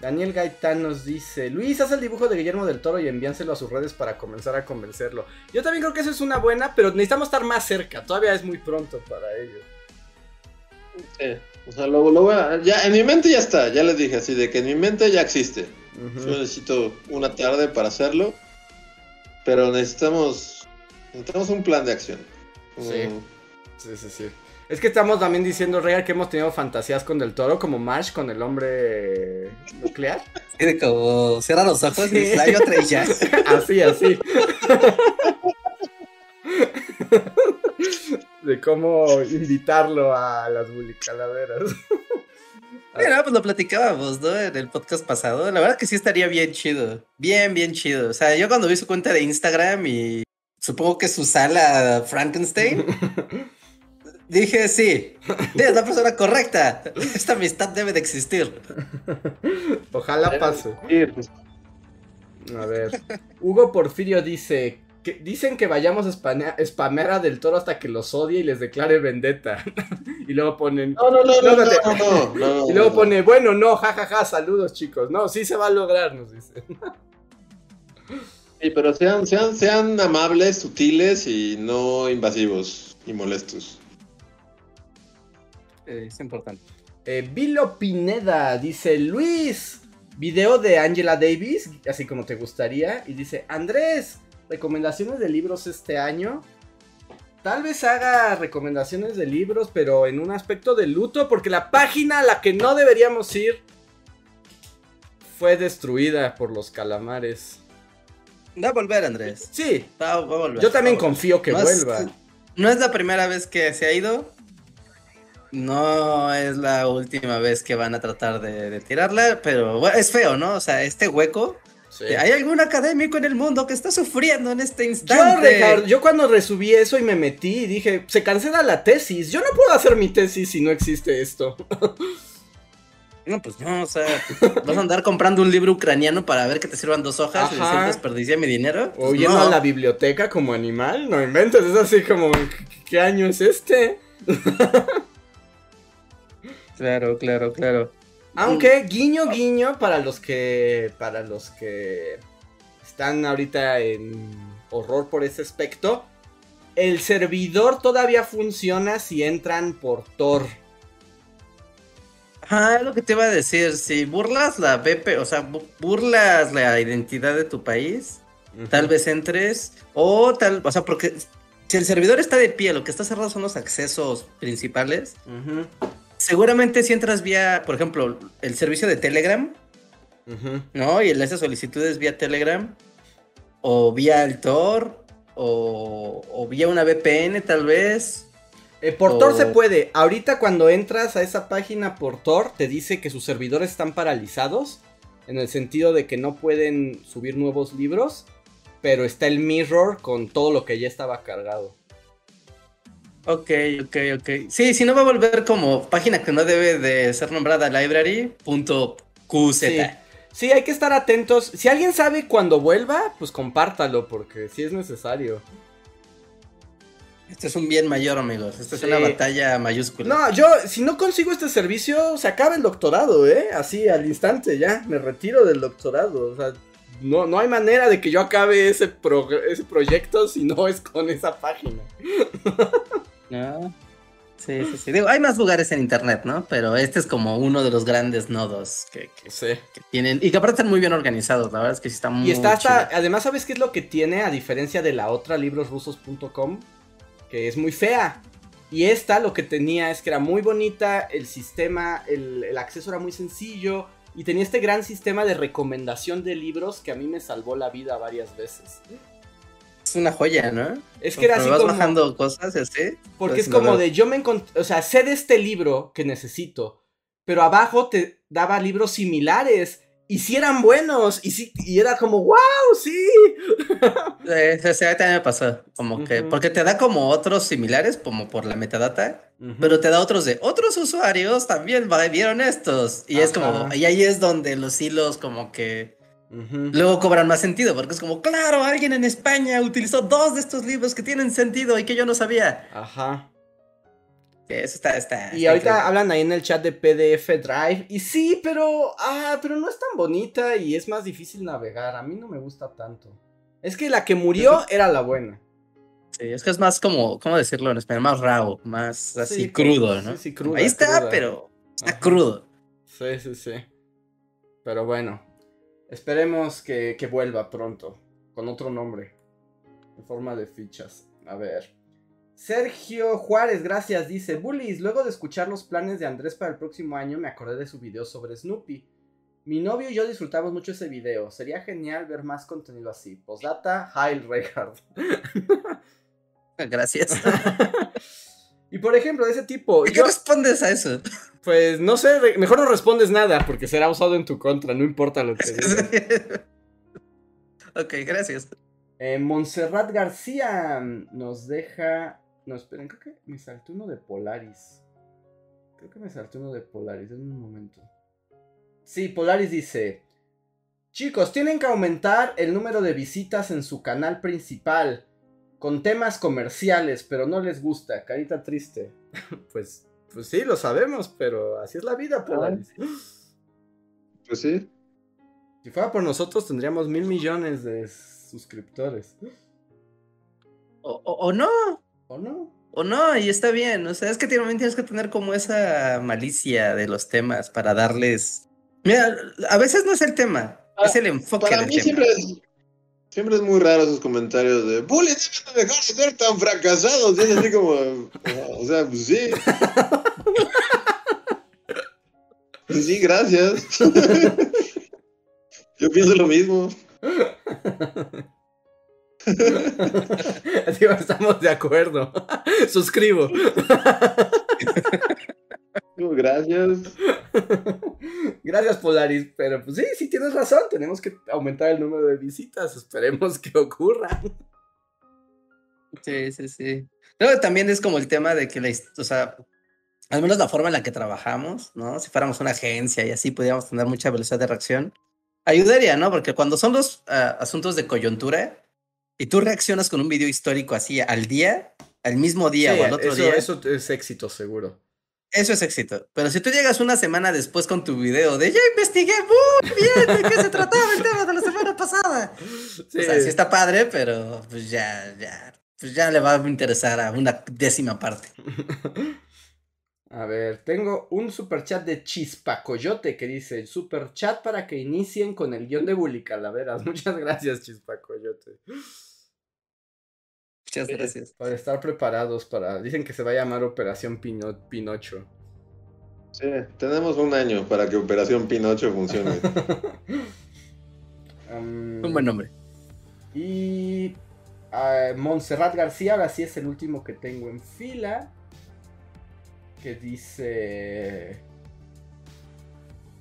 Daniel Gaitán nos dice, Luis, haz el dibujo de Guillermo del Toro y envíanselo a sus redes para comenzar a convencerlo. Yo también creo que eso es una buena, pero necesitamos estar más cerca, todavía es muy pronto para ello. Sí, o sea, luego, luego ya en mi mente ya está, ya les dije así, de que en mi mente ya existe. Yo necesito una tarde para hacerlo, pero necesitamos, necesitamos un plan de acción. Sí, sí, sí, sí. Es que estamos también diciendo, Real, que hemos tenido fantasías con Del Toro, como Marsh con el hombre nuclear. Sí, como cierra los ojos y hay otra y ya. así, así. de cómo invitarlo a las bulicaladeras. Mira, pues lo platicábamos, ¿no? En el podcast pasado. La verdad que sí estaría bien chido. Bien, bien chido. O sea, yo cuando vi su cuenta de Instagram y supongo que su sala Frankenstein. Dije, sí, es la persona correcta. Esta amistad debe de existir. Ojalá pase. A ver. Hugo Porfirio dice: dicen que vayamos a spamear a Del Toro hasta que los odie y les declare vendetta. y luego ponen. No, no, no, no, no, Y luego pone, bueno, no, jajaja, saludos chicos. No, sí se va a lograr, nos dicen. sí, pero sean, sean, sean amables, sutiles y no invasivos y molestos. Eh, es importante. Eh, Vilo Pineda dice: Luis, video de Angela Davis, así como te gustaría. Y dice: Andrés, recomendaciones de libros este año. Tal vez haga recomendaciones de libros, pero en un aspecto de luto, porque la página a la que no deberíamos ir fue destruida por los calamares. Va a volver, Andrés. Sí, va, a volver. Yo también confío que vuelva. no es la primera vez que se ha ido. No es la última vez que van a tratar de, tirarla, pero es feo, ¿no? O sea, este hueco ¿Hay algún académico en el mundo que está sufriendo en este instante? Yo, yo cuando resubí eso y me metí, y dije, se cancela la tesis. Yo no puedo hacer mi tesis si no existe esto. No, pues no, o sea, vas a andar comprando un libro ucraniano para ver que te sirvan dos hojas y decir desperdicié mi dinero. o pues yendo a la biblioteca como animal, no inventes, es así como, ¿qué año es este? claro, claro, claro. Aunque guiño guiño para los que para los que están ahorita en horror por ese aspecto, el servidor todavía funciona si entran por Tor. Ah, lo que te iba a decir, si burlas la BP, o sea, burlas la identidad de tu país, tal vez entres o tal, o sea, porque si el servidor está de pie, lo que está cerrado son los accesos principales. Seguramente si entras vía, por ejemplo, el servicio de Telegram, ¿no? Y haces solicitudes vía Telegram, o vía el Tor, o, vía una VPN tal vez. Eh, por Tor se puede. Ahorita cuando entras a esa página por Tor, te dice que sus servidores están paralizados, en el sentido de que no pueden subir nuevos libros, pero está el mirror con todo lo que ya estaba cargado. Ok, ok, ok. Sí, si no va a volver como página que no debe de ser nombrada library.qz. Sí. sí, hay que estar atentos. Si alguien sabe cuándo vuelva, pues compártalo, porque sí es necesario. Esto es un bien mayor, amigos. Esto es una batalla mayúscula. No, yo, si no consigo este servicio, se acaba el doctorado, ¿eh? Así, al instante, ya. Me retiro del doctorado. O sea, no, no hay manera de que yo acabe ese, ese proyecto si no es con esa página. ¿no? Sí, sí, sí. Digo, hay más lugares en internet, ¿no? Pero este es como uno de los grandes nodos que, tienen. Y que aparte están muy bien organizados, la verdad es que sí está muy. Y está hasta. Además, ¿sabes qué es lo que tiene? A diferencia de la otra, librosrusos.com, que es muy fea. Y esta lo que tenía es que era muy bonita, el sistema, el, el acceso era muy sencillo. Y tenía este gran sistema de recomendación de libros que a mí me salvó la vida varias veces es una joya, ¿no? Es que era así vas bajando cosas así. Porque pues, es como de yo me encontré, o sea, sé de este libro que necesito, pero abajo te daba libros similares y si eran buenos y sí y era como wow, sí. Sí, sí, también me pasó, como que porque te da como otros similares como por la metadata, pero te da otros de otros usuarios también vieron estos y es como y ahí es donde los hilos como que Luego cobran más sentido, porque es como, claro, alguien en España utilizó dos de estos libros que tienen sentido y que yo no sabía. Ajá. Eso está, está. Y ahorita hablan ahí en el chat de PDF Drive. Y sí, pero. Ah, pero no es tan bonita y es más difícil navegar. A mí no me gusta tanto. Es que la que murió era la buena. Sí, es que es más como, ¿cómo decirlo en español? Más raw, más así crudo, ¿no? Sí, crudo. Ahí está, pero está crudo. Sí, sí, sí. Pero bueno, Esperemos que, vuelva pronto, con otro nombre, en forma de fichas. A ver. Sergio Juárez, gracias, dice, Bullies, luego de escuchar los planes de Andrés para el próximo año, me acordé de su video sobre Snoopy. Mi novio y yo disfrutamos mucho ese video. Sería genial ver más contenido así. Postdata, Heil Reinhardt. Gracias. y por ejemplo, de ese tipo. ¿Qué respondes a eso? Pues no sé, mejor no respondes nada porque será usado en tu contra, no importa lo que digas. ok, gracias. Eh, Montserrat García nos deja. No, esperen, creo que me saltó uno de Polaris. Creo que me saltó uno de Polaris, en un momento. Sí, Polaris dice. Chicos, tienen que aumentar el número de visitas en su canal principal. Con temas comerciales, pero no les gusta. Carita triste. pues, pues sí, lo sabemos, pero así es la vida, Polaris. Pues sí. Si fuera por nosotros, tendríamos mil millones de suscriptores. O, no. O no. O no, y está bien. O sea, es que tienes que tener como esa malicia de los temas para darles. Mira, a veces no es el tema, es el enfoque Para mí Siempre es, siempre es muy raro esos comentarios de Bully, deben dejar de ser tan fracasados. Y es así como, o sea, pues sí. pues sí, gracias. Yo pienso lo mismo. Así estamos de acuerdo. Suscribo. Gracias. Gracias, Polaris. Pero pues sí, sí tienes razón. Tenemos que aumentar el número de visitas. Esperemos que ocurra. Sí, sí, sí. Pero también es como el tema de que la, o sea, al menos la forma en la que trabajamos, ¿no? Si fuéramos una agencia y así pudiéramos tener mucha velocidad de reacción, ayudaría, ¿no? Porque cuando son los ah, asuntos de coyuntura y tú reaccionas con un video histórico así al día, al mismo día o al otro día. Eso es éxito, seguro. Eso es éxito. Pero si tú llegas una semana después con tu video de ya investigué muy bien de qué se trataba el tema de la semana pasada. Sí. O sea, sí está padre, pero pues ya, ya, pues ya le va a interesar a una décima parte. A ver, tengo un super chat de Chispacoyote que dice: Super chat para que inicien con el guion de Bully Calaveras. Muchas gracias, Chispacoyote. Muchas gracias. Para estar preparados para. Dicen que se va a llamar Operación Pinocho. Sí, tenemos un año para que Operación Pinocho funcione. un buen nombre. Y. Uh, Montserrat García, ahora sí es el último que tengo en fila. Que dice.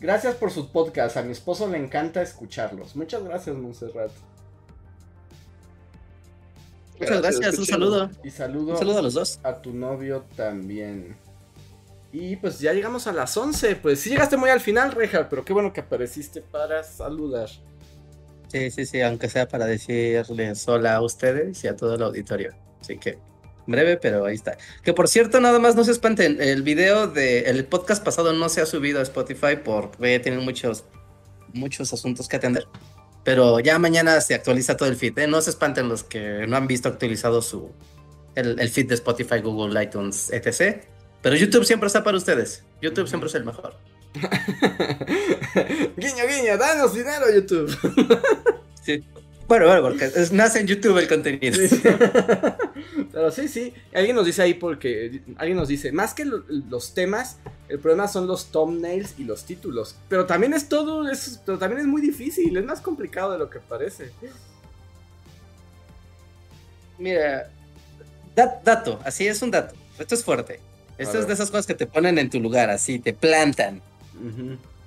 Gracias por sus podcasts. A mi esposo le encanta escucharlos. Muchas gracias, Montserrat. Muchas gracias, un saludo. Y saludo, un saludo a los dos. A tu novio también. Y pues ya llegamos a las 11. Pues sí llegaste muy al final, Reja, pero qué bueno que apareciste para saludar. Sí, sí, sí, aunque sea para decirles hola a ustedes y a todo el auditorio. Así que breve, pero ahí está. Que por cierto, nada más no se espanten, el video del podcast pasado no se ha subido a Spotify porque tienen muchos, muchos asuntos que atender. Pero ya mañana se actualiza todo el feed. ¿eh? No se espanten los que no han visto actualizado su el, feed de Spotify, Google, iTunes, etc. Pero YouTube siempre está para ustedes. YouTube siempre es el mejor. guiño, guiño, danos dinero, YouTube. sí. Bueno, bueno, porque nace en YouTube el contenido. Pero sí, sí. Alguien nos dice ahí porque. Alguien nos dice, más que los temas, el problema son los thumbnails y los títulos. Pero también es todo. Es, pero también es muy difícil. Es más complicado de lo que parece. Mira. dato, así es un dato. Esto es fuerte. Esto es de esas cosas que te ponen en tu lugar, así, te plantan.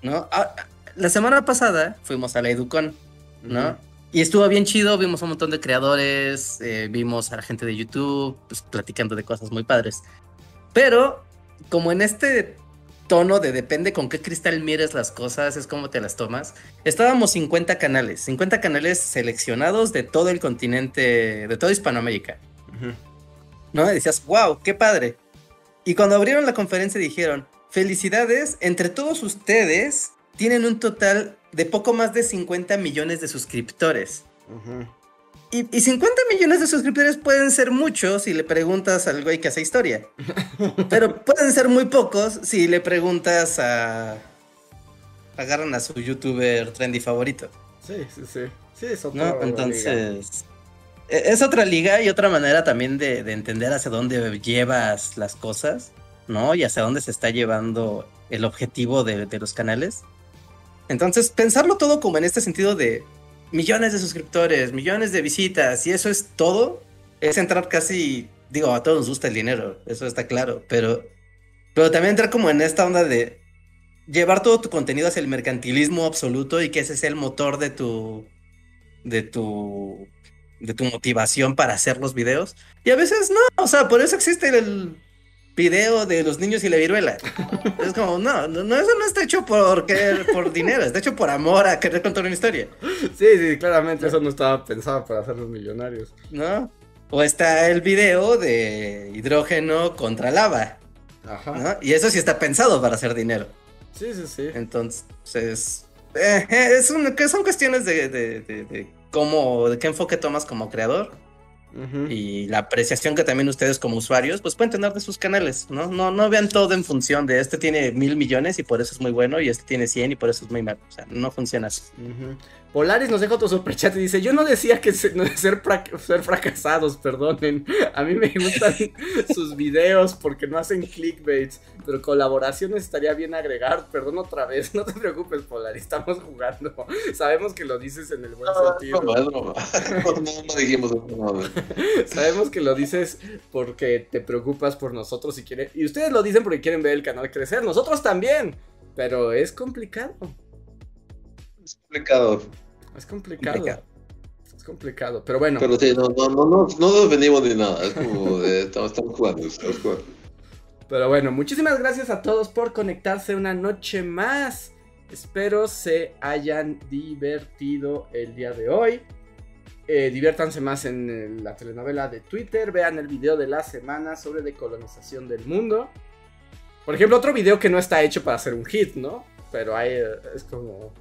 ¿No? Ah, la semana pasada fuimos a la Educon, ¿no? Y estuvo bien chido, vimos un montón de creadores, eh, vimos a la gente de YouTube, pues platicando de cosas muy padres. Pero, como en este tono de depende con qué cristal mires las cosas, es como te las tomas, estábamos 50 canales, 50 canales seleccionados de todo el continente, de toda Hispanoamérica. ¿No? Y decías, wow, qué padre. Y cuando abrieron la conferencia dijeron, felicidades, entre todos ustedes tienen un total de poco más de 50 millones de suscriptores. y, 50 millones de suscriptores pueden ser muchos si le preguntas al güey que hace historia. Pero pueden ser muy pocos si le preguntas a... Agarran a su youtuber trendy favorito. Sí, sí, sí. Sí, es otra Entonces... E, es otra liga y otra manera también de, entender hacia dónde llevas las cosas, ¿no? Y hacia dónde se está llevando el objetivo de los canales. Entonces, pensarlo todo como en este sentido de millones de suscriptores, millones de visitas, y eso es todo, es entrar casi, digo, a todos nos gusta el dinero, eso está claro, pero, pero también entrar como en esta onda de llevar todo tu contenido hacia el mercantilismo absoluto y que ese sea el motor de tu, de tu, de tu motivación para hacer los videos. Y a veces no, o sea, por eso existe el, video de los niños y la viruela. Es como, no, no, eso no está hecho por, por dinero, está hecho por amor a querer contar una historia. Sí, sí, claramente eso no estaba pensado para hacerlos millonarios. ¿No? O está el video de hidrógeno contra lava. Ajá. Y eso sí está pensado para hacer dinero. Sí, sí, sí. Entonces, eh, es son cuestiones de, de, de cómo, de qué enfoque tomas como creador y la apreciación que también ustedes como usuarios pues pueden tener de sus canales, ¿no? No, no vean todo en función de este tiene mil millones y por eso es muy bueno y este tiene 100 y por eso es muy malo, o sea, no funciona así. Polaris nos deja otro superchat y dice, yo no decía que ser, ser fracasados, perdonen, a mí me gustan sus videos porque no hacen clickbaits, pero colaboraciones estaría bien agregar, perdón otra vez, no te preocupes Polaris, estamos jugando, sabemos que lo dices en el buen sentido. No, no, no, dijimos Sabemos que lo dices porque te preocupas por nosotros y quieren, y ustedes lo dicen porque quieren ver el canal crecer, nosotros también, pero es complicado. Es complicado. Es complicado. Es complicado, pero bueno. Pero sí, no, no, no, no, no nos venimos ni nada. Es como, estamos, jugando, estamos jugando. Pero bueno, muchísimas gracias a todos por conectarse una noche más. Espero se hayan divertido el día de hoy. Eh, diviértanse más en la telenovela de Twitter. Vean el video de la semana sobre decolonización del mundo. Por ejemplo, otro video que no está hecho para hacer un hit, ¿no? Pero ahí eh, es como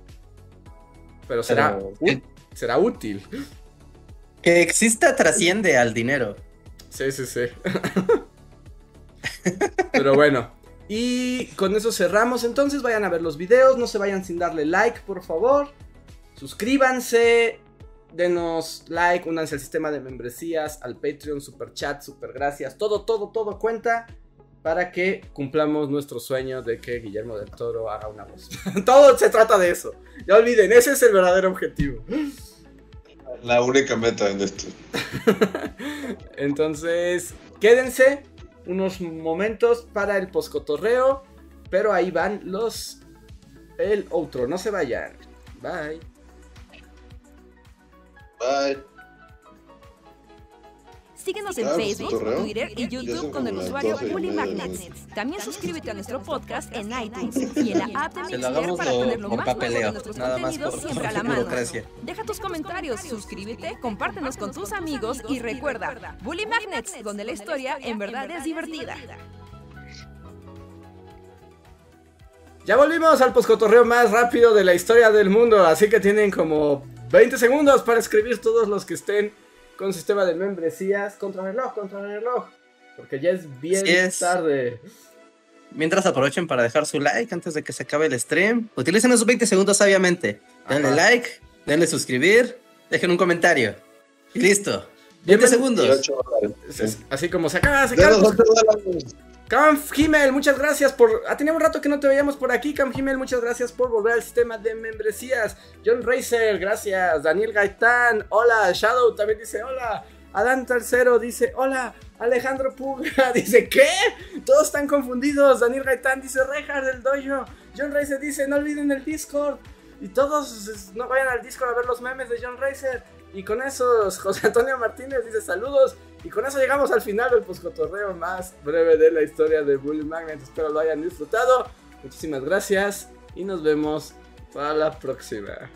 pero será, será útil. Que exista trasciende al dinero. Sí, sí, sí. Pero bueno. Y con eso cerramos. Entonces vayan a ver los videos. No se vayan sin darle like, por favor. Suscríbanse. Denos like. Únanse al sistema de membresías. Al Patreon, super chat, super gracias. Todo, todo, todo cuenta para que cumplamos nuestro sueño de que Guillermo del Toro haga una voz. Todo se trata de eso. Ya olviden, ese es el verdadero objetivo. La única meta en esto. Entonces, quédense unos momentos para el poscotorreo, pero ahí van los el otro, no se vayan. Bye. Bye. Síguenos en Facebook, Twitter y YouTube con el usuario Bully Magnets. También suscríbete a nuestro podcast en iTunes y en la app de Mixler para tener lo más nuevo de nuestros contenidos siempre a la mano. Deja tus comentarios, suscríbete, compártenos con tus amigos y recuerda, Bully Magnets, donde la historia en verdad es divertida. Ya volvimos al poscotorreo más rápido de la historia del mundo, así que tienen como 20 segundos para escribir todos los que estén con sistema de membresías, contrarreloj, reloj, porque ya es bien tarde. Mientras aprovechen para dejar su like antes de que se acabe el stream. Utilicen esos 20 segundos sabiamente. Denle like, denle suscribir, dejen un comentario. Y listo. 20 segundos. Así como se acaba, se acaba. Cam Himmel, muchas gracias por. Ah, tenía un rato que no te veíamos por aquí. Cam Himmel, muchas gracias por volver al sistema de membresías. John Racer, gracias. Daniel Gaitán, hola. Shadow también dice hola. Adán Tercero dice hola. Alejandro Puga dice ¿qué? Todos están confundidos. Daniel Gaitán dice Rejar del Dojo. John Racer dice no olviden el Discord. Y todos no vayan al Discord a ver los memes de John Racer. Y con eso, José Antonio Martínez dice saludos. Y con eso llegamos al final del poscotorreo más breve de la historia de Bully Magnet. Espero lo hayan disfrutado. Muchísimas gracias y nos vemos para la próxima.